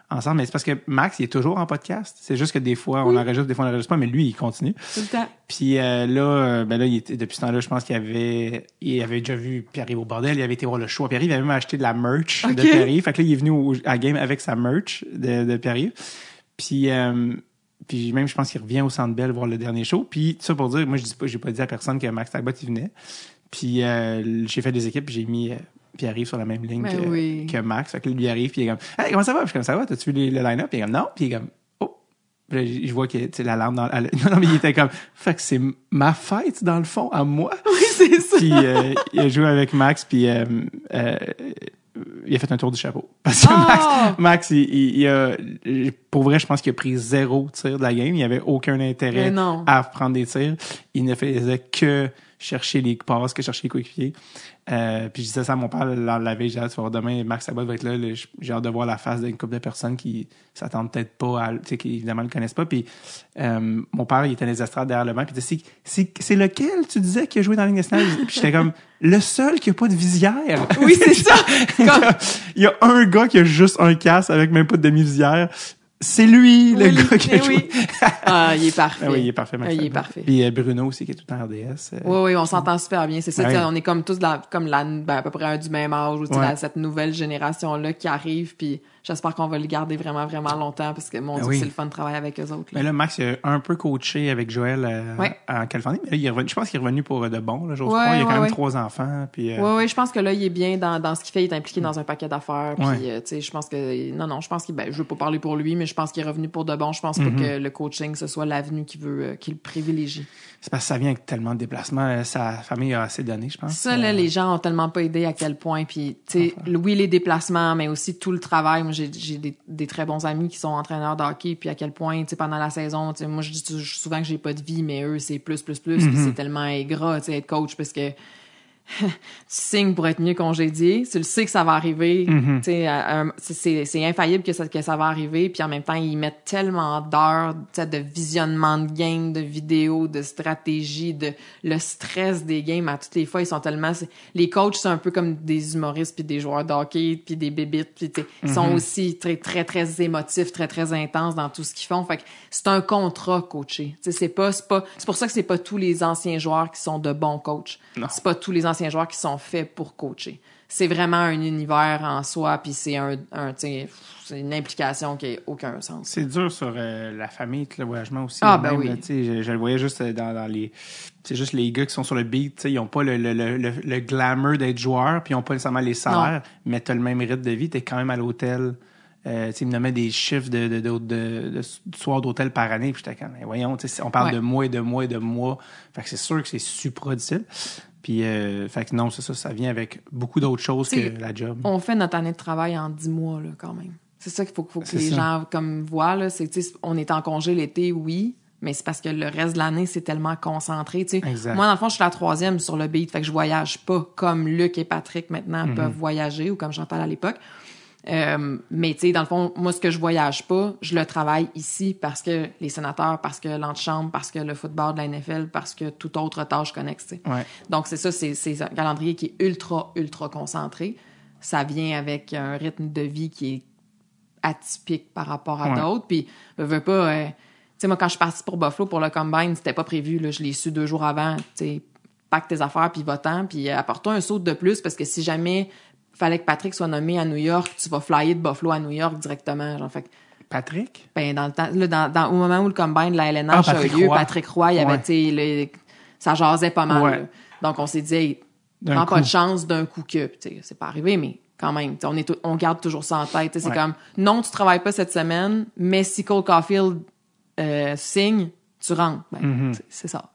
ensemble. Mais c'est parce que Max, il est toujours en podcast. C'est juste que des fois, on enregistre, des fois, on enregistre pas, mais lui, il continue. Tout le temps. Puis euh, là, euh, ben là, il était, depuis ce temps-là, je pense qu'il avait, il avait déjà vu Pierre-Yves au bordel, il avait été voir le show à Pierre-Yves, il avait même acheté de la merch de. Pierre-Yves. Fait que là, il est venu au, à Game avec sa merch de, de Pierre-Yves. Puis, euh, puis même, je pense qu'il revient au Centre Bell voir le dernier show. Puis ça pour dire, moi, je dis pas, j'ai pas dit à personne que Max Talbot, il venait. Puis euh, j'ai fait des équipes, j'ai mis euh, Pierre-Yves sur la même ligne Ben que, oui. que Max. Fait que lui, il arrive, puis il est comme, hey, comment ça va? Puis je suis comme, ça va? T'as-tu vu le line-up? Puis il est comme, non. Puis il est comme, oh. Puis là, je vois que, tu sais, la lampe dans, elle- *laughs* non, non, mais il était comme, fait que c'est ma fête, dans le fond, à moi. *laughs* Oui, c'est *laughs* ça. Puis euh, il a joué avec Max, puis euh, il a fait un tour du chapeau. Parce que Oh! Max, Max il, il- il a, pour vrai, je pense qu'il a pris zéro tir de la game. Il avait aucun intérêt à prendre des tirs. Il ne faisait que chercher les passes, que chercher les coéquipiers. Euh, puis je disais ça à mon père la, la veille, j'ai hâte, tu vas voir demain, Max Sabot va être là, là, j'ai hâte de voir la face d'une couple de personnes qui s'attendent peut-être pas à, tu sais, qui évidemment le connaissent pas. Puis euh, mon père, il était dans les estrades derrière le banc, puis il disait, c'est, c'est, c'est lequel tu disais qui a joué dans la Ligue nationale? Puis j'étais comme, le seul qui a pas de visière. Oui, c'est *laughs* ça. Comme- il y a un gars qui a juste un casque avec même pas de demi-visière. C'est lui, le Oui, gars qui a mais joué. oui. Ah, il est parfait. Ah oui, il est parfait, Max Ah, il est parfait. Puis euh, Bruno aussi, qui est tout en RDS. euh, Oui, oui, on s'entend super bien. C'est ça, Ouais. on est comme tous la, comme la, ben, à peu près un du même âge, ou Ouais. cette nouvelle génération-là qui arrive, puis j'espère qu'on va le garder vraiment, vraiment longtemps, parce que, mon Ah Dieu, oui. c'est le fun de travailler avec eux autres. là. Mais là, Max il a un peu coaché avec Joël euh, Ouais. en Californie. Mais là, il est revenu, je pense qu'il est revenu pour euh, de bon, là, j'ose Ouais, croire. Il a quand même trois enfants. Puis, euh, Oui, oui, je pense que là, il est bien dans, dans ce qu'il fait. Il est impliqué dans un paquet d'affaires. Puis, euh, tu sais, je pense que. Non, non, je pense qu'il. Ben, je veux pas parler pour lui, mais je pense qu'il est revenu pour de bon. Je pense Mm-hmm. pas que le coaching, ce soit l'avenue qui veut, qui le privilégie. C'est parce que ça vient avec tellement de déplacements. Sa famille a assez donné, je pense. Ça, là, Euh, les gens ont tellement pas aidé à quel point. Puis, tu sais, oui, les déplacements, mais aussi tout le travail. Moi, j'ai des, des très bons amis qui sont entraîneurs de hockey. Puis, à quel point, tu sais, pendant la saison, tu sais, moi, je dis souvent que j'ai pas de vie, mais eux, c'est plus, plus, plus. Puis, c'est tellement ingrat, tu sais, être coach, parce que tu signes pour être mieux congédié. Tu le sais que ça va arriver. Tu sais, à un- c'est- infaillible que ça, que ça va arriver. Puis en même temps, ils mettent tellement d'heures tu sais, de visionnement de games, de vidéos, de stratégie, de le stress des games. À toutes les fois, ils sont tellement... Les coachs sont un peu comme des humoristes puis des joueurs de hockey puis des bébites. Puis tu sais, ils sont aussi très, très, très émotifs, très, très intenses dans tout ce qu'ils font. Fait que c'est un contrat coaché. Tu sais, c'est pas... C'est pas- c'est pour ça que c'est pas tous les anciens joueurs qui sont de bons coachs. Non. C'est pas tous les anciens joueurs qui sont faits pour coacher. C'est vraiment un univers en soi, puis c'est un, un c'est une implication qui n'a aucun sens. C'est dur sur euh, la famille, le voyagement aussi. Ah, Même, ben oui. là, je, je le voyais juste euh, dans, dans les. C'est juste les gars qui sont sur le beat, ils n'ont pas le, le, le, glamour d'être joueur, puis ils n'ont pas nécessairement les salaires, mais tu as le même rythme de vie, tu es quand même à l'hôtel. Euh, me nommaient des chiffres de, de, de, de, soirs d'hôtel par année, puis j'étais comme, voyons, on parle Ouais. de mois et de mois et de mois. Fait que c'est sûr que c'est super difficile. Puis, euh, fait que non, c'est ça, ça vient avec beaucoup d'autres choses que la job. On fait notre année de travail en 10 mois, là, quand même. C'est ça qu'il faut, faut que les ça. gens comme voient, là. C'est, on est en congé l'été, oui, mais c'est parce que le reste de l'année, c'est tellement concentré, tu sais. Exact. Moi, dans le fond, je suis la troisième sur le beat, fait que je voyage pas comme Luc et Patrick maintenant Mhm. peuvent voyager ou comme Chantal à l'époque. Euh, mais tu sais, dans le fond, moi, ce que je voyage pas, je le travaille ici parce que les sénateurs, parce que l'antichambre, parce que le football de la NFL, parce que toute autre tâche connexe. Ouais. Donc, c'est ça, c'est un calendrier qui est ultra, ultra concentré. Ça vient avec un rythme de vie qui est atypique par rapport à Ouais. d'autres. Puis, je veux pas... euh, tu sais, moi, quand je suis partie pour Buffalo, pour le Combine, c'était pas prévu. Là, je l'ai su deux jours avant. Tu sais, pack tes affaires, puis va-t'en, puis apporte-toi un saut de plus, parce que si jamais fallait que Patrick soit nommé à New York, tu vas flyer de Buffalo à New York directement. Genre, fait que, Patrick? ben, dans le temps, là, dans, dans- au moment où le combine de la LNH Ah, a eu lieu, Roy. Patrick Roy, il avait, Ouais. tu sais, le- ça jasait pas mal. Ouais. Donc, on s'est dit, hey, prends pas de chance d'un coup que, tu sais, c'est pas arrivé, mais quand même, on est, on garde toujours ça en tête. C'est comme, non, tu travailles pas cette semaine, mais si Cole Caulfield euh, signe, tu rentres. Ben, Mm-hmm. c'est ça.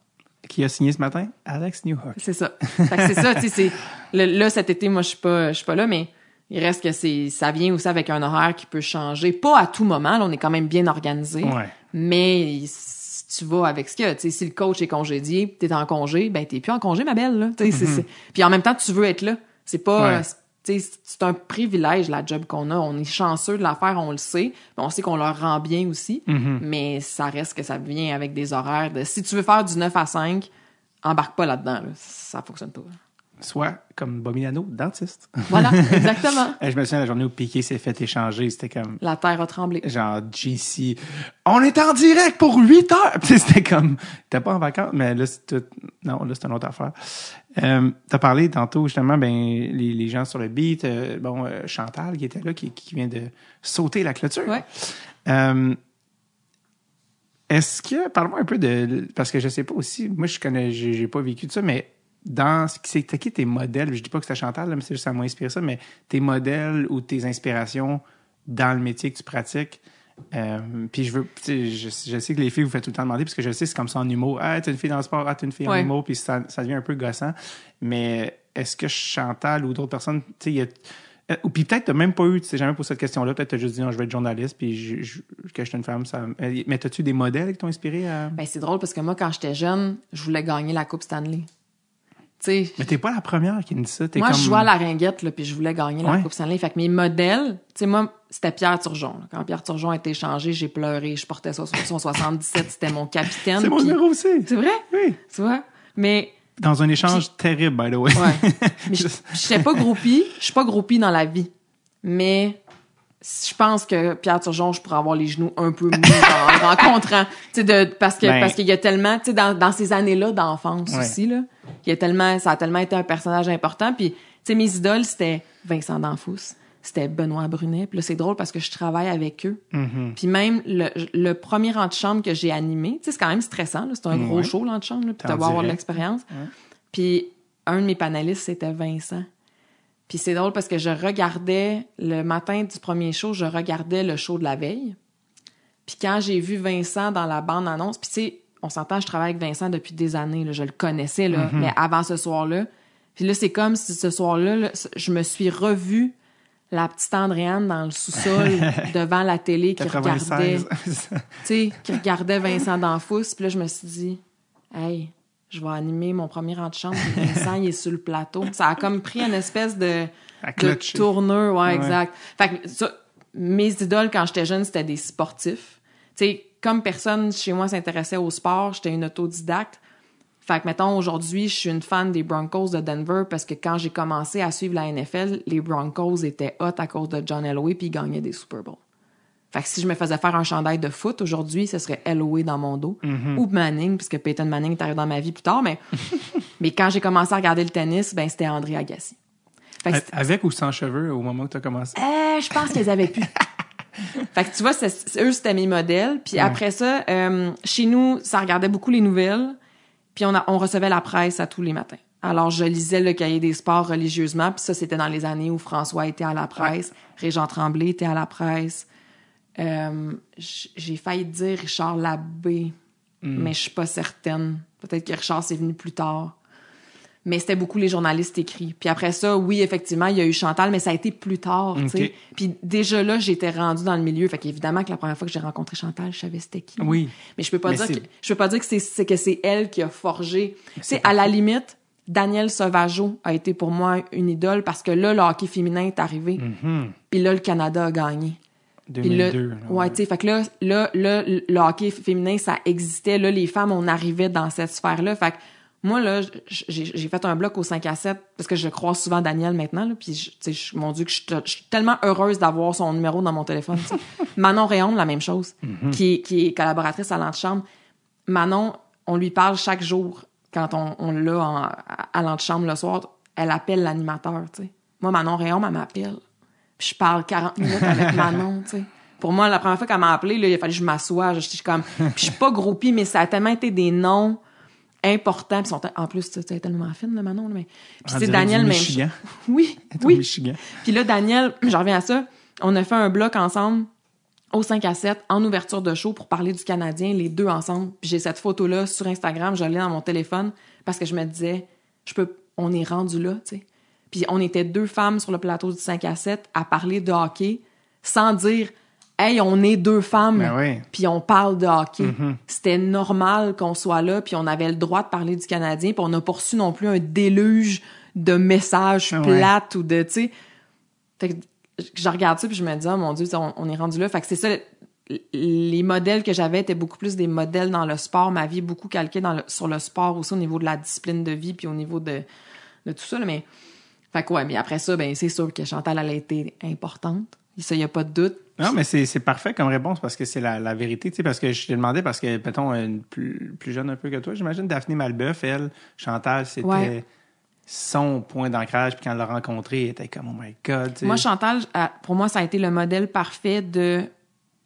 Qui a signé ce matin? Alex Newhook. C'est ça. C'est ça, tu sais, *laughs* là cet été moi je suis pas je suis pas là mais il reste que c'est ça vient aussi avec un horaire qui peut changer, pas à tout moment, là on est quand même bien organisé. Ouais. Mais si tu vas avec ce qu'il y a, tu sais si le coach est congédié, tu es en congé, ben t'es plus en congé ma belle là, tu sais c'est- Puis en même temps tu veux être là. C'est pas Mm-hmm. Ouais. C'est un privilège la job qu'on a. On est chanceux de la faire, on le sait. On sait qu'on leur rend bien aussi. Mm-hmm. Mais ça reste que ça vient avec des horaires de si tu veux faire du 9 à 5, embarque pas là-dedans. là. Ça fonctionne pas. soit comme Bomilano, dentiste. Voilà, *laughs* exactement. Et je me souviens de la journée où Piqué s'est fait échanger, c'était comme La terre a tremblé. genre JC. On est en direct pour 8 heures. C'était comme t'es pas en vacances, mais là c'est tout. Non, là c'est une autre affaire. Euh, t'as parlé tantôt justement ben les, les gens sur le beat, euh, bon euh, Chantal qui était là qui, qui vient de sauter la clôture. Ouais. Est-ce que parle-moi un peu de parce que je sais pas aussi, moi je connais j'ai j'ai pas vécu de ça mais dans ce qui c'était qui tes modèles, je dis pas que c'était Chantal là, mais c'est juste ça m'a inspiré ça mais tes modèles ou tes inspirations dans le métier que tu pratiques euh, puis je veux je, je sais que les filles vous faites tout le temps demander parce que je sais c'est comme ça en humour ah t'es une fille dans le sport ah t'es une fille en humour puis ça, ça devient un peu gossant mais est-ce que Chantal ou d'autres personnes tu sais il y a euh, ou puis peut-être t'as même pas eu, tu sais jamais posé cette question-là, peut-être t'as juste dit non, je vais être journaliste, puis je, je, que je suis une femme, ça. euh, Mais t'as-tu des modèles qui t'ont inspiré à. Ben, c'est drôle parce que moi, quand j'étais jeune, je voulais gagner la Coupe Stanley. Mais t'es pas la première qui me dit ça. Moi, comme... je jouais à la ringuette, là, puis je voulais gagner la Ouais. Coupe Stanley. Fait que mes modèles, tu sais, moi, c'était Pierre Turgeon. là. Quand Pierre Turgeon a été échangé, j'ai pleuré. Je portais ça sur son 77, c'était mon capitaine. *laughs* C'est mon numéro aussi. C'est vrai? Oui. Tu vois? Mais, Dans un échange terrible, by the way. ouais. Mais je je suis pas groupie. Je suis pas groupie dans la vie. Mais, je pense que Pierre Turgeon, je pourrais avoir les genoux un peu mous *laughs* en rencontrant. Tu sais, de, parce que, Ben. parce qu'il y a tellement, tu sais, dans, dans ces années-là d'enfance Ouais. aussi, là, il y a tellement, ça a tellement été un personnage important. Puis, tu sais, mes idoles, c'était Vincent D'Anfous, c'était Benoît Brunet. Puis là, c'est drôle parce que je travaille avec eux. Mm-hmm. Puis même le, le premier antichambre que j'ai animé, tu sais, c'est quand même stressant. là. C'est un gros show, l'antichambre, là, puis T'en tu vas avoir de l'expérience. Puis un de mes panélistes, c'était Vincent. Puis c'est drôle parce que je regardais, le matin du premier show, je regardais le show de la veille. Puis quand j'ai vu Vincent dans la bande-annonce, puis tu sais, on s'entend, je travaille avec Vincent depuis des années, là, je le connaissais, là, Mhm. mais avant ce soir-là. Puis là, c'est comme si ce soir-là, là, je me suis revue la petite Andréane dans le sous-sol *laughs* devant la télé qui regardait 96. tu sais, qui regardait Vincent D'Anfous. Puis là, je me suis dit, hey, je vais animer mon premier antichambre. puis Vincent, il est sur le plateau. Ça a comme pris une espèce de, de tourneur. Ouais, Ouais. exact. Fait que ça, mes idoles quand j'étais jeune, c'était des sportifs. Tu sais, comme personne chez moi s'intéressait au sport, j'étais une autodidacte. Fait que, mettons, aujourd'hui, je suis une fan des Broncos de Denver parce que quand j'ai commencé à suivre la NFL, les Broncos étaient hot à cause de John Elway puis ils gagnaient des Super Bowls. Fait que si je me faisais faire un chandail de foot aujourd'hui, ce serait Elway dans mon dos. Ou Manning, puisque Peyton Manning est arrivé dans ma vie plus tard. Mais, *laughs* mais quand j'ai commencé à regarder le tennis, ben c'était André Agassi. Avec ou sans cheveux au moment où t'as commencé? euh, je pense qu'ils avaient pu. *laughs* fait que tu vois, eux, c'était mes modèles. Puis après ça, euh, chez nous, ça regardait beaucoup les nouvelles. Puis on, a, on recevait la presse à tous les matins. Alors, je lisais le cahier des sports religieusement. Puis ça, c'était dans les années où François était à la presse, Régent Tremblay était à la presse. Euh, J'ai failli dire Richard Labbé, mais je suis pas certaine. Peut-être que Richard, c'est venu plus tard. Mais c'était beaucoup les journalistes écrits. Puis après ça, oui, effectivement, il y a eu Chantal, mais ça a été plus tard, tu sais. Ok. Puis déjà là, j'étais rendue dans le milieu. Fait qu'évidemment que la première fois que j'ai rencontré Chantal, je savais c'était qui. Oui. Mais je peux pas Mais dire c'est- que je peux pas dire que c'est c'est que c'est elle qui a forgé. Tu sais, à la limite, Daniel Sauvageau a été pour moi une idole parce que là, le hockey féminin est arrivé. Mm-hmm. Puis là, le Canada a gagné. Puis là, 2002. là, ouais, tu sais, fait que là, là, là, le hockey féminin, ça existait. Là, les femmes, on arrivait dans cette sphère-là. Fait que moi, là, j'ai fait un bloc au 5 à 7 parce que je croise souvent Daniel maintenant, là, puis tu sais, mon Dieu, que je suis te- je suis tellement heureuse d'avoir son numéro dans mon téléphone. *laughs* Manon Réon, la même chose, qui, est, qui est collaboratrice à l'antichambre. Manon, on lui parle chaque jour quand on, on l'a à, à l'antichambre le soir. Elle appelle l'animateur, tu sais. Moi, Manon Réon, elle m'appelle. Puis je parle 40 minutes avec *laughs* Manon, tu sais. Pour moi, la première fois qu'elle m'a appelé, là, il a fallu que je m'assoie. Je suis comme, *laughs* puis je suis pas groupie, mais ça a tellement été des noms importants. Puis sont, en plus, tu est tellement fine, là, Manon. là, mais... Puis En c'est Daniel, même Michigan. *laughs* Oui, oui. Michigan. Puis là, Daniel, je reviens à ça. On a fait un bloc ensemble au 5 à 7 en ouverture de show pour parler du Canadien, les deux ensemble. Puis j'ai cette photo-là sur Instagram, je l'ai dans mon téléphone parce que je me disais, je peux, on est rendu là, tu sais. Puis on était deux femmes sur le plateau du 5 à 7 à parler de hockey sans dire, hey, on est deux femmes. Ben oui. Puis on parle de hockey. C'était normal qu'on soit là, puis on avait le droit de parler du Canadien, puis on n'a pas reçu non plus un déluge de messages Ouais. plates ou de, tu sais. Fait que je regarde ça puis je me dis, oh mon Dieu, on, on est rendu là. Fait que c'est ça, les modèles que j'avais étaient beaucoup plus des modèles dans le sport. Ma vie est beaucoup calquée dans le- sur le sport aussi au niveau de la discipline de vie puis au niveau de, de tout ça, là, mais... Fait que ouais, mais après ça, ben c'est sûr que Chantal, elle a été importante. Ça, y a pas de doute. Non, mais c'est parfait comme réponse parce que c'est la, la vérité, tu sais, parce que je t'ai demandé parce que, mettons, une plus, plus jeune un peu que toi, j'imagine, Daphné Malbeuf, elle, Chantal, c'était Ouais. son point d'ancrage, puis quand elle l'a rencontrée, elle était comme, oh my God. Moi, Chantal, pour moi, ça a été le modèle parfait de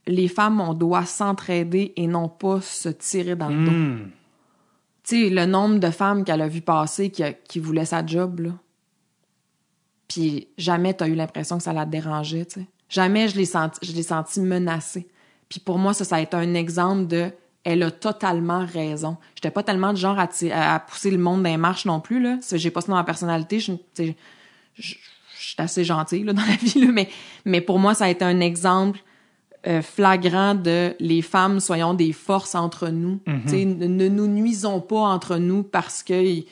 les femmes, on doit s'entraider et non pas se tirer dans le dos. Hmm. Tu sais, le nombre de femmes qu'elle a vu passer qui, a- qui voulaient sa job, là. Puis jamais t'as eu l'impression que ça la dérangeait, tu sais. Jamais je l'ai senti, je l'ai senti menacée. Puis pour moi, ça, ça a été un exemple de elle a totalement raison. J'étais pas tellement du genre à, pousser le monde dans les marches non plus, là. J'ai pas ça dans ma personnalité. Je, suis assez gentille, là, dans la *laughs* vie, là. Mais, mais pour moi, ça a été un exemple euh, flagrant de les femmes, soyons des forces entre nous. Sais, ne, ne nous nuisons pas entre nous parce que il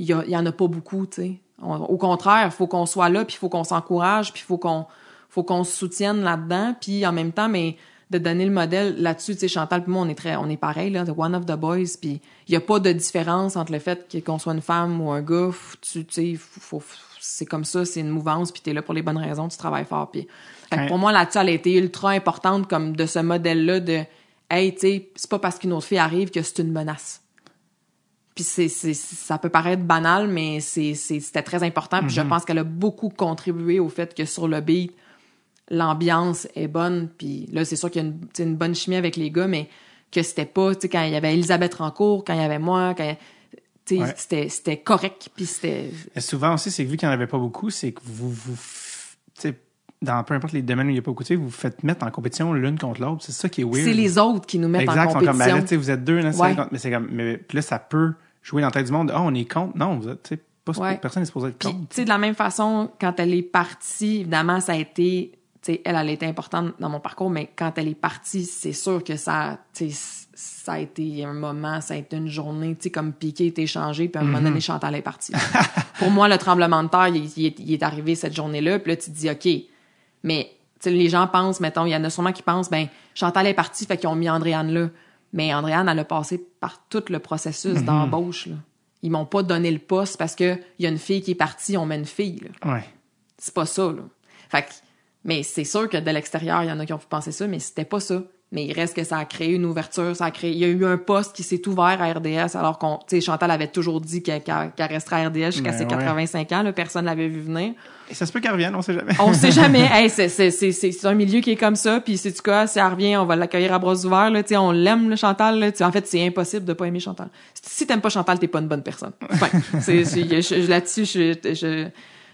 y, en a pas beaucoup. tu sais. On- au contraire, il faut qu'on soit là, puis il faut qu'on s'encourage, puis il faut qu'on faut qu'on se soutienne là-dedans, puis en même temps, mais de donner le modèle là-dessus, tu sais, Chantal puis moi, on est très, on est pareil, là, the one of the boys, puis il y a pas de différence entre le fait qu'on soit une femme ou un gars, tu tu sais, faut, c'est comme ça, c'est une mouvance, puis t'es là pour les bonnes raisons, tu travailles fort, puis Ouais. pour moi, là-dessus, elle a été ultra importante comme de ce modèle-là de, hey, tu sais, c'est pas parce qu'une autre fille arrive que c'est une menace. Puis c'est, c'est, ça peut paraître banal, mais c'est, c'est- c'était très important. Puis je pense qu'elle a beaucoup contribué au fait que sur le beat, l'ambiance est bonne. Puis là, c'est sûr qu'il y a une, une bonne chimie avec les gars, mais que c'était pas, tu sais, quand il y avait Elisabeth Rancourt, quand il y avait moi, quand, tu sais, Ouais. c'était, c'était correct. Puis c'était, Et souvent aussi, c'est que vu qu'il n'y en avait pas beaucoup, c'est que vous, vous, f- tu sais, dans peu importe les domaines où il n'y a pas beaucoup, vous vous faites mettre en compétition l'une contre l'autre. C'est ça qui est weird. c'est les autres qui nous mettent exact, en comme, ben compétition. là, sais, vous êtes deux, là, Ouais. mais c'est comme, mais puis là, ça peut jouer dans la tête du monde. Ah, on est contre. Non, vous êtes, tu sais, pas, Ouais. personne n'est supposé être Puis, contre. tu sais, de la même façon, quand elle est partie, évidemment, ça a été, tu sais, elle, elle a été importante dans mon parcours, mais quand elle est partie, c'est sûr que ça, tu sais, ça a été un moment, ça a été une journée, tu sais, comme Piqué était échangé, puis à un moment donné, Chantal est partie. *laughs* Pour moi, le tremblement de terre, il, il est, il est arrivé cette journée-là, puis là, tu te dis, OK, mais, tu sais, les gens pensent, mettons, il y en a sûrement qui pensent, ben, Chantal est partie, fait qu'ils ont mis Andréane là. Mais Andréane, elle a passé par tout le processus d'embauche, là. Ils m'ont pas donné le poste parce que il y a une fille qui est partie, on met une fille, là. Ouais. C'est pas ça, là. Fait que, mais c'est sûr que de l'extérieur, il y en a qui ont pu penser ça, mais c'était pas ça. Mais il reste que ça a créé une ouverture, ça a créé, il y a eu un poste qui s'est ouvert à RDS, alors qu'on, tu sais, Chantal avait toujours dit qu'elle qu'elle- qu'elle resterait à RDS jusqu'à Ben ses ouais. 85 ans, là, personne l'avait vu venir. Et ça se peut qu'elle revienne, on sait jamais. On sait jamais. *laughs* Hey, c'est, un milieu qui est comme ça. Puis, c'est du cas, si elle revient, on va l'accueillir à bras ouverts. Là, Tu sais, on l'aime, le Chantal. Là, Tu sais, en fait, c'est impossible de pas aimer Chantal. Si t'aimes pas Chantal, t'es pas une bonne personne. *laughs* Enfin, là-dessus, je, je,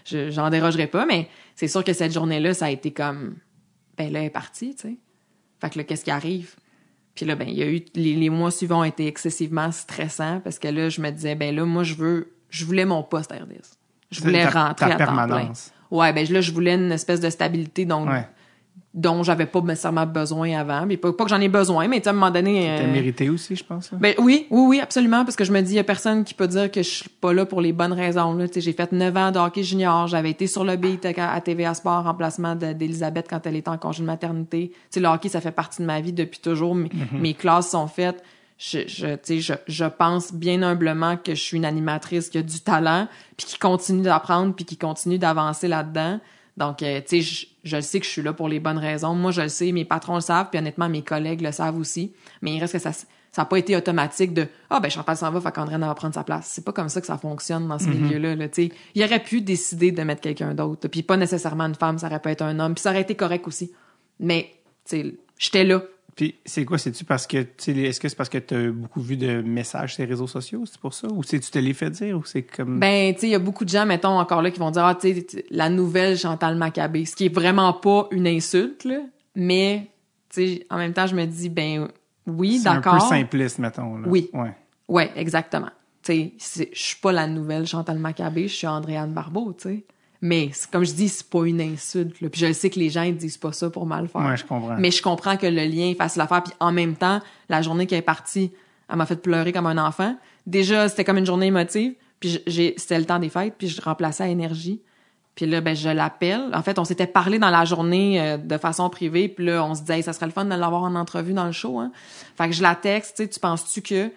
je- j'en dérogerai pas. Mais c'est sûr que cette journée-là, ça a été comme, ben là, elle est partie, tu sais. Fait que là, qu'est-ce qui arrive? Puis là, ben, il y a eu, les, les mois suivants ont été excessivement stressants parce que là, je me disais, ben là, moi, je veux, je voulais mon poste à RDS. Je voulais Ta- rentrer ta à temps plein. permanence. Ouais, ben là, je voulais une espèce de stabilité dont, Ouais. Dont j'avais pas nécessairement besoin avant. Mais pas, pas que j'en ai besoin, mais à un moment donné... T'as euh, mérité aussi, je pense. là. ben oui, oui, oui, absolument, parce que je me dis, il y a personne qui peut dire que je suis pas là pour les bonnes raisons. Là. J'ai fait 9 ans de hockey junior, j'avais été sur le beat à à TVA Sport en remplacement de- d'Elisabeth quand elle était en congé de maternité. Tu sais, le hockey, ça fait partie de ma vie depuis toujours. Mes, mes classes sont faites. Je, je, je, je pense bien humblement que je suis une animatrice qui a du talent, puis qui continue d'apprendre, puis qui continue d'avancer là-dedans. Donc, euh, tu sais, je, je le sais que je suis là pour les bonnes raisons. Moi, je le sais, mes patrons le savent, puis honnêtement, mes collègues le savent aussi. Mais il reste que ça, ça n'a pas été automatique de ah ben Chantal s'en va, fait qu'Andréane va prendre sa place. C'est pas comme ça que ça fonctionne dans ce milieu-là. Là, tu sais. il aurait pu décider de mettre quelqu'un d'autre, puis pas nécessairement une femme, ça aurait pu être un homme, puis ça aurait été correct aussi. Mais tu sais, j'étais là. Puis c'est quoi, c'est-tu parce que, tu sais, est-ce que c'est parce que t'as beaucoup vu de messages sur les réseaux sociaux, c'est pour ça? Ou c'est tu te les fait dire, ou c'est comme... Ben, tu sais, il y a beaucoup de gens, mettons, encore là, qui vont dire, ah, tu sais, la nouvelle Chantal Maccabé, ce qui est vraiment pas une insulte, là, mais, tu sais, en même temps, je me dis, ben, oui, c'est un peu d'accord. simpliste, mettons. Là. Oui. Ouais. Ouais, exactement. Tu sais, je suis pas la nouvelle Chantal Maccabé, je suis Andréane Barbeau, tu sais. Mais, comme je dis, c'est pas une insulte, là. Puis je sais que les gens, ils disent pas ça pour mal faire. Ouais, je comprends. Mais je comprends que le lien est facile à faire. Puis en même temps, la journée qui est partie, elle m'a fait pleurer comme un enfant. Déjà, c'était comme une journée émotive. Puis j'ai, c'était le temps des fêtes, puis je remplaçais à Énergie. Puis là, ben, je l'appelle. En fait, on s'était parlé dans la journée euh, de façon privée. Puis là, on se disait, Hey, ça serait le fun de l'avoir en entrevue dans le show. Hein? Fait que je la texte, tu penses-tu que...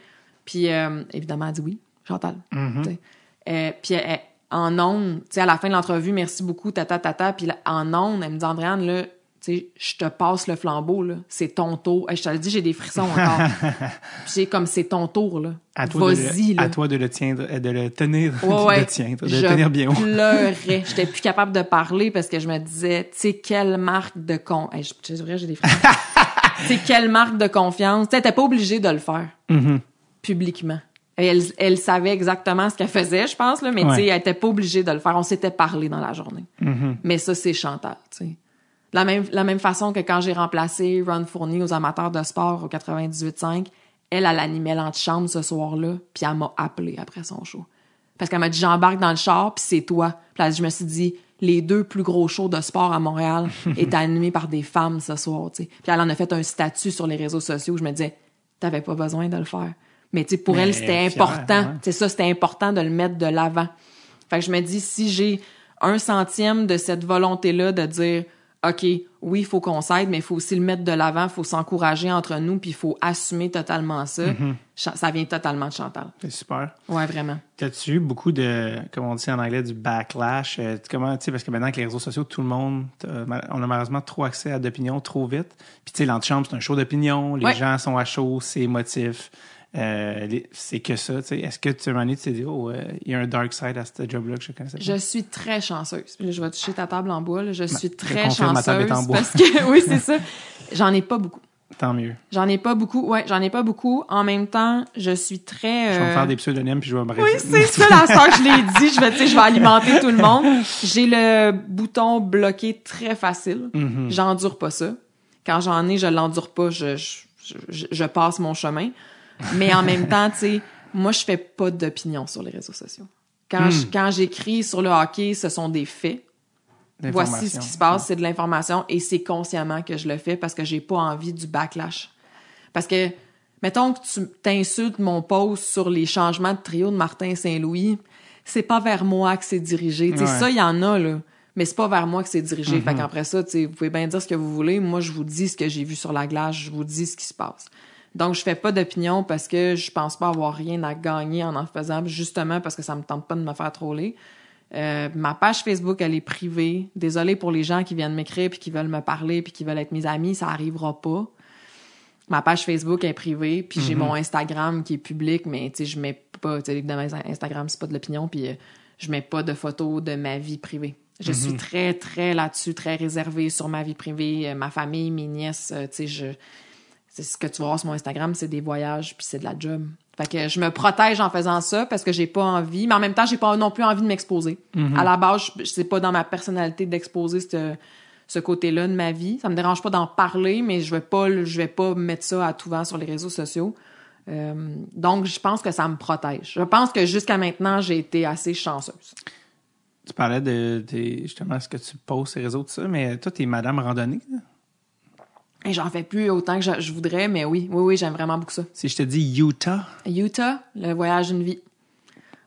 Puis euh, évidemment, elle dit oui, Chantal. Mm-hmm. Euh, puis elle- elle- en ondes, tu sais, à la fin de l'entrevue, merci beaucoup, tata, tata. Puis là, en ondes, elle me dit, Andréane, là, tu sais, je te passe le flambeau, là. C'est ton tour. Hey, je te le dis, j'ai des frissons encore. *laughs* Puis c'est comme, c'est ton tour, là. À toi, de Vas-y, là. à toi de le tiendre, euh, de le tenir, Ouais, *laughs* tiendre, de je le tenir bien haut. pleurais. J'étais plus capable de parler parce que je me disais, tu sais, quelle marque de con... Hey, je- c'est vrai, j'ai des frissons. *laughs* sais, quelle marque de confiance. Tu sais, t'es pas obligé de le faire. Mhm. publiquement. Elle, elle savait exactement ce qu'elle faisait, je pense, là, mais Ouais. elle était pas obligée de le faire. On s'était parlé dans la journée. Mhm. Mais ça, c'est Chantal, tu. La même, la même façon que quand j'ai remplacé Ron Fournier aux amateurs de sport au 98.5, elle, elle animait l'antichambre ce soir-là, puis elle m'a appelé après son show. Parce qu'elle m'a dit, j'embarque dans le char, puis c'est toi. Puis je me suis dit, les deux plus gros shows de sport à Montréal *laughs* étaient animés par des femmes ce soir, tu. Puis elle en a fait un statut sur les réseaux sociaux où je me disais, t'avais pas besoin de le faire. Mais tu pour Mais elle, c'était important. ouais. C'est ça, c'était important de le mettre de l'avant. Fait que je me dis, si j'ai un centième de cette volonté-là de dire, OK, oui, il faut qu'on s'aide, mais il faut aussi le mettre de l'avant, il faut s'encourager entre nous, puis il faut assumer totalement ça. Cha- Ça vient totalement de Chantal. C'est super. Ouais, vraiment. T'as-tu eu beaucoup de, comme on dit en anglais, du backlash? euh, comment, tu sais, parce que maintenant avec les réseaux sociaux, tout le monde, euh, on a malheureusement trop accès à d'opinions trop vite. Puis tu sais, l'antichambre, c'est un show d'opinion, les Ouais. gens sont à chaud, c'est émotif. Euh, c'est que ça, tu sais. Est-ce que tu, donné, tu t'es dit, oh, euh, il y a un dark side à ce job-là que je connaissais pas? Je suis très chanceuse. Là, je vais toucher ta table en bois. là. Je suis très confirme, ma table chanceuse est en bois. *laughs* parce que oui, c'est ça. J'en ai pas beaucoup. Tant mieux. J'en ai pas beaucoup. Ouais, j'en ai pas beaucoup. En même temps, je suis très. Je vais me euh, faire des pseudonymes puis je vais me Oui, c'est ça, la soeur que je l'ai dit. Je vais, tu sais, je vais alimenter tout le monde. J'ai le bouton bloqué très facile. Mhm. J'endure pas ça. Quand j'en ai, je l'endure pas. Je, je, je, je passe mon chemin. Mais en même temps, tu sais, moi, je fais pas d'opinion sur les réseaux sociaux. Quand je- quand j'écris sur le hockey, ce sont des faits. Voici ce qui se passe, c'est de l'information et c'est consciemment que je le fais parce que j'ai pas envie du backlash. Parce que, mettons que tu t'insultes mon post sur les changements de trio de Martin Saint-Louis, c'est pas vers moi que c'est dirigé. Tu sais, Ouais. ça, il y en a, là. Mais c'est pas vers moi que c'est dirigé. Mm-hmm. Fait qu'après ça, vous pouvez bien dire ce que vous voulez. Moi, je vous dis ce que j'ai vu sur la glace. Je vous dis ce qui se passe. Donc, je fais pas d'opinion parce que je pense pas avoir rien à gagner en en faisant, justement parce que ça me tente pas de me faire troller. Euh, ma page Facebook, elle est privée. Désolée pour les gens qui viennent m'écrire puis qui veulent me parler puis qui veulent être mes amis, ça arrivera pas. Ma page Facebook est privée, puis j'ai mon Instagram qui est public, mais tu sais, je mets pas, tu sais, Instagram, c'est pas de l'opinion, puis euh, je mets pas de photos de ma vie privée. Je suis très, très là-dessus, très réservée sur ma vie privée, euh, ma famille, mes nièces, tu sais, je... C'est ce que tu vas voir sur mon Instagram, c'est des voyages, puis c'est de la job. Fait que je me protège en faisant ça parce que j'ai pas envie, mais en même temps, j'ai pas non plus envie de m'exposer. À la base, c'est pas dans ma personnalité d'exposer ce, ce côté-là de ma vie. Ça me dérange pas d'en parler, mais je vais pas, je vais pas mettre ça à tout vent sur les réseaux sociaux. Euh, donc, je pense que ça me protège. Je pense que jusqu'à maintenant, j'ai été assez chanceuse. Tu parlais de, de- justement ce que tu poses sur les réseaux, tout ça, mais toi, t'es madame randonnée. là? Et j'en fais plus autant que je, je voudrais, mais oui, oui, oui, j'aime vraiment beaucoup ça. Si je te dis Utah, Utah, le voyage d'une vie.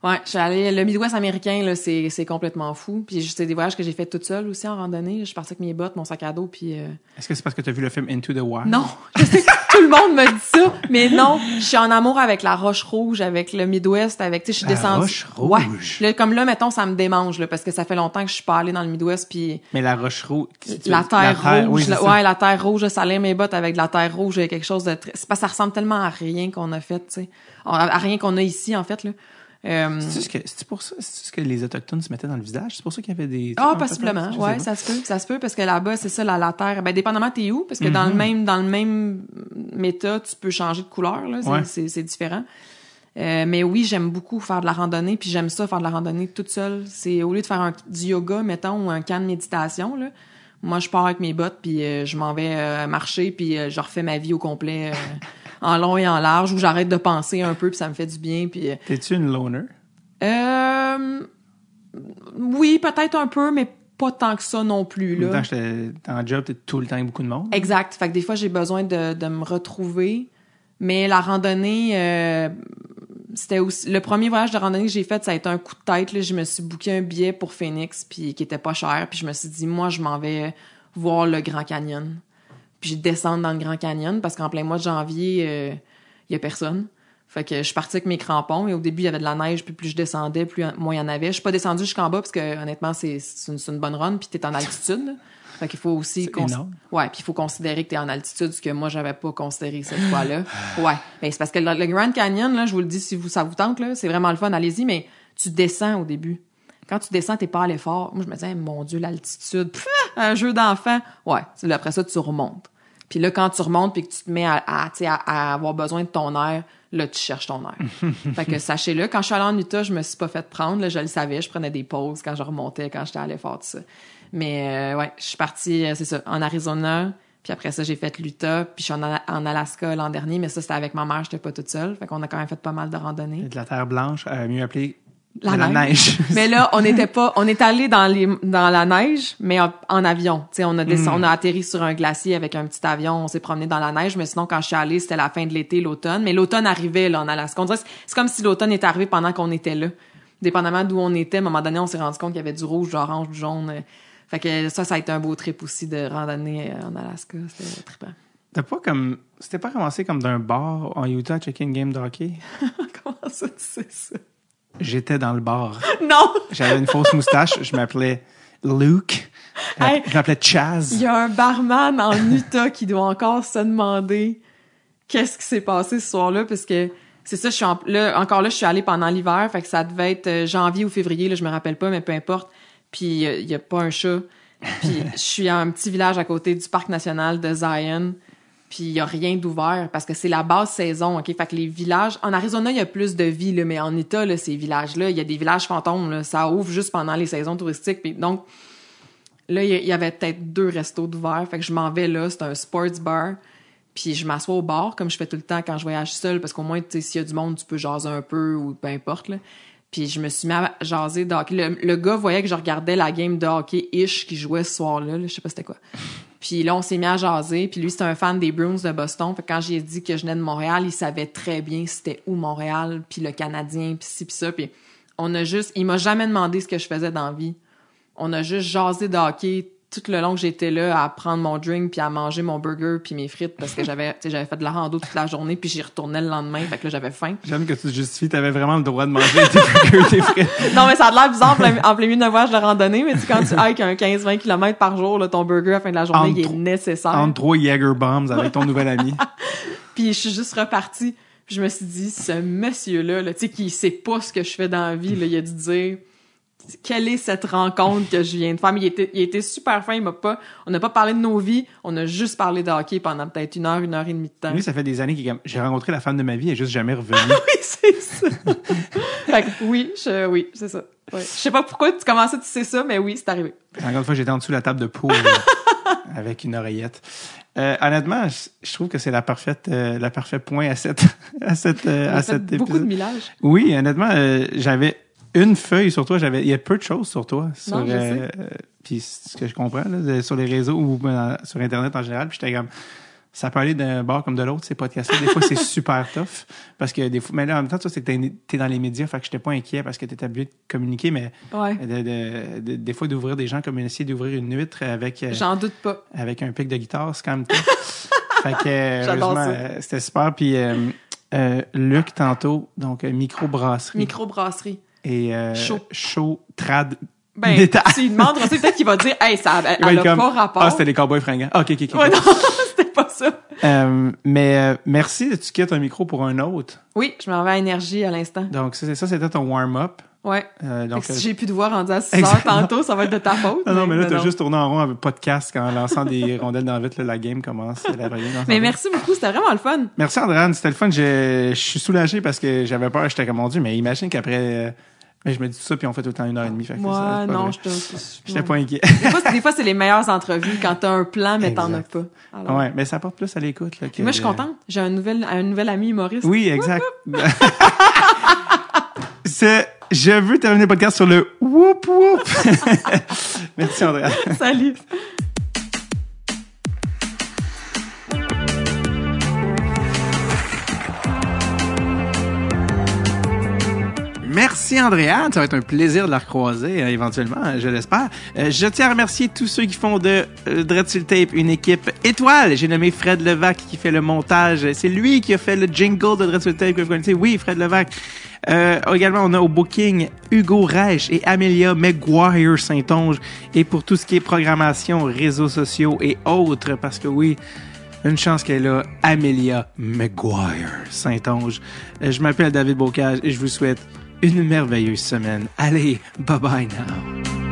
Ouais, je suis allée, le Midwest américain, là, c'est, c'est complètement fou. Puis c'est des voyages que j'ai fait toute seule aussi en randonnée. Je suis partie avec mes bottes, mon sac à dos, puis euh, est-ce que c'est parce que tu as vu le film Into the Wild? non, *laughs* je sais que tout le monde me dit ça, mais non, je suis en amour avec la Roche Rouge, avec le Midwest, avec, tu sais, je suis La descendue. Roche Ouais. Rouge. Là, comme là, mettons, ça me démange, là, parce que ça fait longtemps que je suis pas allée dans le Midwest, puis Mais la roche rouge. la terre rouge, oui, ça. ouais, la terre rouge, là, ça lire mes bottes avec de la terre rouge, il y a quelque chose de très, c'est pas, ça ressemble tellement à rien qu'on a fait, tu sais, à rien qu'on a ici, en fait, là. Euh, C'est ce que c'est pour ça ce que les autochtones se mettaient dans le visage, c'est pour ça qu'il y avait des Ah, trucs, possiblement. Je Ouais, ça se peut. Ça se peut parce que là-bas, c'est ça, la, la terre. Ben, dépendamment t'es où, parce que dans le même, dans le même méta, tu peux changer de couleur, là. C'est, Ouais. différent. Euh, mais oui, j'aime beaucoup faire de la randonnée, puis j'aime ça faire de la randonnée toute seule. C'est au lieu de faire un, du yoga, mettons, ou un camp de méditation, là. Moi, je pars avec mes bottes, puis euh, je m'en vais marcher, puis je refais ma vie au complet, en long et en large, où j'arrête de penser un peu, puis ça me fait du bien, puis euh, T'es-tu une loner? euh, oui, peut-être un peu, mais pas tant que ça non plus. Là. temps, j'étais en job, t'es tout le temps avec beaucoup de monde? Exact. Fait que des fois, j'ai besoin de, de me retrouver. Mais la randonnée, euh, c'était aussi le premier voyage de randonnée que j'ai fait, ça a été un coup de tête. Là. Je me suis booké un billet pour Phoenix, puis qui était pas cher. Puis je me suis dit, moi, je m'en vais voir le Grand Canyon. Puis je descends dans le Grand Canyon parce qu'en plein mois de janvier, il y a personne. Fait que je suis partie avec mes crampons et au début il y avait de la neige puis plus je descendais plus moins il y en avait. Je suis pas descendue jusqu'en bas parce que honnêtement c'est c'est une, une bonne run puis t'es en altitude. là. Fait qu'il faut aussi. Ouais, puis il faut considérer que t'es en altitude ce que moi j'avais pas considéré cette fois-là. *sighs* Ouais, mais c'est parce que le, le Grand Canyon là, je vous le dis si vous ça vous tente là, c'est vraiment le fun, allez-y mais tu descends au début. Quand tu descends, t'es pas à l'effort. Moi, je me disais, mon Dieu, l'altitude, pff, un jeu d'enfant. Ouais, c'est- après ça, tu remontes. Puis là, quand tu remontes puis que tu te mets à, à, tu sais, à, à avoir besoin de ton air, là, tu cherches ton air. *laughs* fait que sachez-le, quand je suis allée en Utah, je me suis pas fait prendre. Là, je le savais, je prenais des pauses quand je remontais, quand j'étais à l'effort, tout ça. Mais euh, ouais, je suis partie, euh, c'est ça, en Arizona. Puis après ça, j'ai fait l'Utah. Puis je suis en Alaska l'an dernier, mais ça, c'était avec ma mère, j'étais pas toute seule. Fait qu'on a quand même fait pas mal de randonnées. De la terre blanche, euh, mieux appelée La la neige. neige. *laughs* Mais là, on n'était pas, on est allé dans les, dans la neige, mais en, en avion. Tu sais, on a descendu, on a atterri sur un glacier avec un petit avion, on s'est promené dans la neige, mais sinon, quand je suis allée, c'était la fin de l'été, l'automne. Mais l'automne arrivait, là, en Alaska. On dirait, que c'est- comme si l'automne était arrivé pendant qu'on était là. Dépendamment d'où on était, à un moment donné, on s'est rendu compte qu'il y avait du rouge, du orange, du jaune. Fait que ça, ça a été un beau trip aussi de randonnée euh, en Alaska. C'était trippant. T'as pas comme. C'était pas commencé comme d'un bar en Utah à checker une game de hockey? *laughs* Comment ça, tu sais ça? J'étais dans le bar. *laughs* Non! J'avais une fausse moustache. Je m'appelais Luke. Je Hey. m'appelais Chaz. Il y a un barman en *laughs* Utah qui doit encore se demander qu'est-ce qui s'est passé ce soir-là parce que c'est ça je suis en- là encore là je suis allée pendant l'hiver fait que ça devait être euh, janvier ou février là je me rappelle pas mais peu importe puis euh, il y a pas un chat puis *laughs* je suis à un petit village à côté du parc national de Zion puis il y a rien d'ouvert parce que c'est la basse saison OK? Fait que les villages en Arizona il y a plus de vie là mais en Utah là ces villages là il y a des villages fantômes ça ouvre juste pendant les saisons touristiques puis donc Là, il y- avait peut-être deux restos d'ouvert. Fait que je m'en vais là. C'est un sports bar. Puis je m'assois au bar, comme je fais tout le temps quand je voyage seule, parce qu'au moins, tu sais, s'il y a du monde, tu peux jaser un peu ou peu importe, là. Puis je me suis mis à jaser de hockey. Le, le gars voyait que je regardais la game de hockey-ish qui jouait ce soir-là. là. Je sais pas c'était quoi. *laughs* Puis là, on s'est mis à jaser. Puis lui, c'est un fan des Bruins de Boston. Fait que quand j'ai dit que je venais de Montréal, il savait très bien c'était où Montréal, puis le Canadien, puis ci, puis ça. Puis on a juste... Il m'a jamais demandé ce que je faisais dans la vie. On a juste jasé de hockey tout le long que j'étais là à prendre mon drink puis à manger mon burger puis mes frites parce que j'avais *laughs* tu sais, j'avais fait de la rando toute la journée puis j'y retournais le lendemain fait que là j'avais faim. J'aime que tu te justifies. T'avais vraiment le droit de manger tes *laughs* burgers, tes frites. Non mais ça a l'air bizarre en plein, en plein milieu d'un voyage de randonnée mais tu sais, quand tu hikes un 15-20 km par jour là, ton burger à la fin de la journée Entre il est nécessaire. Entre trois Jaeger bombs avec ton nouvel ami. *laughs* Puis je suis juste repartie. Puis je me suis dit, ce monsieur-là, là, tu sais, qui sait pas ce que je fais dans la vie, là, il a dû dire quelle est cette rencontre que je viens de faire? Mais il était, il était super fin, il m'a pas, on n'a pas parlé de nos vies, on a juste parlé de hockey pendant peut-être une heure, une heure et demie de temps. Lui, ça fait des années est comme, j'ai rencontré la femme de ma vie et juste jamais revenu. *laughs* Oui, c'est ça. *laughs* fait que oui, je, oui, c'est ça. Ouais. Je sais pas pourquoi tu commençais, tu sais ça, mais oui, c'est arrivé. Encore une fois, j'étais en dessous de la table de poule *laughs* avec une oreillette. Euh, honnêtement, je, trouve que c'est la parfaite, euh, la parfaite point à cette, à cette, euh, à fait cet beaucoup de millages. Oui, honnêtement, euh, j'avais une feuille sur toi. J'avais, il y a peu de choses sur toi. Sur, Non, je euh, euh, puis ce que je comprends là, sur les réseaux ou ben, sur Internet en général. Puis j'étais comme, ça peut aller d'un bord comme de l'autre, ces podcasts Des fois, c'est *laughs* super tough. Parce que des fois, mais là, en même temps, toi, c'est que t'es, t'es dans les médias. Fait que j'étais pas inquiet parce que t'étais habitué de communiquer, mais Ouais. de, de- de- des fois, d'ouvrir des gens comme essayer d'ouvrir une huître avec, euh, J'en doute pas. avec un pic de guitare, c'est quand même tough. *laughs* fait que, heureusement, c'était super. Puis, euh, euh, Luc, tantôt, donc, euh, micro-brasserie. Microbrasserie. Et euh, Chaud. chaud, trad, Ben, métal. tu lui demandes, aussi, peut-être qu'il va dire, hey, ça, elle, a comme, pas rapport. Ah, c'était les cowboys fringants. Ah, ok, ok, ok. Ouais, non, *laughs* c'était pas ça. Euh, mais euh, merci, tu quittes un micro pour un autre. Oui, je m'en vais à énergie à l'instant. Donc, ça, c'est- ça c'était ton warm-up. Ouais. Euh, donc, que euh, si j'ai plus de voix rendu à 6 heures tantôt, ça va être de ta faute. non, non, mais là, t'as juste tourné en rond avec podcast quand en lançant des *laughs* rondelles dans la vitre, là, la game commence. La game. Mais merci beaucoup, c'était vraiment le fun. Merci, Andréane. C'était le fun. Je, je suis soulagé parce que j'avais peur. J'étais comme, mon Dieu, mais imagine qu'après, euh, mais je me dis tout ça, puis on fait tout le temps une heure et demie. Fait que Moi, non, je te. J'étais pas inquiet. Des fois, c'est- les meilleures entrevues quand t'as un plan, mais t'en as pas. Alors, ouais, mais ça porte plus à l'écoute. Moi, je suis contente. J'ai un nouvel, un nouvel ami humoriste. Oui, exact. *laughs* C'est, je veux terminer le podcast sur le whoop whoop. *laughs* Merci, Andréane. Salut. Merci Andréane, ça va être un plaisir de la recroiser euh, éventuellement, euh, je l'espère. Euh, je tiens à remercier tous ceux qui font de euh, Dread sur le Tape une équipe étoile. J'ai nommé Fred Levac qui fait le montage. C'est lui qui a fait le jingle de Dread sur le Tape que vous connaissez. Oui, Fred Levac. Euh, également, on a au booking Hugo Reich et Amelia McGuire Saint-Onge. Et pour tout ce qui est programmation, réseaux sociaux et autres, parce que oui, une chance qu'elle a Amelia McGuire Saint-Onge. Je m'appelle David Bocage et je vous souhaite une merveilleuse semaine. Allez, bye bye now.